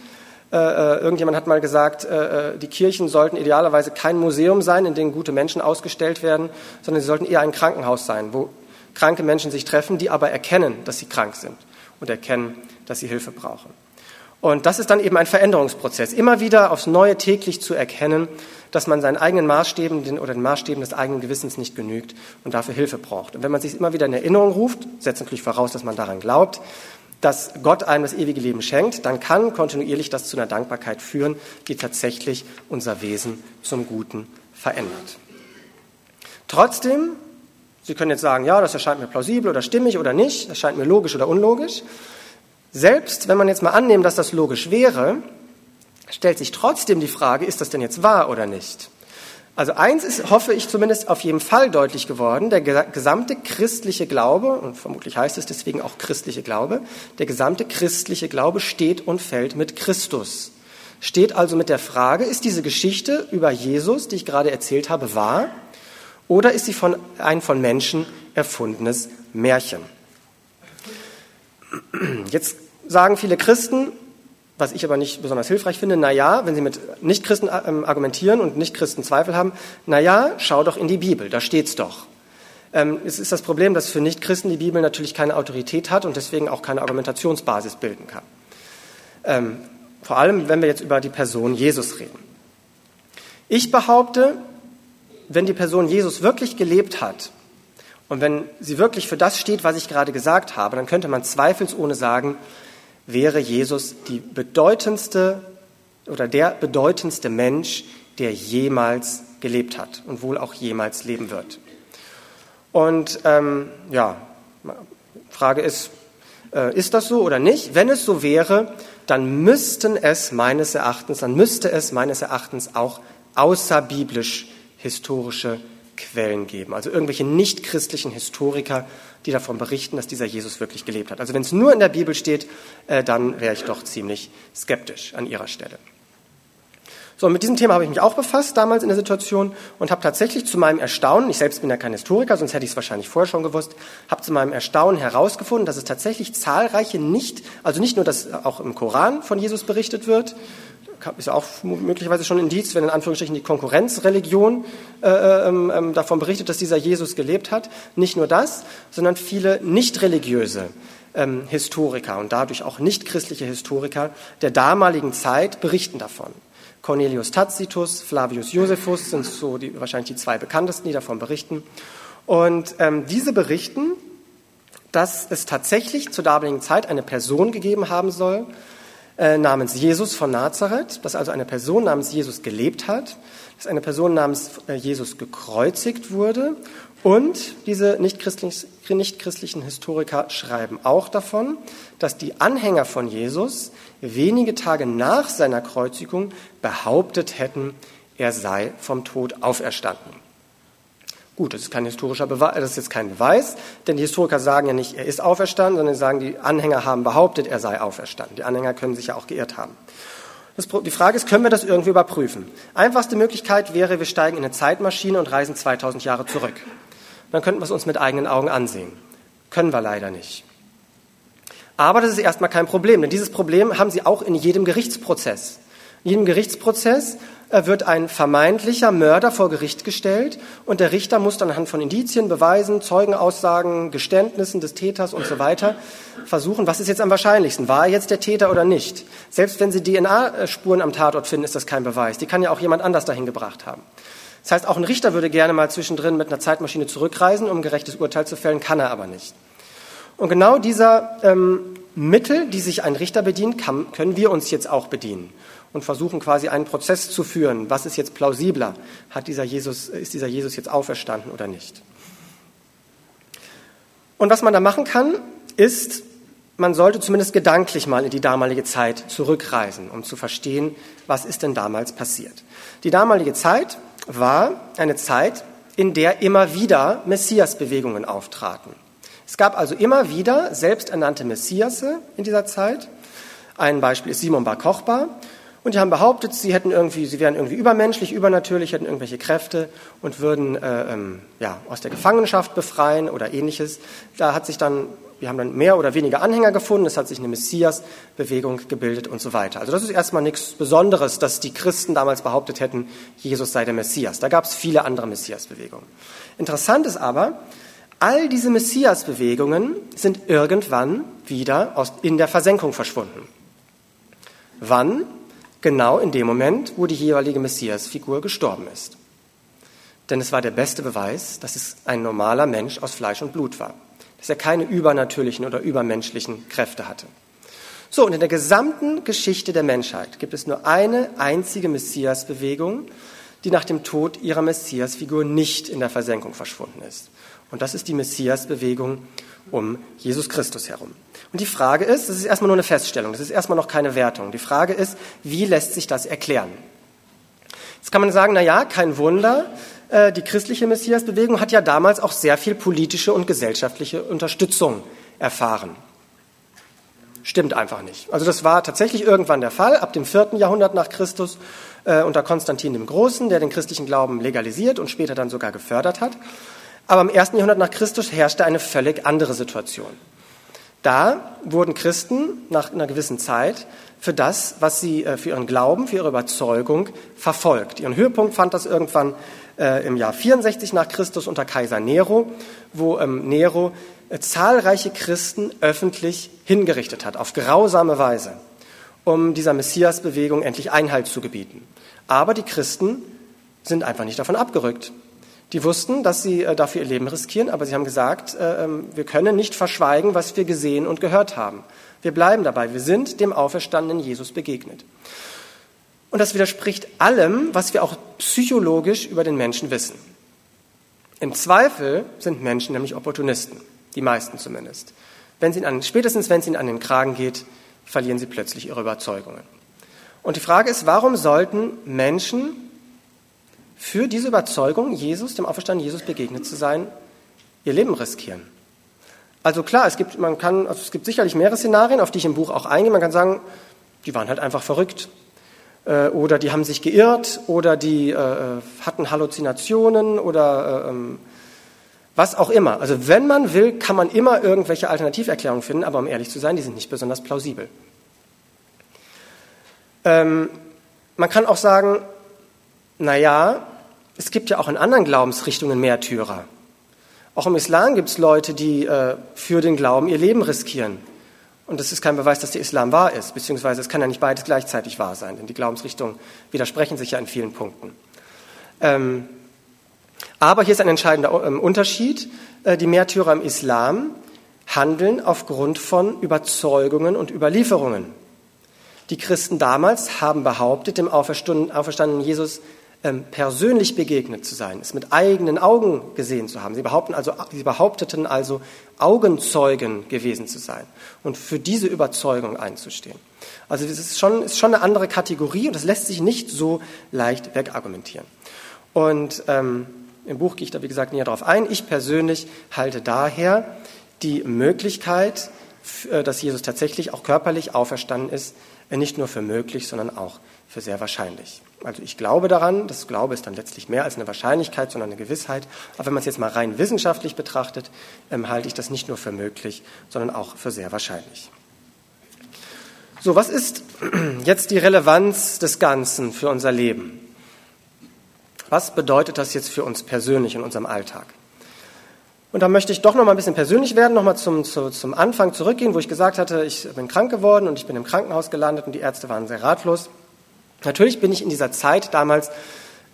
Speaker 2: Äh, äh irgendjemand hat mal gesagt, äh, äh, die Kirchen sollten idealerweise kein Museum sein, in dem gute Menschen ausgestellt werden, sondern sie sollten eher ein Krankenhaus sein, wo kranke Menschen sich treffen, die aber erkennen, dass sie krank sind und erkennen, dass sie Hilfe brauchen. Und das ist dann eben ein Veränderungsprozess, immer wieder aufs Neue täglich zu erkennen, dass man seinen eigenen Maßstäben oder den Maßstäben des eigenen Gewissens nicht genügt und dafür Hilfe braucht. Und wenn man sich immer wieder in Erinnerung ruft, setzt natürlich voraus, dass man daran glaubt, dass Gott einem das ewige Leben schenkt, dann kann kontinuierlich das zu einer Dankbarkeit führen, die tatsächlich unser Wesen zum Guten verändert. Trotzdem, Sie können jetzt sagen, ja, das erscheint mir plausibel oder stimmig oder nicht, das erscheint mir logisch oder unlogisch. Selbst wenn man jetzt mal annehmen, dass das logisch wäre, stellt sich trotzdem die Frage, ist das denn jetzt wahr oder nicht? Also eins ist, hoffe ich zumindest auf jeden Fall deutlich geworden, der gesamte christliche Glaube, und vermutlich heißt es deswegen auch christliche Glaube, der gesamte christliche Glaube steht und fällt mit Christus. Steht also mit der Frage, ist diese Geschichte über Jesus, die ich gerade erzählt habe, wahr? Oder ist sie von, ein von Menschen erfundenes Märchen? Jetzt sagen viele Christen, was ich aber nicht besonders hilfreich finde, na ja, wenn sie mit Nichtchristen ähm, argumentieren und Nichtchristen Zweifel haben, na ja, schau doch in die Bibel, da steht's doch. Ähm, es ist das Problem, dass für Nichtchristen die Bibel natürlich keine Autorität hat und deswegen auch keine Argumentationsbasis bilden kann. Ähm, vor allem, wenn wir jetzt über die Person Jesus reden. Ich behaupte, wenn die Person Jesus wirklich gelebt hat und wenn sie wirklich für das steht, was ich gerade gesagt habe, dann könnte man zweifelsohne sagen, wäre Jesus die bedeutendste oder der bedeutendste Mensch, der jemals gelebt hat und wohl auch jemals leben wird. Und ähm, ja, Frage ist, äh, ist das so oder nicht? Wenn es so wäre, dann müssten es meines Erachtens, dann müsste es meines Erachtens auch außerbiblisch historische Quellen geben. Also irgendwelche nichtchristlichen Historiker, die davon berichten, dass dieser Jesus wirklich gelebt hat. Also wenn es nur in der Bibel steht, äh, dann wäre ich doch ziemlich skeptisch an ihrer Stelle. So, mit diesem Thema habe ich mich auch befasst damals in der Situation und habe tatsächlich zu meinem Erstaunen, ich selbst bin ja kein Historiker, sonst hätte ich es wahrscheinlich vorher schon gewusst, habe zu meinem Erstaunen herausgefunden, dass es tatsächlich zahlreiche nicht, also nicht nur, dass auch im Koran von Jesus berichtet wird, ist auch möglicherweise schon ein Indiz, wenn in Anführungsstrichen die Konkurrenzreligion äh, ähm, ähm, davon berichtet, dass dieser Jesus gelebt hat. Nicht nur das, sondern viele nicht religiöse ähm, Historiker und dadurch auch nicht christliche Historiker der damaligen Zeit berichten davon. Cornelius Tacitus, Flavius Josephus sind so die, wahrscheinlich die zwei bekanntesten, die davon berichten. Und ähm, diese berichten, dass es tatsächlich zur damaligen Zeit eine Person gegeben haben soll, äh, namens Jesus von Nazareth, dass also eine Person namens Jesus gelebt hat, dass eine Person namens äh, Jesus gekreuzigt wurde und diese nichtchristlichen, nichtchristlichen Historiker schreiben auch davon, dass die Anhänger von Jesus wenige Tage nach seiner Kreuzigung behauptet hätten, er sei vom Tod auferstanden. Gut, das ist kein historischer Beweis, das ist jetzt kein Beweis, denn die Historiker sagen ja nicht, er ist auferstanden, sondern sagen, die Anhänger haben behauptet, er sei auferstanden. Die Anhänger können sich ja auch geirrt haben. Das, die Frage ist, können wir das irgendwie überprüfen? Einfachste Möglichkeit wäre, wir steigen in eine Zeitmaschine und reisen 2000 Jahre zurück. Dann könnten wir es uns mit eigenen Augen ansehen. Können wir leider nicht. Aber das ist erstmal kein Problem, denn dieses Problem haben Sie auch in jedem Gerichtsprozess. In jedem Gerichtsprozess äh, wird ein vermeintlicher Mörder vor Gericht gestellt und der Richter muss dann anhand von Indizien, Beweisen, Zeugenaussagen, Geständnissen des Täters und so weiter versuchen, was ist jetzt am wahrscheinlichsten? War er jetzt der Täter oder nicht? Selbst wenn Sie DNA-Spuren am Tatort finden, ist das kein Beweis. Die kann ja auch jemand anders dahin gebracht haben. Das heißt, auch ein Richter würde gerne mal zwischendrin mit einer Zeitmaschine zurückreisen, um ein gerechtes Urteil zu fällen, kann er aber nicht. Und genau dieser ähm, Mittel, die sich ein Richter bedient, kann, können wir uns jetzt auch bedienen und versuchen quasi einen Prozess zu führen. Was ist jetzt plausibler? Hat dieser Jesus, ist dieser Jesus jetzt auferstanden oder nicht? Und was man da machen kann, ist, man sollte zumindest gedanklich mal in die damalige Zeit zurückreisen, um zu verstehen, was ist denn damals passiert. Die damalige Zeit war eine Zeit, in der immer wieder Messiasbewegungen auftraten. Es gab also immer wieder selbsternannte Messiasse in dieser Zeit. Ein Beispiel ist Simon Bar Kochba. Und die haben behauptet, sie hätten irgendwie, sie wären irgendwie übermenschlich, übernatürlich, hätten irgendwelche Kräfte und würden äh, ähm, ja, aus der Gefangenschaft befreien oder ähnliches. Da hat sich dann, wir haben dann mehr oder weniger Anhänger gefunden, es hat sich eine Messias-Bewegung gebildet und so weiter. Also das ist erstmal nichts Besonderes, dass die Christen damals behauptet hätten, Jesus sei der Messias. Da gab es viele andere Messias-Bewegungen. Interessant ist aber, all diese Messias-Bewegungen sind irgendwann wieder aus, in der Versenkung verschwunden. Wann? Genau in dem Moment, wo die jeweilige Messias-Figur gestorben ist. Denn es war der beste Beweis, dass es ein normaler Mensch aus Fleisch und Blut war. Dass er keine übernatürlichen oder übermenschlichen Kräfte hatte. So, und in der gesamten Geschichte der Menschheit gibt es nur eine einzige Messias-Bewegung, die nach dem Tod ihrer Messias-Figur nicht in der Versenkung verschwunden ist. Und das ist die Messias-Bewegung um Jesus Christus herum. Und die Frage ist, das ist erstmal nur eine Feststellung, das ist erstmal noch keine Wertung. Die Frage ist, wie lässt sich das erklären? Jetzt kann man sagen, na ja, kein Wunder, äh, die christliche Messiasbewegung hat ja damals auch sehr viel politische und gesellschaftliche Unterstützung erfahren. Stimmt einfach nicht. Also das war tatsächlich irgendwann der Fall, ab dem vierten Jahrhundert nach Christus äh, unter Konstantin dem Großen, der den christlichen Glauben legalisiert und später dann sogar gefördert hat. Aber im ersten Jahrhundert nach Christus herrschte eine völlig andere Situation. Da wurden Christen nach einer gewissen Zeit für das, was sie äh, für ihren Glauben, für ihre Überzeugung verfolgt. Ihren Höhepunkt fand das irgendwann äh, im Jahr 64 nach Christus unter Kaiser Nero, wo ähm, Nero äh, zahlreiche Christen öffentlich hingerichtet hat, auf grausame Weise, um dieser Messiasbewegung endlich Einhalt zu gebieten. Aber die Christen sind einfach nicht davon abgerückt. Die wussten, dass sie äh, dafür ihr Leben riskieren, aber sie haben gesagt, äh, ähm, wir können nicht verschweigen, was wir gesehen und gehört haben. Wir bleiben dabei. Wir sind dem auferstandenen Jesus begegnet. Und das widerspricht allem, was wir auch psychologisch über den Menschen wissen. Im Zweifel sind Menschen nämlich Opportunisten, die meisten zumindest. Wenn sie an, spätestens wenn es ihnen an den Kragen geht, verlieren sie plötzlich ihre Überzeugungen. Und die Frage ist, warum sollten Menschen für diese Überzeugung, Jesus, dem auferstandenen Jesus begegnet zu sein, ihr Leben riskieren. Also klar, es gibt, man kann, also es gibt sicherlich mehrere Szenarien, auf die ich im Buch auch eingehe. Man kann sagen, die waren halt einfach verrückt. Äh, oder die haben sich geirrt oder die äh, hatten Halluzinationen oder äh, ähm, was auch immer. Also wenn man will, kann man immer irgendwelche Alternativerklärungen finden, aber um ehrlich zu sein, die sind nicht besonders plausibel. Ähm, man kann auch sagen, naja, es gibt ja auch in anderen Glaubensrichtungen Märtyrer. Auch im Islam gibt es Leute, die äh, für den Glauben ihr Leben riskieren. Und das ist kein Beweis, dass der Islam wahr ist, beziehungsweise es kann ja nicht beides gleichzeitig wahr sein, denn die Glaubensrichtungen widersprechen sich ja in vielen Punkten. Ähm, aber hier ist ein entscheidender ähm, Unterschied. Äh, die Märtyrer im Islam handeln aufgrund von Überzeugungen und Überlieferungen. Die Christen damals haben behauptet, dem auferstandenen Jesus persönlich begegnet zu sein, es mit eigenen Augen gesehen zu haben. Sie, behaupten also, sie behaupteten also, Augenzeugen gewesen zu sein und für diese Überzeugung einzustehen. Also das ist schon, ist schon eine andere Kategorie und das lässt sich nicht so leicht wegargumentieren. Und ähm, im Buch gehe ich da, wie gesagt, näher darauf ein. Ich persönlich halte daher die Möglichkeit, äh, dass Jesus tatsächlich auch körperlich auferstanden ist, nicht nur für möglich, sondern auch für sehr wahrscheinlich. Also ich glaube daran, das Glaube ist dann letztlich mehr als eine Wahrscheinlichkeit, sondern eine Gewissheit. Aber wenn man es jetzt mal rein wissenschaftlich betrachtet, ähm, halte ich das nicht nur für möglich, sondern auch für sehr wahrscheinlich. So, was ist jetzt die Relevanz des Ganzen für unser Leben? Was bedeutet das jetzt für uns persönlich in unserem Alltag? Und da möchte ich doch noch mal ein bisschen persönlich werden, noch mal zum, zu, zum Anfang zurückgehen, wo ich gesagt hatte, ich bin krank geworden und ich bin im Krankenhaus gelandet und die Ärzte waren sehr ratlos. Natürlich bin ich in dieser Zeit damals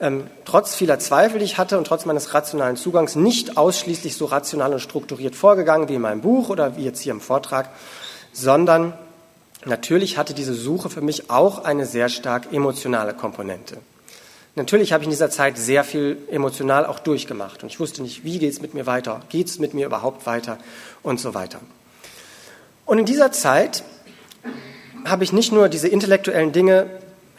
Speaker 2: ähm, trotz vieler Zweifel, die ich hatte und trotz meines rationalen Zugangs nicht ausschließlich so rational und strukturiert vorgegangen wie in meinem Buch oder wie jetzt hier im Vortrag, sondern natürlich hatte diese Suche für mich auch eine sehr stark emotionale Komponente. Natürlich habe ich in dieser Zeit sehr viel emotional auch durchgemacht und ich wusste nicht, wie geht es mit mir weiter, geht es mit mir überhaupt weiter und so weiter. Und in dieser Zeit habe ich nicht nur diese intellektuellen Dinge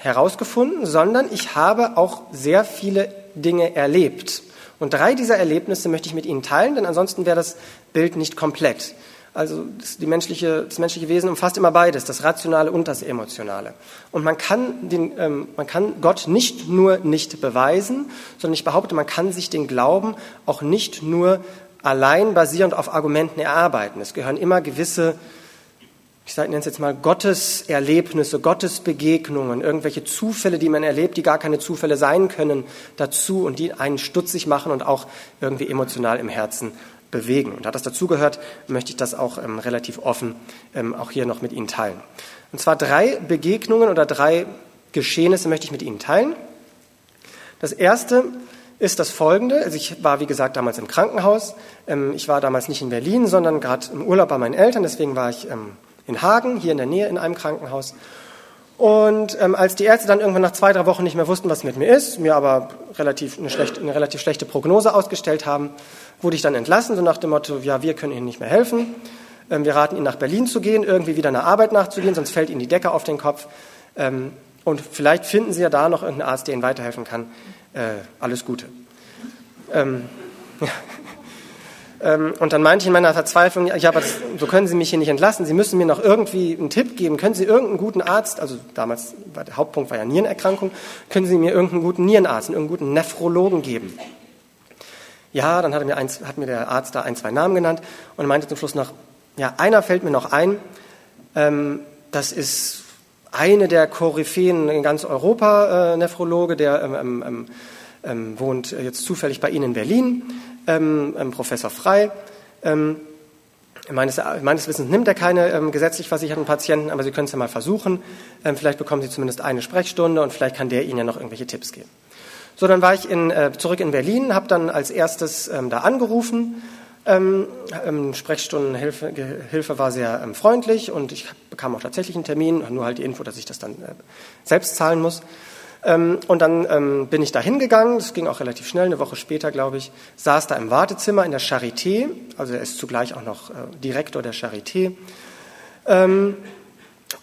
Speaker 2: herausgefunden, sondern ich habe auch sehr viele Dinge erlebt. Und drei dieser Erlebnisse möchte ich mit Ihnen teilen, denn ansonsten wäre das Bild nicht komplett. Also das, menschliche, das menschliche Wesen umfasst immer beides, das Rationale und das Emotionale. Und man kann, den, ähm, man kann Gott nicht nur nicht beweisen, sondern ich behaupte, man kann sich den Glauben auch nicht nur allein basierend auf Argumenten erarbeiten. Es gehören immer gewisse ich nenne es jetzt mal Gotteserlebnisse, Gottesbegegnungen, irgendwelche Zufälle, die man erlebt, die gar keine Zufälle sein können, dazu und die einen stutzig machen und auch irgendwie emotional im Herzen bewegen. Und da das dazugehört, möchte ich das auch ähm, relativ offen ähm, auch hier noch mit Ihnen teilen. Und zwar drei Begegnungen oder drei Geschehnisse möchte ich mit Ihnen teilen. Das erste ist das folgende. Also ich war, wie gesagt, damals im Krankenhaus. Ähm, ich war damals nicht in Berlin, sondern gerade im Urlaub bei meinen Eltern. Deswegen war ich ähm, in Hagen, hier in der Nähe in einem Krankenhaus. Und ähm, als die Ärzte dann irgendwann nach zwei, drei Wochen nicht mehr wussten, was mit mir ist, mir aber relativ eine, schlechte, eine relativ schlechte Prognose ausgestellt haben, wurde ich dann entlassen, so nach dem Motto, ja, wir können Ihnen nicht mehr helfen. Ähm, wir raten Ihnen nach Berlin zu gehen, irgendwie wieder einer Arbeit nachzugehen, sonst fällt Ihnen die Decke auf den Kopf. Ähm, und vielleicht finden Sie ja da noch irgendeinen Arzt, der Ihnen weiterhelfen kann. Äh, alles Gute. Ähm, ja. Ähm, und dann meinte ich in meiner Verzweiflung, ja, aber das, so können Sie mich hier nicht entlassen. Sie müssen mir noch irgendwie einen Tipp geben. Können Sie irgendeinen guten Arzt, also damals war der Hauptpunkt war ja Nierenerkrankung, können Sie mir irgendeinen guten Nierenarzt, irgendeinen guten Nephrologen geben? Ja, dann hat mir, eins, hat mir der Arzt da ein, zwei Namen genannt und meinte zum Schluss noch, ja, einer fällt mir noch ein, ähm, das ist eine der Koryphäen in ganz Europa, äh, Nephrologe, der ähm, ähm, ähm wohnt jetzt zufällig bei Ihnen in Berlin ähm, ähm, Professor Frei. Ähm, meines, meines, Wissens nimmt er keine ähm, gesetzlich versicherten Patienten, aber Sie können es ja mal versuchen. Ähm, vielleicht bekommen Sie zumindest eine Sprechstunde und vielleicht kann der Ihnen ja noch irgendwelche Tipps geben. So, dann war ich in, äh, zurück in Berlin, habe dann als erstes ähm, da angerufen. Sprechstundenhilfe Hilfe war sehr freundlich und ich bekam auch tatsächlich einen Termin, nur halt die Info, dass ich das dann äh, selbst zahlen muss. Ähm, und dann ähm, bin ich da hingegangen, das ging auch relativ schnell, eine Woche später, glaube ich, saß da im Wartezimmer in der Charité, also er ist zugleich auch noch äh, Direktor der Charité. Ähm,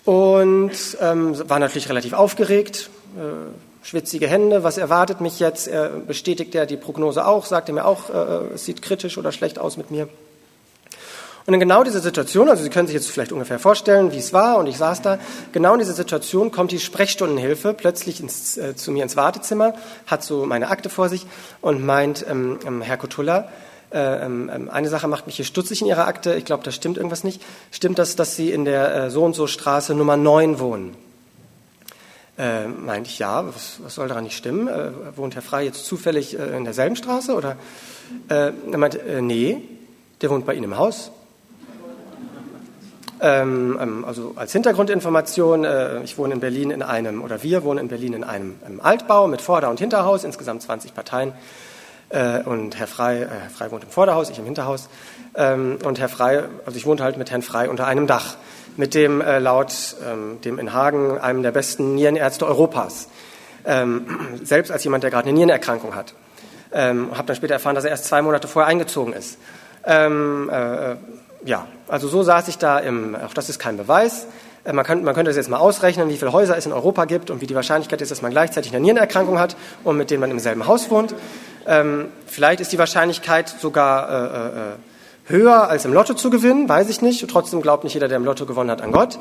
Speaker 2: und war natürlich relativ aufgeregt, äh, schwitzige Hände, was erwartet mich jetzt? Bestätigt er die Prognose auch, sagte mir auch, äh, es sieht kritisch oder schlecht aus mit mir. Und in genau dieser Situation, also Sie können sich jetzt vielleicht ungefähr vorstellen, wie es war, und ich saß da, genau in dieser Situation kommt die Sprechstundenhilfe plötzlich ins, äh, zu mir ins Wartezimmer, hat so meine Akte vor sich und meint, ähm, ähm, Herr Kotulla, äh, ähm, ähm, eine Sache macht mich hier stutzig in Ihrer Akte, ich glaube, da stimmt irgendwas nicht. Stimmt das, dass Sie in der äh, so und so Straße Nummer 9 wohnen? Äh, meinte ich, ja, was, was, soll daran nicht stimmen? Äh, wohnt Herr Frey jetzt zufällig äh, in derselben Straße? Oder? Äh, er meinte, äh, nee, der wohnt bei Ihnen im Haus. Ähm, ähm, also als Hintergrundinformation, äh, ich wohne in Berlin in einem, oder wir wohnen in Berlin in einem, einem Altbau mit Vorder- und Hinterhaus, insgesamt 20 Parteien. Äh, und Herr Frei, äh, Herr Frei wohnt im Vorderhaus, ich im Hinterhaus. Ähm, und Herr Frei, also ich wohnte halt mit Herrn Frei unter einem Dach. mit dem laut ähm, dem in Hagen einem der besten Nierenärzte Europas, ähm, selbst als jemand, der gerade eine Nierenerkrankung hat. Ähm, habe dann später erfahren, dass er erst zwei Monate vorher eingezogen ist. Ähm, ja, also so saß ich da im, auch das ist kein Beweis, äh, man, kann, man könnte das jetzt mal ausrechnen, wie viele Häuser es in Europa gibt und wie die Wahrscheinlichkeit ist, dass man gleichzeitig eine Nierenerkrankung hat und mit denen man im selben Haus wohnt. Ähm, vielleicht ist die Wahrscheinlichkeit sogar äh, äh, höher als im Lotto zu gewinnen, weiß ich nicht. Trotzdem glaubt nicht jeder, der im Lotto gewonnen hat, an Gott.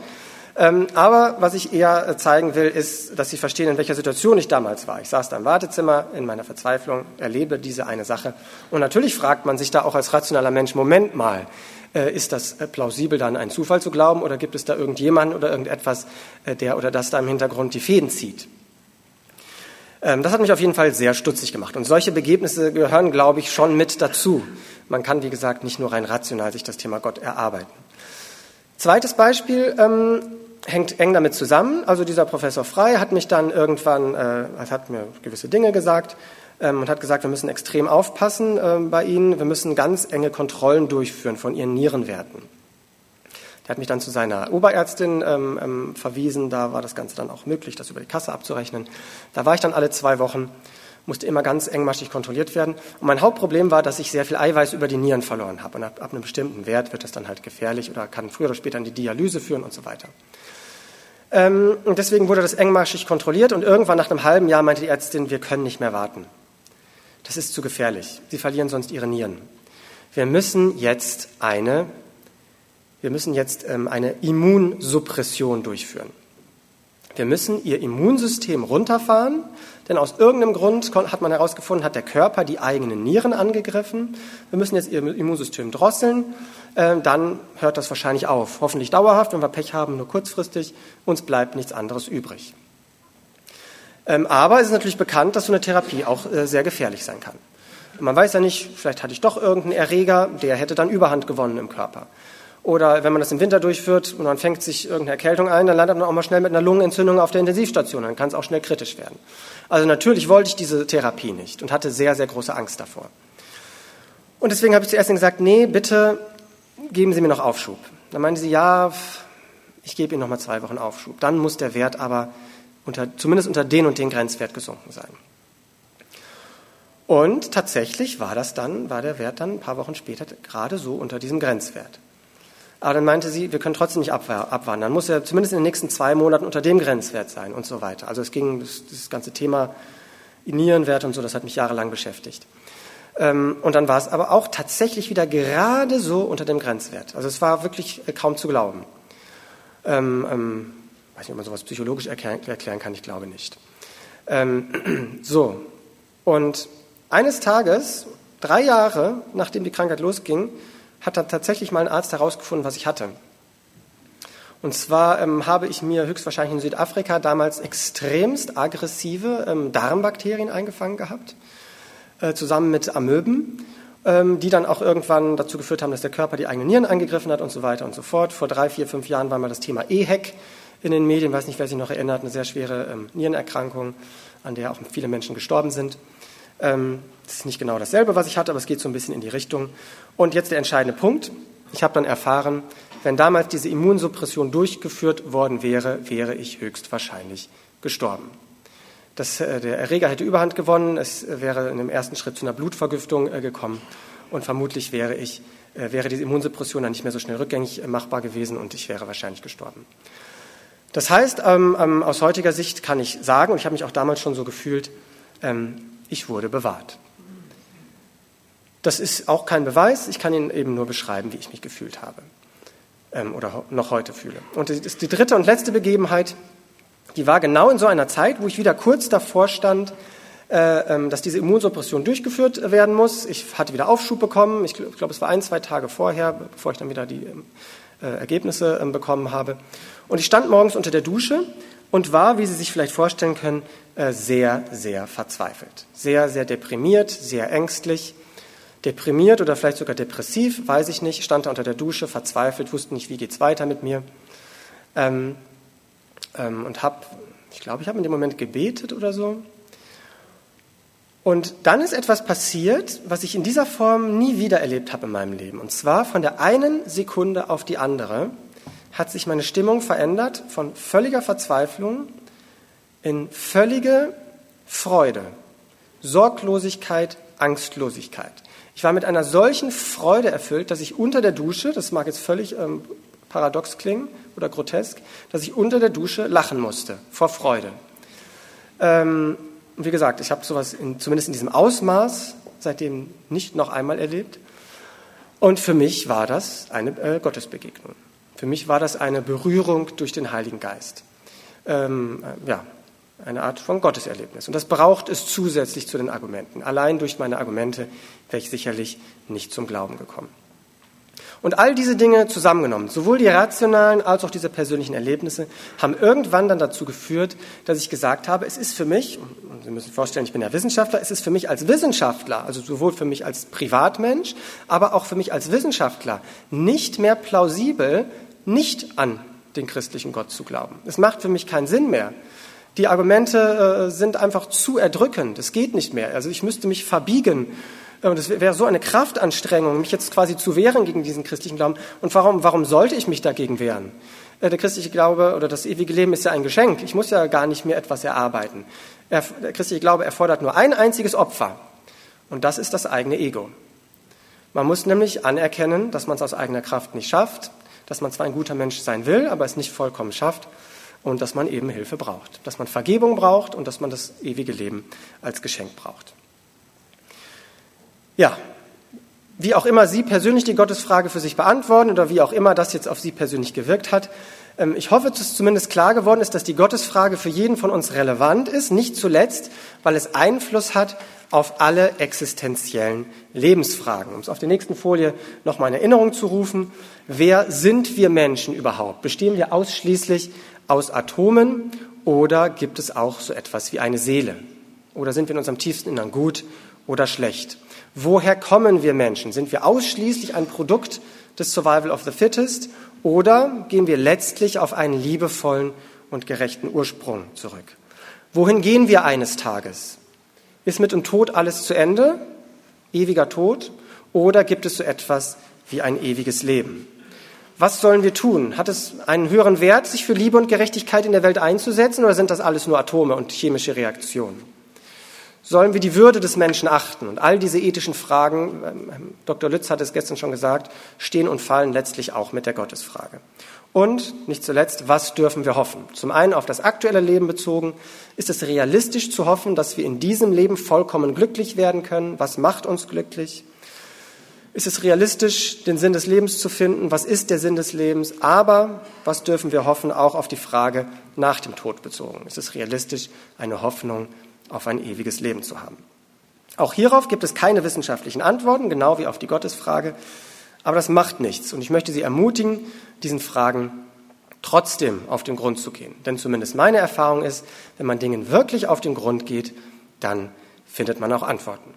Speaker 2: Ähm, aber was ich eher äh, zeigen will, ist, dass Sie verstehen, in welcher Situation ich damals war. Ich saß da im Wartezimmer in meiner Verzweiflung, erlebe diese eine Sache. Und natürlich fragt man sich da auch als rationaler Mensch, Moment mal, ist das äh, plausibel, dann einen Zufall zu glauben oder gibt es da irgendjemanden oder irgendetwas, der oder das da im Hintergrund die Fäden zieht? Ähm, das hat mich auf jeden Fall sehr stutzig gemacht. Und solche Begebnisse gehören, glaube ich, schon mit dazu. Man kann, wie gesagt, nicht nur rein rational sich das Thema Gott erarbeiten. Zweites Beispiel, ähm, hängt eng damit zusammen. Also dieser Professor Frei hat mich dann irgendwann, äh, hat mir gewisse Dinge gesagt ähm, und hat gesagt, wir müssen extrem aufpassen äh, bei Ihnen, wir müssen ganz enge Kontrollen durchführen von Ihren Nierenwerten. Der hat mich dann zu seiner Oberärztin ähm, ähm, verwiesen, da war das Ganze dann auch möglich, das über die Kasse abzurechnen. Da war ich dann alle zwei Wochen, musste immer ganz engmaschig kontrolliert werden. Und mein Hauptproblem war, dass ich sehr viel Eiweiß über die Nieren verloren habe. Und ab, ab einem bestimmten Wert wird das dann halt gefährlich oder kann früher oder später in die Dialyse führen und so weiter. Ähm, und deswegen wurde das engmaschig kontrolliert und irgendwann nach einem halben Jahr meinte die Ärztin, wir können nicht mehr warten. Das ist zu gefährlich. Sie verlieren sonst ihre Nieren. Wir müssen jetzt eine, wir müssen jetzt ähm, eine Immunsuppression durchführen. Wir müssen ihr Immunsystem runterfahren, denn aus irgendeinem Grund hat man herausgefunden, hat der Körper die eigenen Nieren angegriffen. Wir müssen jetzt ihr Immunsystem drosseln, äh, dann hört das wahrscheinlich auf. Hoffentlich dauerhaft, wenn wir Pech haben, nur kurzfristig. Uns bleibt nichts anderes übrig. Ähm, aber es ist natürlich bekannt, dass so eine Therapie auch äh, sehr gefährlich sein kann. Man weiß ja nicht, vielleicht hatte ich doch irgendeinen Erreger, der hätte dann Überhand gewonnen im Körper. Oder wenn man das im Winter durchführt und man fängt sich irgendeine Erkältung ein, dann landet man auch mal schnell mit einer Lungenentzündung auf der Intensivstation. Dann kann es auch schnell kritisch werden. Also natürlich wollte ich diese Therapie nicht und hatte sehr, sehr große Angst davor. Und deswegen habe ich zuerst gesagt, nee, bitte geben Sie mir noch Aufschub. Dann meinte sie, ja, ich gebe Ihnen noch mal zwei Wochen Aufschub. Dann muss der Wert aber unter, zumindest unter den und den Grenzwert gesunken sein. Und tatsächlich war das dann, war der Wert dann ein paar Wochen später gerade so unter diesem Grenzwert. Aber dann meinte sie, wir können trotzdem nicht abwandern. Muss er zumindest in den nächsten zwei Monaten unter dem Grenzwert sein und so weiter. Also es ging, das, das ganze Thema Nierenwert und so, das hat mich jahrelang beschäftigt. Ähm, und dann war es aber auch tatsächlich wieder gerade so unter dem Grenzwert. Also es war wirklich äh, kaum zu glauben. Ähm, weiß nicht, ob man sowas psychologisch erklären, erklären kann, ich glaube nicht. Ähm, so, und eines Tages, drei Jahre nachdem die Krankheit losging, hat dann tatsächlich mal ein Arzt herausgefunden, was ich hatte. Und zwar ähm, habe ich mir höchstwahrscheinlich in Südafrika damals extremst aggressive ähm, Darmbakterien eingefangen gehabt, äh, zusammen mit Amöben, ähm, die dann auch irgendwann dazu geführt haben, dass der Körper die eigenen Nieren angegriffen hat und so weiter und so fort. Vor drei, vier, fünf Jahren war mal das Thema EHEC in den Medien, weiß nicht, wer sich noch erinnert, eine sehr schwere ähm, Nierenerkrankung, an der auch viele Menschen gestorben sind. Ähm, das ist nicht genau dasselbe, was ich hatte, aber es geht so ein bisschen in die Richtung. Und jetzt der entscheidende Punkt. Ich habe dann erfahren, wenn damals diese Immunsuppression durchgeführt worden wäre, wäre ich höchstwahrscheinlich gestorben. Das, äh, der Erreger hätte Überhand gewonnen, es wäre in dem ersten Schritt zu einer Blutvergiftung äh, gekommen und vermutlich wäre, ich, äh, wäre diese Immunsuppression dann nicht mehr so schnell rückgängig äh, machbar gewesen und ich wäre wahrscheinlich gestorben. Das heißt, ähm, ähm, aus heutiger Sicht kann ich sagen, und ich habe mich auch damals schon so gefühlt, ähm, ich wurde bewahrt. Das ist auch kein Beweis, ich kann Ihnen eben nur beschreiben, wie ich mich gefühlt habe ähm, oder noch heute fühle. Und die, dritte und letzte Begebenheit, die war genau in so einer Zeit, wo ich wieder kurz davor stand, äh, ähm, dass diese Immunsuppression durchgeführt werden muss. Ich hatte wieder Aufschub bekommen, ich glaube, es war ein, zwei Tage vorher, bevor ich dann wieder die äh, Ergebnisse bekommen habe. Und ich stand morgens unter der Dusche und war, wie Sie sich vielleicht vorstellen können, äh, sehr, sehr verzweifelt. Sehr, sehr deprimiert, sehr ängstlich. Deprimiert oder vielleicht sogar depressiv, weiß ich nicht, stand da unter der Dusche, verzweifelt, wusste nicht, wie geht's weiter mit mir. Ähm, ähm, und habe, ich glaube, ich habe in dem Moment gebetet oder so. Und dann ist etwas passiert, was ich in dieser Form nie wieder erlebt habe in meinem Leben. Und zwar von der einen Sekunde auf die andere hat sich meine Stimmung verändert von völliger Verzweiflung in völlige Freude, Sorglosigkeit, Angstlosigkeit. Ich war mit einer solchen Freude erfüllt, dass ich unter der Dusche, das mag jetzt völlig ähm, paradox klingen oder grotesk, dass ich unter der Dusche lachen musste vor Freude. Ähm, wie gesagt, ich habe sowas in, zumindest in diesem Ausmaß seitdem nicht noch einmal erlebt. Und für mich war das eine äh, Gottesbegegnung. Für mich war das eine Berührung durch den Heiligen Geist. Ähm, äh, ja, eine Art von Gotteserlebnis. Und das braucht es zusätzlich zu den Argumenten. Allein durch meine Argumente wäre ich sicherlich nicht zum Glauben gekommen. Und all diese Dinge zusammengenommen, sowohl die rationalen als auch diese persönlichen Erlebnisse, haben irgendwann dann dazu geführt, dass ich gesagt habe, es ist für mich, und Sie müssen vorstellen, ich bin ja Wissenschaftler, es ist für mich als Wissenschaftler, also sowohl für mich als Privatmensch, aber auch für mich als Wissenschaftler nicht mehr plausibel, nicht an den christlichen Gott zu glauben. Es macht für mich keinen Sinn mehr. Die Argumente äh, sind einfach zu erdrückend. Es geht nicht mehr. Also ich müsste mich verbiegen und es wäre so eine Kraftanstrengung, mich jetzt quasi zu wehren gegen diesen christlichen Glauben. Und warum, warum sollte ich mich dagegen wehren? Äh, der christliche Glaube oder das ewige Leben ist ja ein Geschenk. Ich muss ja gar nicht mehr etwas erarbeiten. Der christliche Glaube erfordert nur ein einziges Opfer. Und das ist das eigene Ego. Man muss nämlich anerkennen, dass man es aus eigener Kraft nicht schafft, dass man zwar ein guter Mensch sein will, aber es nicht vollkommen schafft und dass man eben Hilfe braucht, dass man Vergebung braucht und dass man das ewige Leben als Geschenk braucht. Ja, wie auch immer Sie persönlich die Gottesfrage für sich beantworten oder wie auch immer das jetzt auf Sie persönlich gewirkt hat, ich hoffe, dass zumindest klar geworden ist, dass die Gottesfrage für jeden von uns relevant ist, nicht zuletzt, weil es Einfluss hat auf alle existenziellen Lebensfragen. Um es auf der nächsten Folie nochmal in Erinnerung zu rufen, wer sind wir Menschen überhaupt? Bestehen wir ausschließlich aus Atomen oder gibt es auch so etwas wie eine Seele? Oder sind wir in unserem tiefsten Innern gut oder schlecht? Woher kommen wir Menschen? Sind wir ausschließlich ein Produkt des Survival of the Fittest oder gehen wir letztlich auf einen liebevollen und gerechten Ursprung zurück? Wohin gehen wir eines Tages? Ist mit dem Tod alles zu Ende? Ewiger Tod? Oder gibt es so etwas wie ein ewiges Leben? Was sollen wir tun? Hat es einen höheren Wert, sich für Liebe und Gerechtigkeit in der Welt einzusetzen, oder sind das alles nur Atome und chemische Reaktionen? Sollen wir die Würde des Menschen achten. Und all diese ethischen Fragen, ähm, Dr. Lütz hat es gestern schon gesagt, stehen und fallen letztlich auch mit der Gottesfrage. Und nicht zuletzt, was dürfen wir hoffen? Zum einen auf das aktuelle Leben bezogen, ist es realistisch zu hoffen, dass wir in diesem Leben vollkommen glücklich werden können? Was macht uns glücklich? Ist es realistisch, den Sinn des Lebens zu finden? Was ist der Sinn des Lebens? Aber was dürfen wir hoffen, auch auf die Frage nach dem Tod bezogen? Ist es realistisch, eine Hoffnung auf ein ewiges Leben zu haben. Auch hierauf gibt es keine wissenschaftlichen Antworten, genau wie auf die Gottesfrage. Aber das macht nichts. Und ich möchte Sie ermutigen, diesen Fragen trotzdem auf den Grund zu gehen. Denn zumindest meine Erfahrung ist, wenn man Dingen wirklich auf den Grund geht, dann findet man auch Antworten.